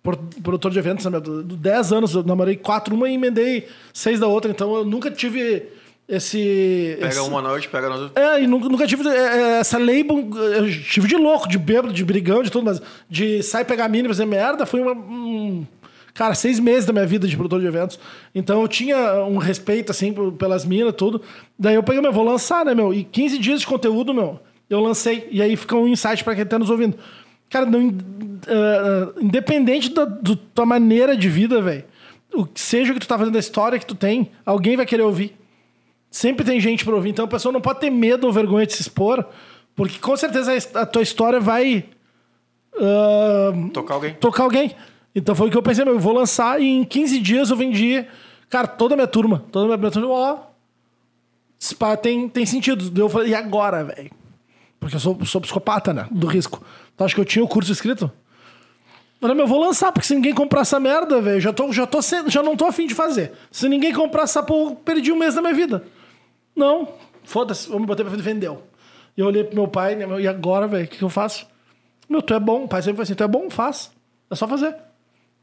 por- produtor de eventos, né, 10 anos eu namorei quatro uma e emendei seis da outra. Então eu nunca tive esse. Pega esse- uma noite, pega outra. é, e nunca, nunca tive é, é, essa label. Eu tive de louco, de bêbado, de brigão, de tudo, mas de sair pegar mina e fazer merda foi uma. um- cara, seis meses da minha vida de produtor de eventos. Então eu tinha um respeito, assim, pelas minas, tudo. Daí eu peguei, meu, vou lançar, né, meu? E 15 dias de conteúdo, meu, eu lancei. E aí fica um insight pra quem tá nos ouvindo. Cara, não, ah, independente da tua maneira de vida, velho, o que seja tu tá fazendo, a história que tu tem, alguém vai querer ouvir. Sempre tem gente pra ouvir. Então a pessoa não pode ter medo ou vergonha de se expor, porque com certeza a tua história vai ah, Tocar alguém. tocar alguém. Então foi o que eu pensei, meu, eu vou lançar e em 15 dias eu vendi, cara, toda a minha turma. Toda a minha turma, ó. tem, tem sentido. Eu falei, e agora, velho? Porque eu sou, sou psicopata, né? Do risco. Então acho que eu tinha o curso escrito. Falei, meu, eu vou lançar, porque se ninguém comprar essa merda, velho, já, tô, já, tô já não tô afim de fazer. Se ninguém comprar essa porra, eu perdi um mês da minha vida. Não, foda-se, vamos bater pra frente, vendeu. E eu olhei pro meu pai, né, meu, e agora, velho, o que, que eu faço? Meu, tu é bom, o pai sempre foi assim, tu é bom, faz. É só fazer.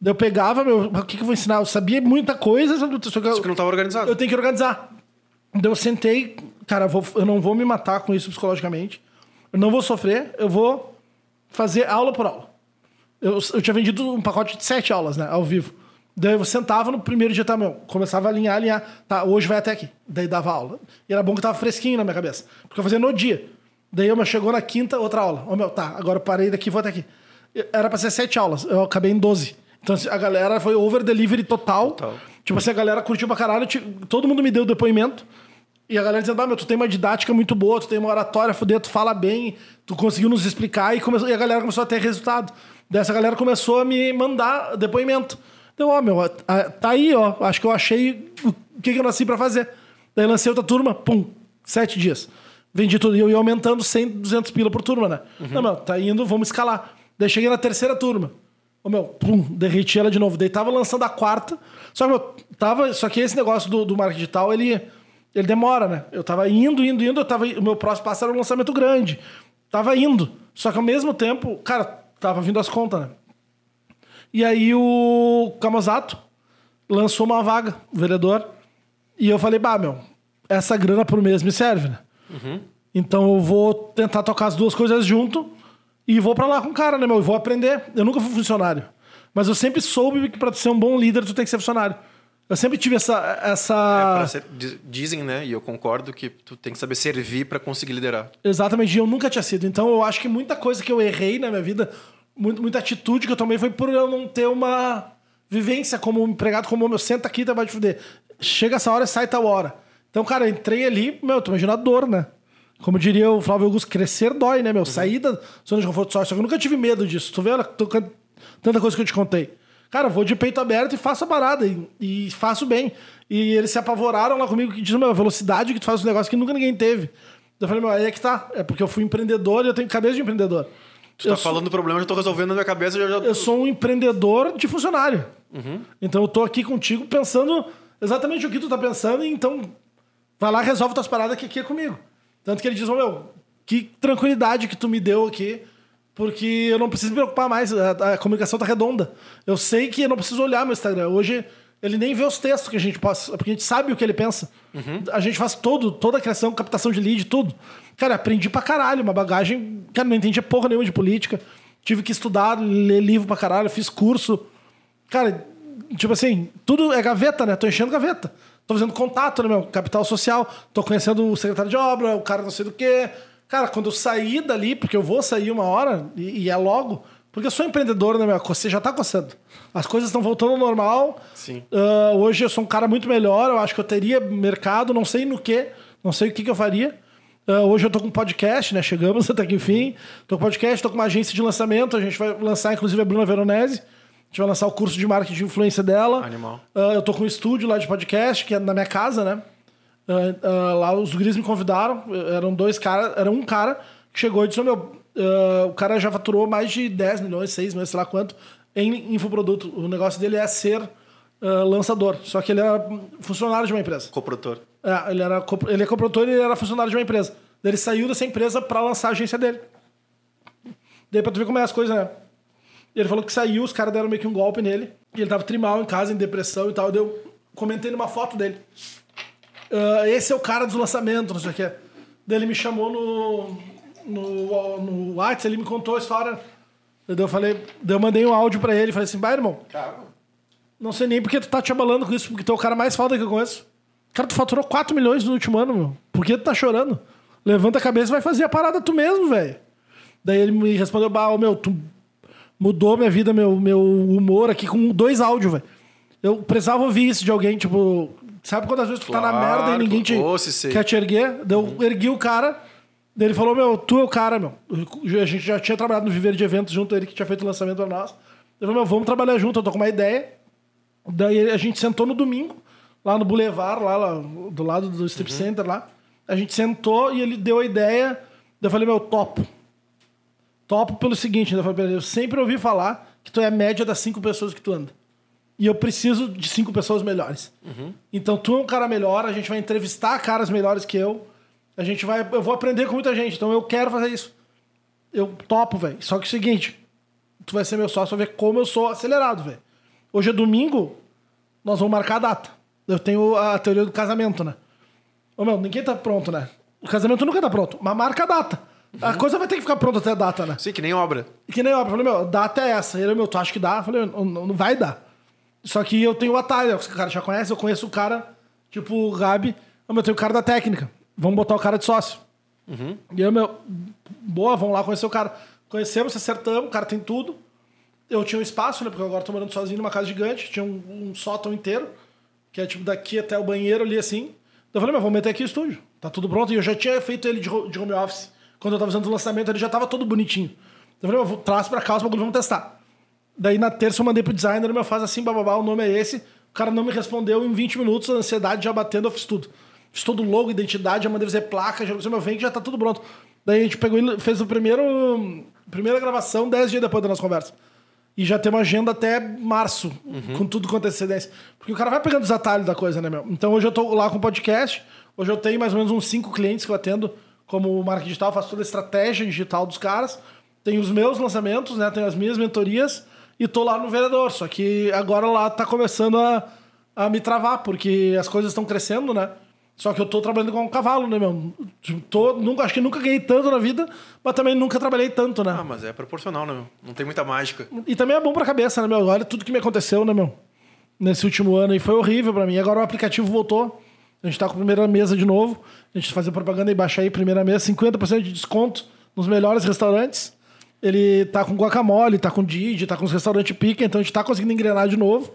Daí eu pegava, meu, o que, que eu vou ensinar? Eu sabia muita coisa, só que Só que não tava organizado. eu tenho que organizar. Daí eu sentei, cara, eu, vou- eu não vou me matar com isso psicologicamente. Eu não vou sofrer, eu vou fazer aula por aula. Eu, eu tinha vendido um pacote de sete aulas, né, ao vivo. Daí eu sentava no primeiro dia, tá, meu, começava a alinhar, alinhar. Tá, hoje vai até aqui. Daí dava aula. E era bom que tava fresquinho na minha cabeça. Porque eu fazia no dia. Daí eu, meu, chegou na quinta, outra aula. Ô, meu, tá, agora eu parei daqui, vou até aqui. Era pra ser sete aulas, eu acabei em 12. Então assim, a galera foi over delivery total. Total. Tipo assim, a galera curtiu pra caralho, todo mundo me deu depoimento. E a galera dizendo, ah, meu, tu tem uma didática muito boa, tu tem uma oratória, fuder, tu fala bem, tu conseguiu nos explicar e, começou, e a galera começou a ter resultado. Dessa galera começou a me mandar depoimento. Então, ó, meu, tá aí, ó, acho que eu achei o que, que eu nasci pra fazer. Daí lancei outra turma, pum, sete dias. Vendi tudo. E eu ia aumentando 100, 200 pila por turma, né? Uhum. Não, meu, tá indo, vamos escalar. Daí cheguei na terceira turma. Ô, meu, pum, derreti ela de novo. Daí tava lançando a quarta. Só que, meu, tava. Só que esse negócio do, do marketing digital, ele ele demora, né? Eu tava indo, indo, indo, eu tava, o meu próximo passo era um lançamento grande. Tava indo. Só que ao mesmo tempo, cara, tava vindo as contas, né? E aí o Camozato lançou uma vaga, o vereador, e eu falei, bah, meu, essa grana por mês me serve, né? Uhum. Então eu vou tentar tocar as duas coisas junto e vou para lá com o cara, né, meu? E vou aprender. Eu nunca fui funcionário. Mas eu sempre soube que para ser um bom líder tu tem que ser funcionário. Eu sempre tive essa. essa... É, ser, dizem, né? E eu concordo que tu tem que saber servir para conseguir liderar. Exatamente, e eu nunca tinha sido. Então eu acho que muita coisa que eu errei na minha vida, muita, muita atitude que eu tomei foi por eu não ter uma vivência como empregado, como meu, senta aqui, tá vai te fuder. Chega essa hora e sai tal hora. Então, cara, entrei ali, meu, tu imagina a dor, né? Como diria o Flávio Augusto, crescer dói, né, meu? Uhum. Sair da zona de conforto social. Só que eu nunca tive medo disso. Tu vê, tanta coisa que eu te contei. Cara, vou de peito aberto e faço a parada. E, e faço bem. E eles se apavoraram lá comigo, que diz, meu, a velocidade que tu faz um negócio que nunca ninguém teve. Eu falei, meu, aí é que tá. É porque eu fui empreendedor e eu tenho cabeça de empreendedor. Tu eu tá sou... falando do problema, eu já tô resolvendo na minha cabeça. Já, já... Eu sou um empreendedor de funcionário. Uhum. Então eu tô aqui contigo pensando exatamente o que tu tá pensando, então vai lá resolve tuas paradas que aqui é comigo. Tanto que ele diz, oh, meu, que tranquilidade que tu me deu aqui porque eu não preciso me preocupar mais, a, a, comunicação tá redonda. Eu sei que eu não preciso olhar meu Instagram. Hoje ele nem vê os textos que a gente passa, porque a gente sabe o que ele pensa. Uhum. A gente faz todo, toda a criação, captação de lead, tudo. Cara, aprendi pra caralho, uma bagagem. Cara, não entendia porra nenhuma de política. Tive que estudar, ler livro pra caralho, fiz curso. Cara, tipo assim, tudo é gaveta, né? Tô enchendo gaveta. Tô fazendo contato, né, meu? Capital social. Tô conhecendo o secretário de obra, o cara não sei do que Cara, quando eu sair dali, porque eu vou sair uma hora, e, e é logo, porque eu sou empreendedor, né, meu? Você já tá coçando. As coisas estão voltando ao normal. Sim. Uh, hoje eu sou um cara muito melhor, eu acho que eu teria mercado, não sei no que, não sei o que, que eu faria. Uh, hoje eu tô com um podcast, né? Chegamos até que enfim. Tô com podcast, tô com uma agência de lançamento. A gente vai lançar, inclusive, a Bruna Veronese. A gente vai lançar o curso de marketing de influência dela. Animal. Uh, eu tô com um estúdio lá de podcast, que é na minha casa, né? Uh, uh, lá os guris me convidaram, eram dois caras, era um cara que chegou e disse: meu, o cara já faturou mais de 10 milhões, 6 milhões, sei lá quanto, em infoproduto. O negócio dele é ser lançador, só que ele era funcionário de uma empresa. Coprodutor. É, ele, era, ele é coprodutor e ele era funcionário de uma empresa. Ele saiu dessa empresa para lançar a agência dele. Daí pra tu ver como é as coisas, né? Ele falou que saiu, os caras deram meio que um golpe nele. E ele tava trimal em casa, em depressão e tal. Daí eu comentei numa foto dele. Uh, esse é o cara dos lançamentos, não sei o que. Daí ele me chamou no, no, no WhatsApp, ele me contou a história. Daí eu falei, daí eu mandei um áudio pra ele, falei assim, vai, irmão. Não sei nem porque tu tá te abalando com isso, porque tu é o cara mais foda que eu conheço. Cara, tu faturou 4 milhões no último ano, meu. Por que tu tá chorando? Levanta a cabeça e vai fazer a parada tu mesmo, velho. Daí ele me respondeu, bah, meu, tu mudou minha vida, meu, meu humor aqui com dois áudios, velho. Eu precisava ouvir isso de alguém, tipo, Sabe quando às vezes tu claro, tá na merda e ninguém te, quer te erguer? Eu uhum. ergui o cara, ele falou, meu, tu é o cara, meu. A gente já tinha trabalhado no Viveiro de Eventos junto, ele que tinha feito o lançamento pra nós. Ele falou, meu, vamos trabalhar junto, eu tô com uma ideia. Daí a gente sentou no domingo, lá no Boulevard, lá, lá do lado do Strip uhum. Center lá. A gente sentou e ele deu a ideia. Daí eu falei, meu, topo. Topo pelo seguinte, eu, falei, eu sempre ouvi falar que tu é a média das cinco pessoas que tu anda. E eu preciso de cinco pessoas melhores. Uhum. Então tu é um cara melhor, a gente vai entrevistar caras melhores que eu. A gente vai. Eu vou aprender com muita gente, então eu quero fazer isso. Eu topo, velho. Só que é o seguinte: tu vai ser meu sócio, vai ver como eu sou acelerado, velho. Hoje é domingo, nós vamos marcar a data. Eu tenho a teoria do casamento, né? Ô meu, ninguém tá pronto, né? O casamento nunca tá pronto, mas marca a data. Uhum. A coisa vai ter que ficar pronta até a data, né? Sim, que nem obra. Que nem obra. Eu falei, meu, data é essa. Ele, meu, tu acha que dá? Eu falei, não, não vai dar. Só que eu tenho o atalho, o cara já conhece, eu conheço o cara, tipo o Gabi, eu tenho o cara da técnica. Vamos botar o cara de sócio. Uhum. E eu, meu, boa, vamos lá conhecer o cara. Conhecemos, acertamos, o cara tem tudo. Eu tinha um espaço, né? Porque agora tô morando sozinho numa casa gigante, tinha um, um sótão inteiro, que é tipo daqui até o banheiro ali assim. Eu falei, mas vou meter aqui o estúdio. Tá tudo pronto. E eu já tinha feito ele de home office. Quando eu tava fazendo o lançamento, ele já tava todo bonitinho. Eu falei, eu vou, traz pra cá os bagulho, vamos testar. Daí na terça eu mandei pro designer, meu faz assim, bababá, o nome é esse. O cara não me respondeu em 20 minutos, a ansiedade já batendo, eu fiz tudo. Fiz todo o logo, identidade, já mandei fazer placa, já disse, meu, vem que já tá tudo pronto. Daí a gente pegou e fez o primeiro. Primeira gravação 10 dias depois da nossa conversa. E já tem uma agenda até março, com tudo com antecedência. Porque o cara vai pegando os atalhos da coisa, né, meu? Então hoje eu tô lá com o podcast. Hoje eu tenho mais ou menos uns cinco clientes que eu atendo como marketing digital, faço toda a estratégia digital dos caras. Tenho os meus lançamentos, né? Tenho as minhas mentorias e tô lá no vereador. Só que agora lá tá começando a, a me travar, porque as coisas estão crescendo, né? Só que eu tô trabalhando com um cavalo, né, meu? Tô, nunca, acho que nunca ganhei tanto na vida, mas também nunca trabalhei tanto, né? Ah, mas é proporcional, né, meu? Não tem muita mágica. E também é bom pra cabeça, né, meu? Olha tudo que me aconteceu, né, meu? Nesse último ano e foi horrível pra mim. Agora o aplicativo voltou. A gente tá com a primeira mesa de novo. A gente fazer propaganda e baixar aí, primeira mesa, 50% de desconto nos melhores restaurantes. Ele tá com guacamole, tá com Didi, tá com os restaurantes pica, então a gente tá conseguindo engrenar de novo.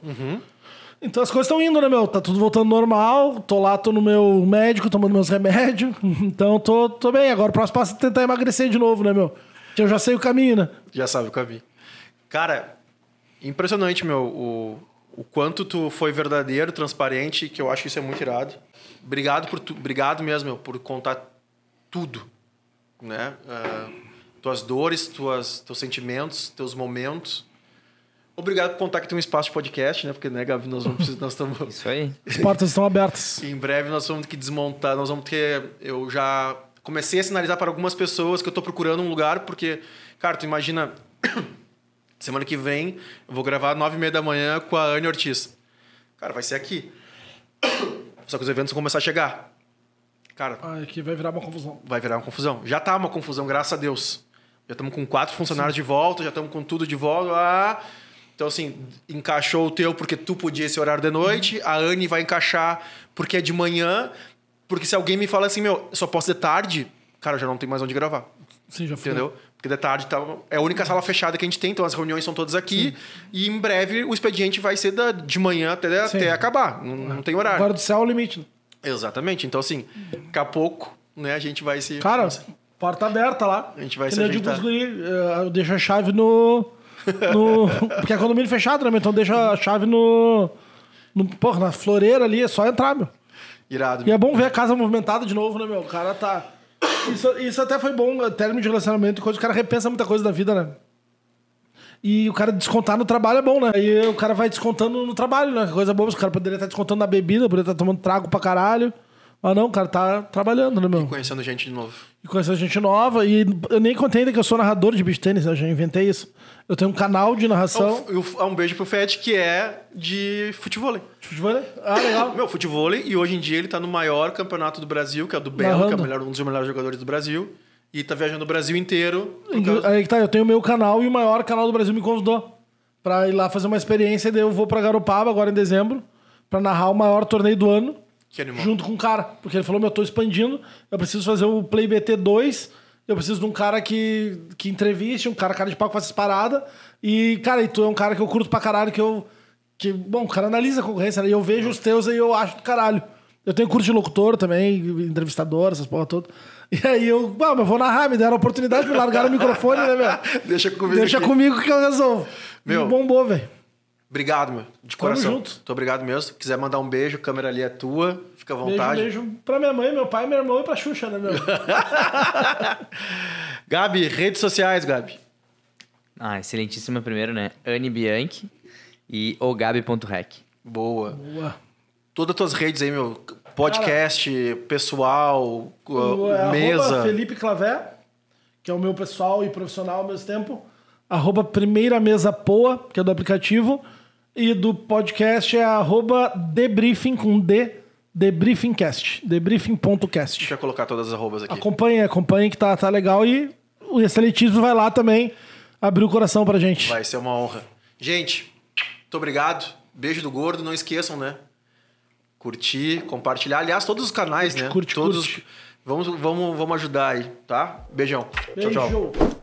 Então as coisas estão indo, né, meu? Tá tudo voltando normal. Tô lá, tô no meu médico, tomando meus remédios. Então tô, tô bem. Agora o próximo passo é tentar emagrecer de novo, né, meu? Eu já sei o caminho, né? Já sabe o vi. Cara, impressionante, meu, o, o quanto tu foi verdadeiro, transparente, que eu acho que isso é muito irado. Obrigado por tu, obrigado mesmo, meu, por contar tudo, né? Ah, tuas dores, tuas, teus sentimentos, teus momentos. Obrigado por contar que tem um espaço de podcast, né? Porque, né, Gabi, nós vamos precisar- nós estamos Isso aí. As portas estão abertas. em breve nós vamos ter que desmontar, nós vamos ter. Eu já comecei a sinalizar para algumas pessoas que eu estou procurando um lugar, porque, cara, tu imagina. Semana que vem eu vou gravar nove e meia da manhã com a Anne Ortiz. Cara, vai ser aqui. Só que os eventos vão começar a chegar. Cara, Ah, aqui vai virar uma confusão. vai virar uma confusão. Já tá uma confusão, graças a Deus. Já estamos com quatro funcionários de volta, já estamos com tudo de volta. Ah, então, assim, encaixou o teu porque tu podia esse horário de noite, a Anne vai encaixar porque é de manhã, porque se alguém me fala assim, meu, só posso de tarde, cara, já não tem mais onde gravar. Sim, já foi. Entendeu? Porque de tarde tá, é a única sala fechada que a gente tem, então as reuniões são todas aqui. E em breve o expediente vai ser da, de manhã até, Sim. até acabar. Não, não tem horário. Agora do céu é o limite. né? Exatamente. Então, assim, daqui a pouco, né, a gente vai se. Cara, porta aberta lá. A gente vai Que se eu digo eh, Eu deixo a chave no. no porque é condomínio fechado, né? Então deixa a chave no. no porra, na floreira ali, é só entrar, meu. Irado. E é bom ver a casa movimentada de novo, né, meu? O cara tá. Isso, isso até foi bom, eh, término de relacionamento e coisa. O cara repensa muita coisa da vida, né? E o cara descontar no trabalho é bom, né? Aí o cara vai descontando no trabalho, né? Coisa boa. O cara poderia estar descontando na bebida, poderia estar tomando trago pra caralho. Mas não, o cara tá trabalhando, né, meu? Conhecendo gente de novo. E conhecer gente nova. E eu nem contei ainda que eu sou narrador de beach tênis, né? eu já inventei isso. Eu tenho um canal de narração. Um, um- beijo pro Fed, que é de futebol. de futebol? Ah, legal. Meu, futebol, e hoje em dia ele tá no maior campeonato do Brasil, que é o do Belo, que é melhor- um dos melhores jogadores do Brasil. E tá viajando o Brasil inteiro. causa- Aí que tá, eu tenho o meu canal e o maior canal do Brasil me convidou pra ir lá fazer uma experiência. E daí eu vou pra Garopaba agora em dezembro pra narrar o maior torneio do ano. Que animal. Junto com o cara. Porque ele falou: Meu, eu tô expandindo, eu preciso fazer o Play BT 2. Eu preciso de um cara que, que entreviste, um cara, cara de pau que faça essas paradas. E, cara, e tu é um cara que eu curto pra caralho, que eu. Que, bom, o cara analisa a concorrência, né? E eu vejo os teus aí eu acho do caralho. Eu tenho curso de locutor também, entrevistador, essas porra toda. E aí eu, ah, mas eu vou narrar, me deram a oportunidade, me largaram o microfone, né, meu? Deixa comigo Deixa aqui. comigo que eu resolvo. Meu. E bombou, velho. Obrigado, meu. De coração. junto. Muito obrigado mesmo. Se quiser mandar um beijo, a câmera ali é tua. Fica à Beijo, vontade. beijo pra minha mãe, meu pai, meu irmão e pra Xuxa, né, meu? Gabi, redes sociais, Gabi. Ah, excelentíssima primeiro, né? Anne Bianchi e ogabi.rec. Boa. Boa. Todas as tuas redes aí, meu. Podcast, pessoal, O- é mesa. Arroba Felipe Clavé, que é o meu pessoal e profissional ao mesmo tempo. Arroba Primeira Mesa Poa, que é do aplicativo. E do podcast é arroba debriefing com D, debriefingcast. Debriefing.cast. gente vai colocar todas as arrobas aqui. Acompanhe, acompanhe que tá, tá legal. E o excelentismo vai lá também abrir o coração pra gente. Vai ser uma honra. Gente, muito obrigado. Beijo do gordo. Não esqueçam, né? Curtir, compartilhar. Aliás, todos os canais, né? curte, todos. curte. Vamos, vamos, vamos ajudar aí, tá? Beijão. Beijo. Tchau, tchau.